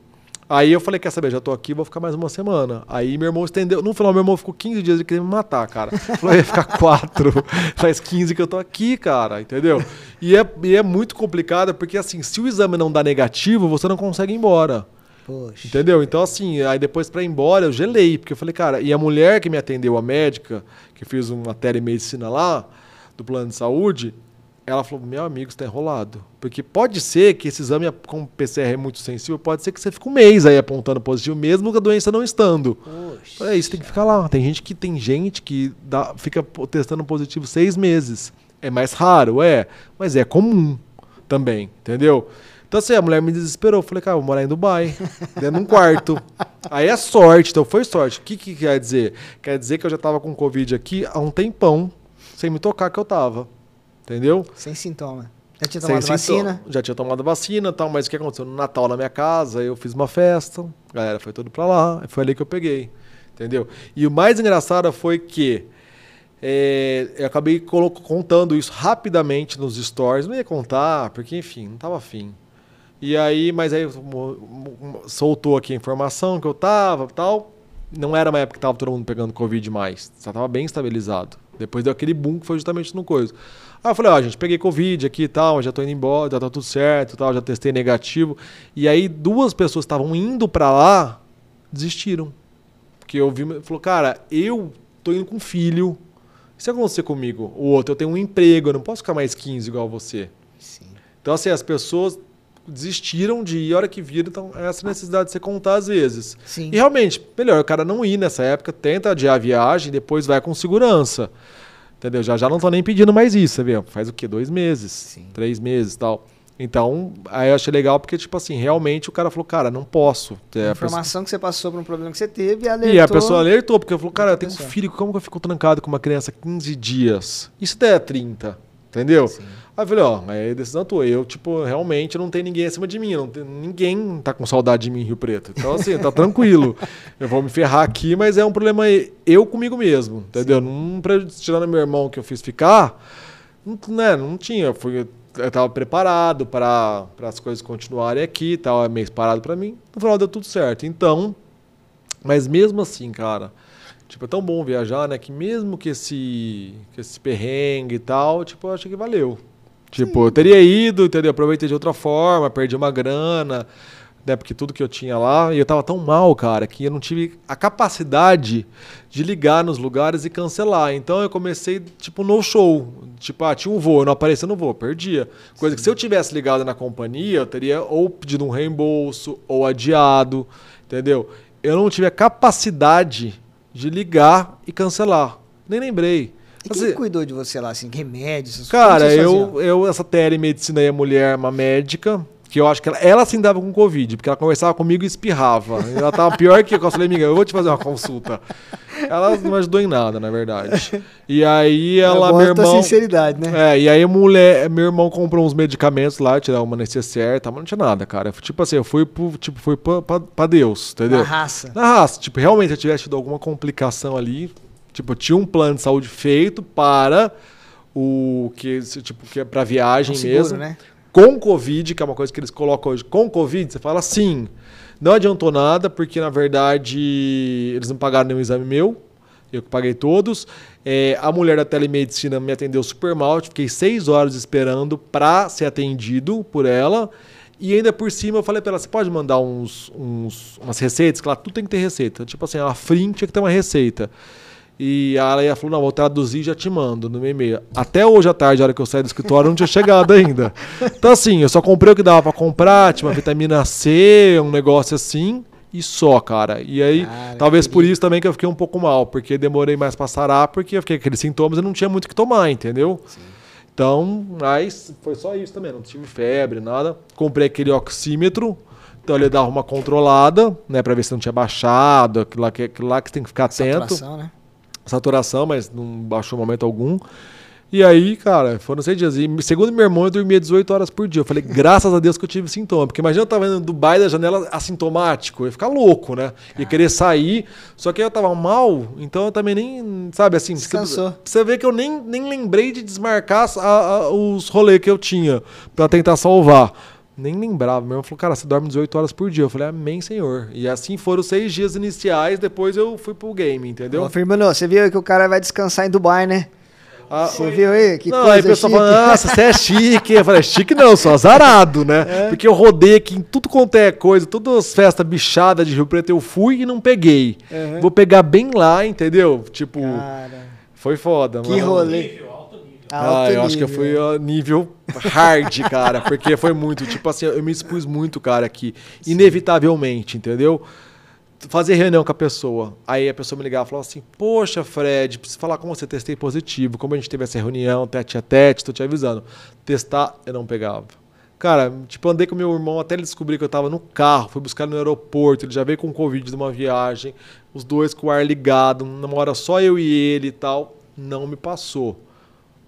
Aí eu falei, quer saber, já tô aqui, vou ficar mais uma semana. Aí meu irmão estendeu. No final, meu irmão ficou 15 dias de querer me matar, cara. Falou, ia ficar quatro. Faz 15 que eu tô aqui, cara, entendeu? E é, e é muito complicado, porque assim, se o exame não dá negativo, você não consegue ir embora. Poxa. Entendeu? Então, assim, aí depois pra ir embora eu gelei, porque eu falei, cara, e a mulher que me atendeu, a médica, que fez uma telemedicina lá, do plano de saúde, ela falou, meu amigo, você tá enrolado. Porque pode ser que esse exame com PCR é muito sensível, pode ser que você fique um mês aí apontando positivo, mesmo com a doença não estando. Poxa. É isso, tem que ficar lá. Tem gente que tem gente que dá, fica testando positivo seis meses. É mais raro, é, mas é comum também, entendeu? Então assim, a mulher me desesperou. Eu falei, cara, vou morar em Dubai, dentro de um quarto. Aí é sorte, então foi sorte. O que, que quer dizer? Quer dizer que eu já tava com Covid aqui há um tempão, sem me tocar que eu tava. Entendeu? Sem sintoma. Já tinha Sem tomado sintoma. vacina? Já tinha tomado vacina e tal, mas o que aconteceu? No Natal na minha casa, eu fiz uma festa, a galera foi tudo pra lá, foi ali que eu peguei. Entendeu? E o mais engraçado foi que é, eu acabei contando isso rapidamente nos stories. Não ia contar, porque, enfim, não tava afim. E aí, mas aí soltou aqui a informação que eu tava e tal. Não era uma época que tava todo mundo pegando Covid mais. Já tava bem estabilizado. Depois deu aquele boom que foi justamente no coisa. Aí eu falei, ó, gente, peguei Covid aqui e tal, já tô indo embora, já tá tudo certo e tal, já testei negativo. E aí duas pessoas estavam indo pra lá, desistiram. Porque eu vi, falou, cara, eu tô indo com filho. Se acontecer comigo, o outro, eu tenho um emprego, eu não posso ficar mais 15 igual você. Sim. Então, assim, as pessoas desistiram de ir, a hora que viram, então, essa necessidade de você contar às vezes. Sim. E realmente, melhor o cara não ir nessa época, tenta adiar a viagem, depois vai com segurança. Entendeu? Já já não tô nem pedindo mais isso, você vê? Faz o quê? Dois meses, Sim. três meses e tal. Então, aí eu achei legal porque, tipo assim, realmente o cara falou, cara, não posso. É, A a pessoa- informação que você passou por um problema que você teve e alertou. e a pessoa alertou, porque falou, cara, eu tenho um filho, como que eu fico trancado com uma criança 15 dias? Isso daí é 30, entendeu? Sim. Aí eu falei, ó, é decisão tua. Eu, tipo, realmente não tem ninguém acima de mim. Não tem, ninguém tá com saudade de mim em Rio Preto. Então, assim, tá tranquilo. Eu vou me ferrar aqui, mas é um problema eu comigo mesmo, entendeu? Não pre- tirando meu irmão que eu fiz ficar, não, né, não tinha. Eu, fui, eu tava preparado para as coisas continuarem aqui, tava meio parado para mim. No final deu tudo certo. Então, mas mesmo assim, cara, tipo, é tão bom viajar, né? Que mesmo que esse, que esse perrengue e tal, tipo, eu achei que valeu. Tipo, eu teria ido, entendeu? Aproveitei de outra forma, perdi uma grana, né? Porque tudo que eu tinha lá, e eu tava tão mal, cara, que eu não tive a capacidade de ligar nos lugares e cancelar. Então eu comecei, tipo, no show. Tipo, ah, tinha um voo, eu não aparecia no voo, perdia. Coisa que se eu tivesse ligado na companhia, eu teria ou pedido um reembolso, ou adiado, entendeu? Eu não tive a capacidade de ligar e cancelar. Nem lembrei. E quem Assim, cuidou de você lá, assim? Remédios? Cara, eu, eu, essa telemedicina aí, a mulher, uma médica, que eu acho que ela, ela se dava com Covid, porque ela conversava comigo e espirrava. Ela tava pior que eu. Eu falei, amiga, eu vou te fazer uma consulta. Ela não ajudou em nada, na verdade. E aí ela, Eu meu irmão. sinceridade, né? É, e aí a mulher, meu irmão comprou uns medicamentos lá, tirar uma necessaire, tá, mas não tinha nada, cara. Tipo assim, eu fui pro, tipo, fui pra, pra, pra Deus, entendeu? Na raça. Na raça, tipo, realmente se eu tivesse tido alguma complicação ali, tipo, tinha um plano de saúde feito para o que, tipo, que é para viagem seguro, mesmo. né? Com Covid, que é uma coisa que eles colocam hoje. Com Covid, você fala sim. Não adiantou nada, porque na verdade eles não pagaram nenhum exame meu. Eu que paguei todos. É, a mulher da telemedicina me atendeu super mal. eu Fiquei seis horas esperando para ser atendido por ela. E ainda por cima eu falei pra ela, você pode mandar uns, uns, umas receitas? Claro, tudo tem que ter receita. Tipo assim, a Frim tinha que ter uma receita. E aí ela falou, não, vou traduzir e já te mando no meu e-mail. Até hoje à tarde, a hora que eu saí do escritório, não tinha chegado ainda. Então assim, eu só comprei o que dava pra comprar, tinha uma vitamina C, um negócio assim, e só, cara. E aí, Cara, talvez por isso também que eu fiquei um pouco mal, porque demorei mais pra sarar, porque eu fiquei com aqueles sintomas e não tinha muito o que tomar, entendeu? Então, mas foi só isso também, não tive febre, nada. Comprei aquele oxímetro, então ele dava uma controlada, né, pra ver se não tinha baixado, aquilo lá que, aquilo lá que você tem que ficar atento Saturação, né? Saturação, mas não baixou momento algum. E aí, cara, foram seis dias. E segundo meu irmão, eu dormia 18 horas por dia. Eu falei, graças a Deus que eu tive sintoma. Porque imagina eu tava indo do Dubai da janela assintomático. Eu ia ficar louco, né? Ia querer sair. Só que eu tava mal, então eu também nem, sabe assim. Descansou. Você, vê que eu nem, nem lembrei de desmarcar a- a- os rolês que eu tinha pra tentar salvar. Nem lembrava. Meu irmão falou, cara, você dorme 18 horas por dia. Eu falei, amém, senhor. E assim foram os seis dias iniciais. Depois eu fui pro game, entendeu? Firmino, você viu aí que o cara vai descansar em Dubai, né? Ah, Você viu aí? Que não, coisa aí o pessoal fala, nossa, você é chique. Eu falei, chique não, sou azarado, né? É. Porque eu rodei aqui em tudo quanto é coisa, todas as festas bichadas de Rio Preto eu fui e não peguei. Uhum. Vou pegar bem lá, entendeu? Tipo, Cara, foi foda. que mano. rolê. Ah, eu acho que foi ó, nível hard, cara, porque foi muito, tipo assim, eu me expus muito, cara, aqui, inevitavelmente, entendeu? Fazer reunião com a pessoa, aí a pessoa me ligava e falava assim, poxa, Fred, preciso falar com você, testei positivo, como a gente teve essa reunião, tete a tete, tô te avisando. Testar, eu não pegava. Cara, tipo, andei com meu irmão até ele descobrir que eu tava no carro, fui buscar no aeroporto, ele já veio com Covid de uma viagem, os dois com o ar ligado, numa hora só eu e ele e tal, não me passou.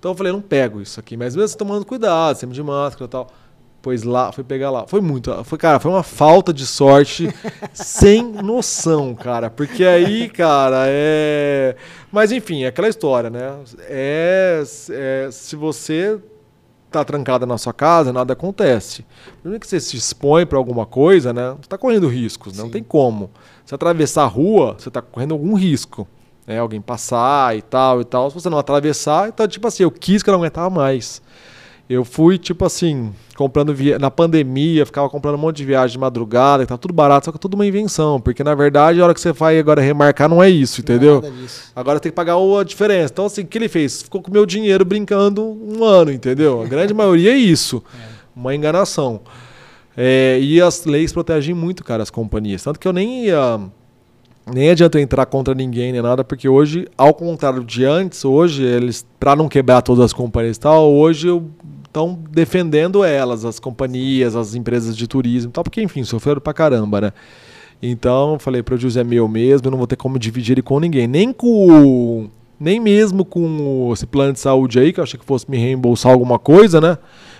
Então eu falei, não pego isso aqui, mas mesmo tomando cuidado, sempre de máscara e tal. Pois lá, fui pegar lá. Foi muito, foi, cara, foi uma falta de sorte sem noção, cara. Porque aí, cara, é. Mas enfim, é aquela história, né? É, é se você tá trancada na sua casa, nada acontece. Primeiro que você se expõe para alguma coisa, né? Você tá correndo riscos, né? não tem como. Se atravessar a rua, você tá correndo algum risco. Né? Alguém passar e tal e tal. Se você não atravessar, então, tipo assim, eu quis que eu não aguentava mais. Eu fui, tipo assim, comprando via... na pandemia, ficava comprando um monte de viagem de madrugada, e tá tudo barato, só que é tudo uma invenção. Porque na verdade, a hora que você vai agora remarcar, não é isso, entendeu? Agora tem que pagar a diferença. Então, assim, o que ele fez? Ficou com o meu dinheiro brincando um ano, entendeu? A grande maioria é isso. Uma enganação. É, e as leis protegem muito, cara, as companhias. Tanto que eu nem ia. Nem adianta entrar contra ninguém nem nada, porque hoje, ao contrário de antes, hoje, eles, pra não quebrar todas as companhias e tal, hoje estão defendendo elas, as companhias, as empresas de turismo e tal, porque, enfim, sofreram pra caramba, né? Então, falei, prejuízo é meu mesmo, eu não vou ter como dividir ele com ninguém. Nem com. Nem mesmo com esse plano de saúde aí, que eu achei que fosse me reembolsar alguma coisa, né?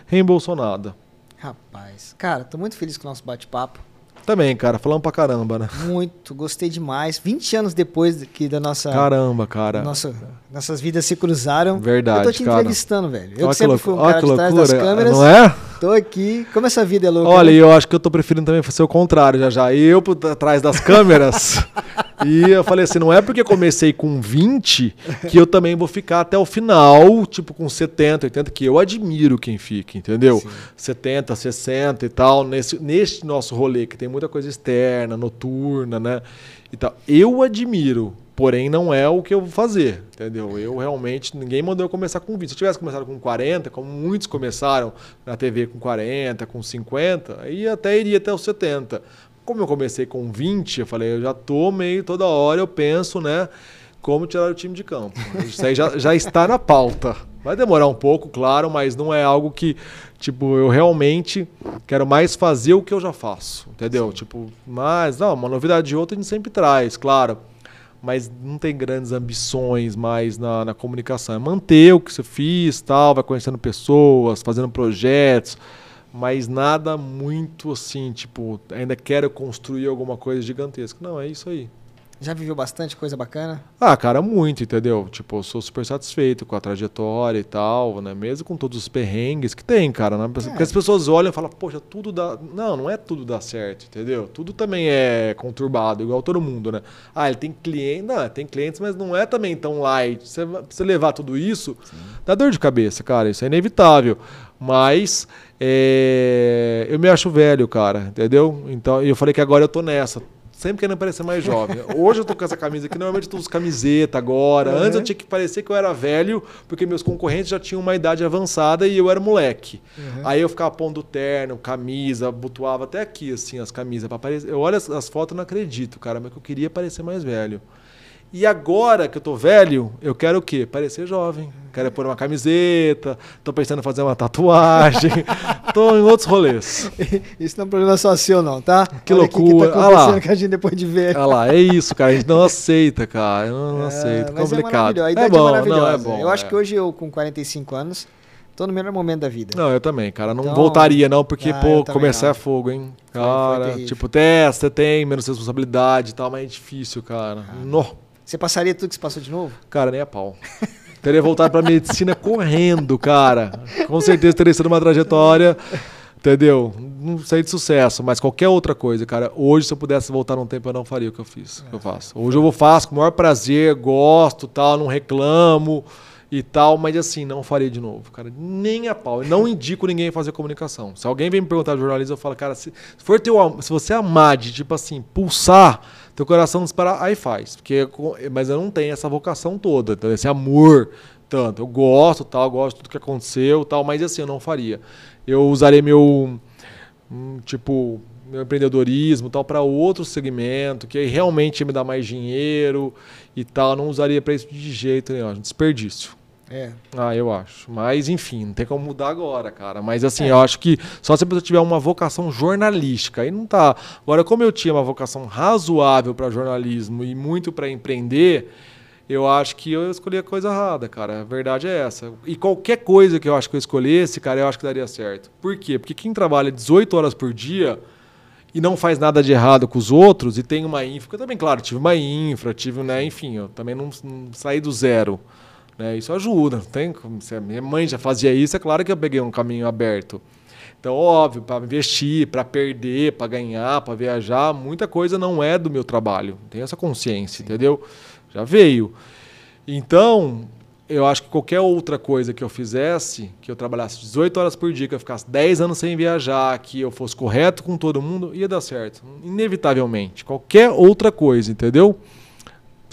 Reembolsou nada. Rapaz, cara, tô muito feliz com o nosso bate-papo. Também, cara, falando pra caramba, né? Muito, gostei demais. 20 anos depois que da nossa, Caramba, cara. nossa nossas vidas se cruzaram. Verdade, Eu tô te cara. entrevistando, velho. Eu que sempre fui um cara de trás das loucura, câmeras. Não é? Tô aqui. Como essa vida é louca. Olha, né? eu acho que eu tô preferindo também ser o contrário já já. Eu por trás das câmeras. e eu falei assim, não é porque comecei com 20 que eu também vou ficar até o final, tipo com 70, 80, que eu admiro quem fica, entendeu? 70, 60 e tal, nesse, nesse nosso rolê, que tem muita coisa externa, noturna, né? E tal. Eu admiro. Porém, não é o que eu vou fazer, entendeu? Eu realmente, ninguém mandou eu começar com 20. Se eu tivesse começado com 40, como muitos começaram na TV com 40, com 50, aí até iria até os 70. Como eu comecei com 20, eu falei, eu já tô meio toda hora, eu penso, né? Como tirar o time de campo. Isso aí já, já está na pauta. Vai demorar um pouco, claro, mas não é algo que, tipo, eu realmente quero mais fazer o que eu já faço, entendeu? Tipo, mas, não, uma novidade de outra a gente sempre traz, claro mas não tem grandes ambições mais na, na comunicação. É manter o que você fiz, tal, vai conhecendo pessoas, fazendo projetos, mas nada muito assim, tipo, ainda quero construir alguma coisa gigantesca. Não, é isso aí. Já viveu bastante coisa bacana? Ah, cara, muito, entendeu? Tipo, eu sou super satisfeito com a trajetória e tal, né? Mesmo com todos os perrengues que tem, cara. Né? Porque as pessoas olham e falam, poxa, tudo dá. Não, não é tudo dá certo, entendeu? Tudo também é conturbado, igual todo mundo, né? Ah, ele tem cliente. Não, tem clientes, mas não é também tão light. Você, você levar tudo isso, dá dor de cabeça, cara. Isso é inevitável. Mas é, eu me acho velho, cara, entendeu? Então eu falei que agora eu tô nessa sempre querendo parecer mais jovem. Hoje eu tô com essa camisa aqui, normalmente eu tô com camiseta agora. Uhum. Antes eu tinha que parecer que eu era velho, porque meus concorrentes já tinham uma idade avançada e eu era moleque. Uhum. Aí eu ficava pondo terno, camisa, butuava até aqui, assim, as camisas. Pra parecer... Eu olho as, as fotos e não acredito, cara, mas que eu queria parecer mais velho. E agora que eu tô velho, eu quero o quê? Parecer jovem. Quero pôr uma camiseta, tô pensando em fazer uma tatuagem, tô em outros rolês. Isso não é um problema só seu, não, tá? Que Olha loucura. Que tá Olha lá. Com a gente depois de ver. Olha lá, é isso, cara. A gente não aceita, cara. Não, não é, aceita. É complicado. É, é bom, é não, é bom. Eu acho é. que hoje eu, com 45 anos, tô no melhor momento da vida. Não, eu também, cara. Não então, voltaria, não, porque, ah, pô, começar é fogo, hein? Cara, tipo, testa, tem menos responsabilidade e tal, mas é difícil, cara. Ah. No. Você passaria tudo que você passou de novo? Cara, nem a pau. Teria voltado pra medicina correndo, cara. Com certeza teria sido uma trajetória, entendeu? Não sei de sucesso, mas qualquer outra coisa, cara. Hoje, se eu pudesse voltar num tempo, eu não faria o que eu fiz, o que eu faço. Hoje eu vou faço com o maior prazer, gosto, tal, não reclamo e tal, mas assim, não faria de novo, cara. Nem a pau. Eu não indico ninguém fazer comunicação. Se alguém vem me perguntar de jornalismo, eu falo, cara, se, for teu, se você amar de, tipo assim, pulsar teu coração disparar, aí faz. Porque, mas eu não tenho essa vocação toda, então, esse amor tanto. Eu gosto, tal, gosto de tudo que aconteceu, tal, mas assim, eu não faria. Eu usaria meu, hum, tipo, meu empreendedorismo tal para outro segmento, que aí realmente me dá mais dinheiro e tal. não usaria para isso de jeito nenhum, desperdício. É. Ah, eu acho. Mas, enfim, não tem como mudar agora, cara. Mas, assim, é. eu acho que só se a pessoa tiver uma vocação jornalística. Aí não tá. Agora, como eu tinha uma vocação razoável para jornalismo e muito para empreender, eu acho que eu escolhi a coisa errada, cara. A verdade é essa. E qualquer coisa que eu acho que eu escolhesse, cara, eu acho que daria certo. Por quê? Porque quem trabalha 18 horas por dia e não faz nada de errado com os outros e tem uma infra. Eu também, claro, tive uma infra, tive, né, enfim, eu também não, não saí do zero. Né? Isso ajuda. Tem, se a minha mãe já fazia isso, é claro que eu peguei um caminho aberto. Então, óbvio, para investir, para perder, para ganhar, para viajar, muita coisa não é do meu trabalho. Tenho essa consciência, Sim. entendeu? Já veio. Então, eu acho que qualquer outra coisa que eu fizesse, que eu trabalhasse 18 horas por dia, que eu ficasse 10 anos sem viajar, que eu fosse correto com todo mundo, ia dar certo. Inevitavelmente. Qualquer outra coisa, entendeu?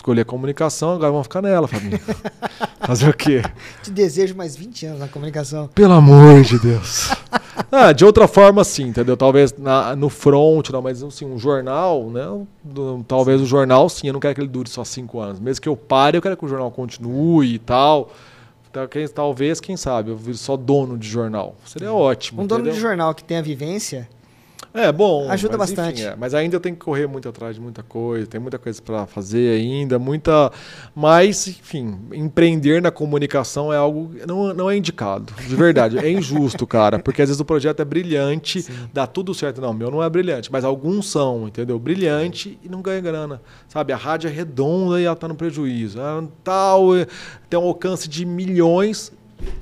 Escolhi a comunicação, agora vamos ficar nela, Fabinho. Fazer o quê? Te desejo mais 20 anos na comunicação. Pelo amor de Deus. ah, de outra forma, sim, entendeu? Talvez na, no front, não, mas assim, um jornal, né? Do, talvez o jornal, sim, eu não quero que ele dure só cinco anos. Mesmo que eu pare, eu quero que o jornal continue e tal. Então, quem, talvez, quem sabe, eu vire só dono de jornal. Seria ótimo. Um dono de jornal que tenha vivência é, bom. Ajuda mas, bastante. Enfim, é. Mas ainda eu tenho que correr muito atrás de muita coisa, tem muita coisa para fazer ainda, muita. Mas, enfim, empreender na comunicação é algo. Não, não é indicado, de verdade. é injusto, cara, porque às vezes o projeto é brilhante, Sim. dá tudo certo. Não, meu não é brilhante, mas alguns são, entendeu? Brilhante e não ganha grana. Sabe? A rádio é redonda e ela tá no prejuízo. Ela tal, é, tem um alcance de milhões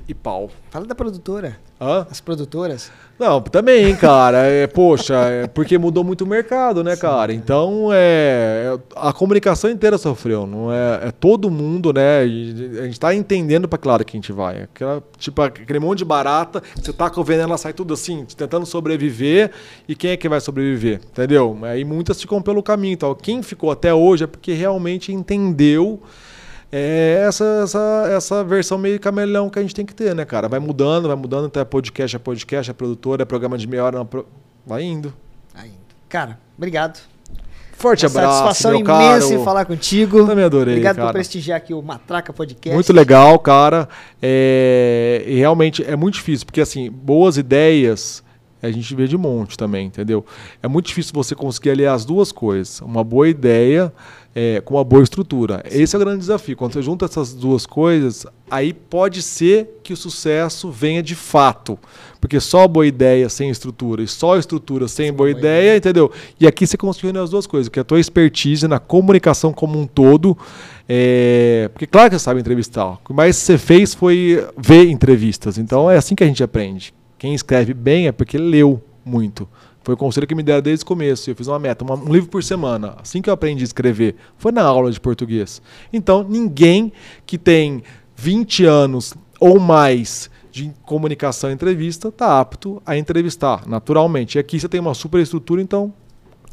e pau. Fala da produtora. Hã? As produtoras. Não, também, cara. É, poxa, é porque mudou muito o mercado, né, Sim, cara? Então, é, a comunicação inteira sofreu. Não é, é todo mundo, né? E a gente tá entendendo para claro que a gente vai. Aquela, tipo, aquele monte de barata, você tá com o veneno, ela sai tudo assim, tentando sobreviver. E quem é que vai sobreviver? Entendeu? Aí muitas ficam pelo caminho. Então, quem ficou até hoje é porque realmente entendeu é essa, essa, essa versão meio cameleão que a gente tem que ter, né, cara? Vai mudando, vai mudando, até podcast é podcast, é produtora, é programa de meia hora, não, vai indo. Vai indo. Cara, obrigado. Forte Uma abraço. Satisfação imensa caro. em falar contigo. Também adorei. Obrigado cara. por prestigiar aqui o Matraca Podcast. Muito legal, cara. É... E realmente é muito difícil, porque assim, boas ideias a gente vê de monte também, entendeu? É muito difícil você conseguir aliar as duas coisas. Uma boa ideia é, com uma boa estrutura. Esse é o grande desafio. Quando você junta essas duas coisas, aí pode ser que o sucesso venha de fato. Porque só boa ideia sem estrutura e só estrutura sem boa, boa ideia, ideia, entendeu? E aqui você conseguiu as duas coisas, que é a tua expertise na comunicação como um todo. É... Porque claro que você sabe entrevistar. O que mais você fez foi ver entrevistas. Então é assim que a gente aprende. Quem escreve bem é porque leu muito. Foi o conselho que me deram desde o começo. Eu fiz uma meta, uma, um livro por semana. Assim que eu aprendi a escrever, foi na aula de português. Então, ninguém que tem 20 anos ou mais de comunicação e entrevista, está apto a entrevistar, naturalmente. E aqui você tem uma super estrutura, então.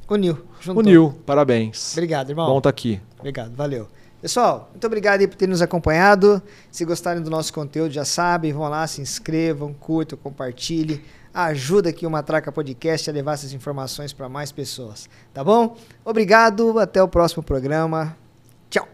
Uniu. Juntou. Uniu. Parabéns. Obrigado, irmão. Bom estar tá aqui. Obrigado, valeu. Pessoal, muito obrigado por ter nos acompanhado. Se gostarem do nosso conteúdo, já sabem, vão lá, se inscrevam, curtam, compartilhem ajuda aqui o Matraca Podcast a levar essas informações para mais pessoas, tá bom? Obrigado, até o próximo programa. Tchau.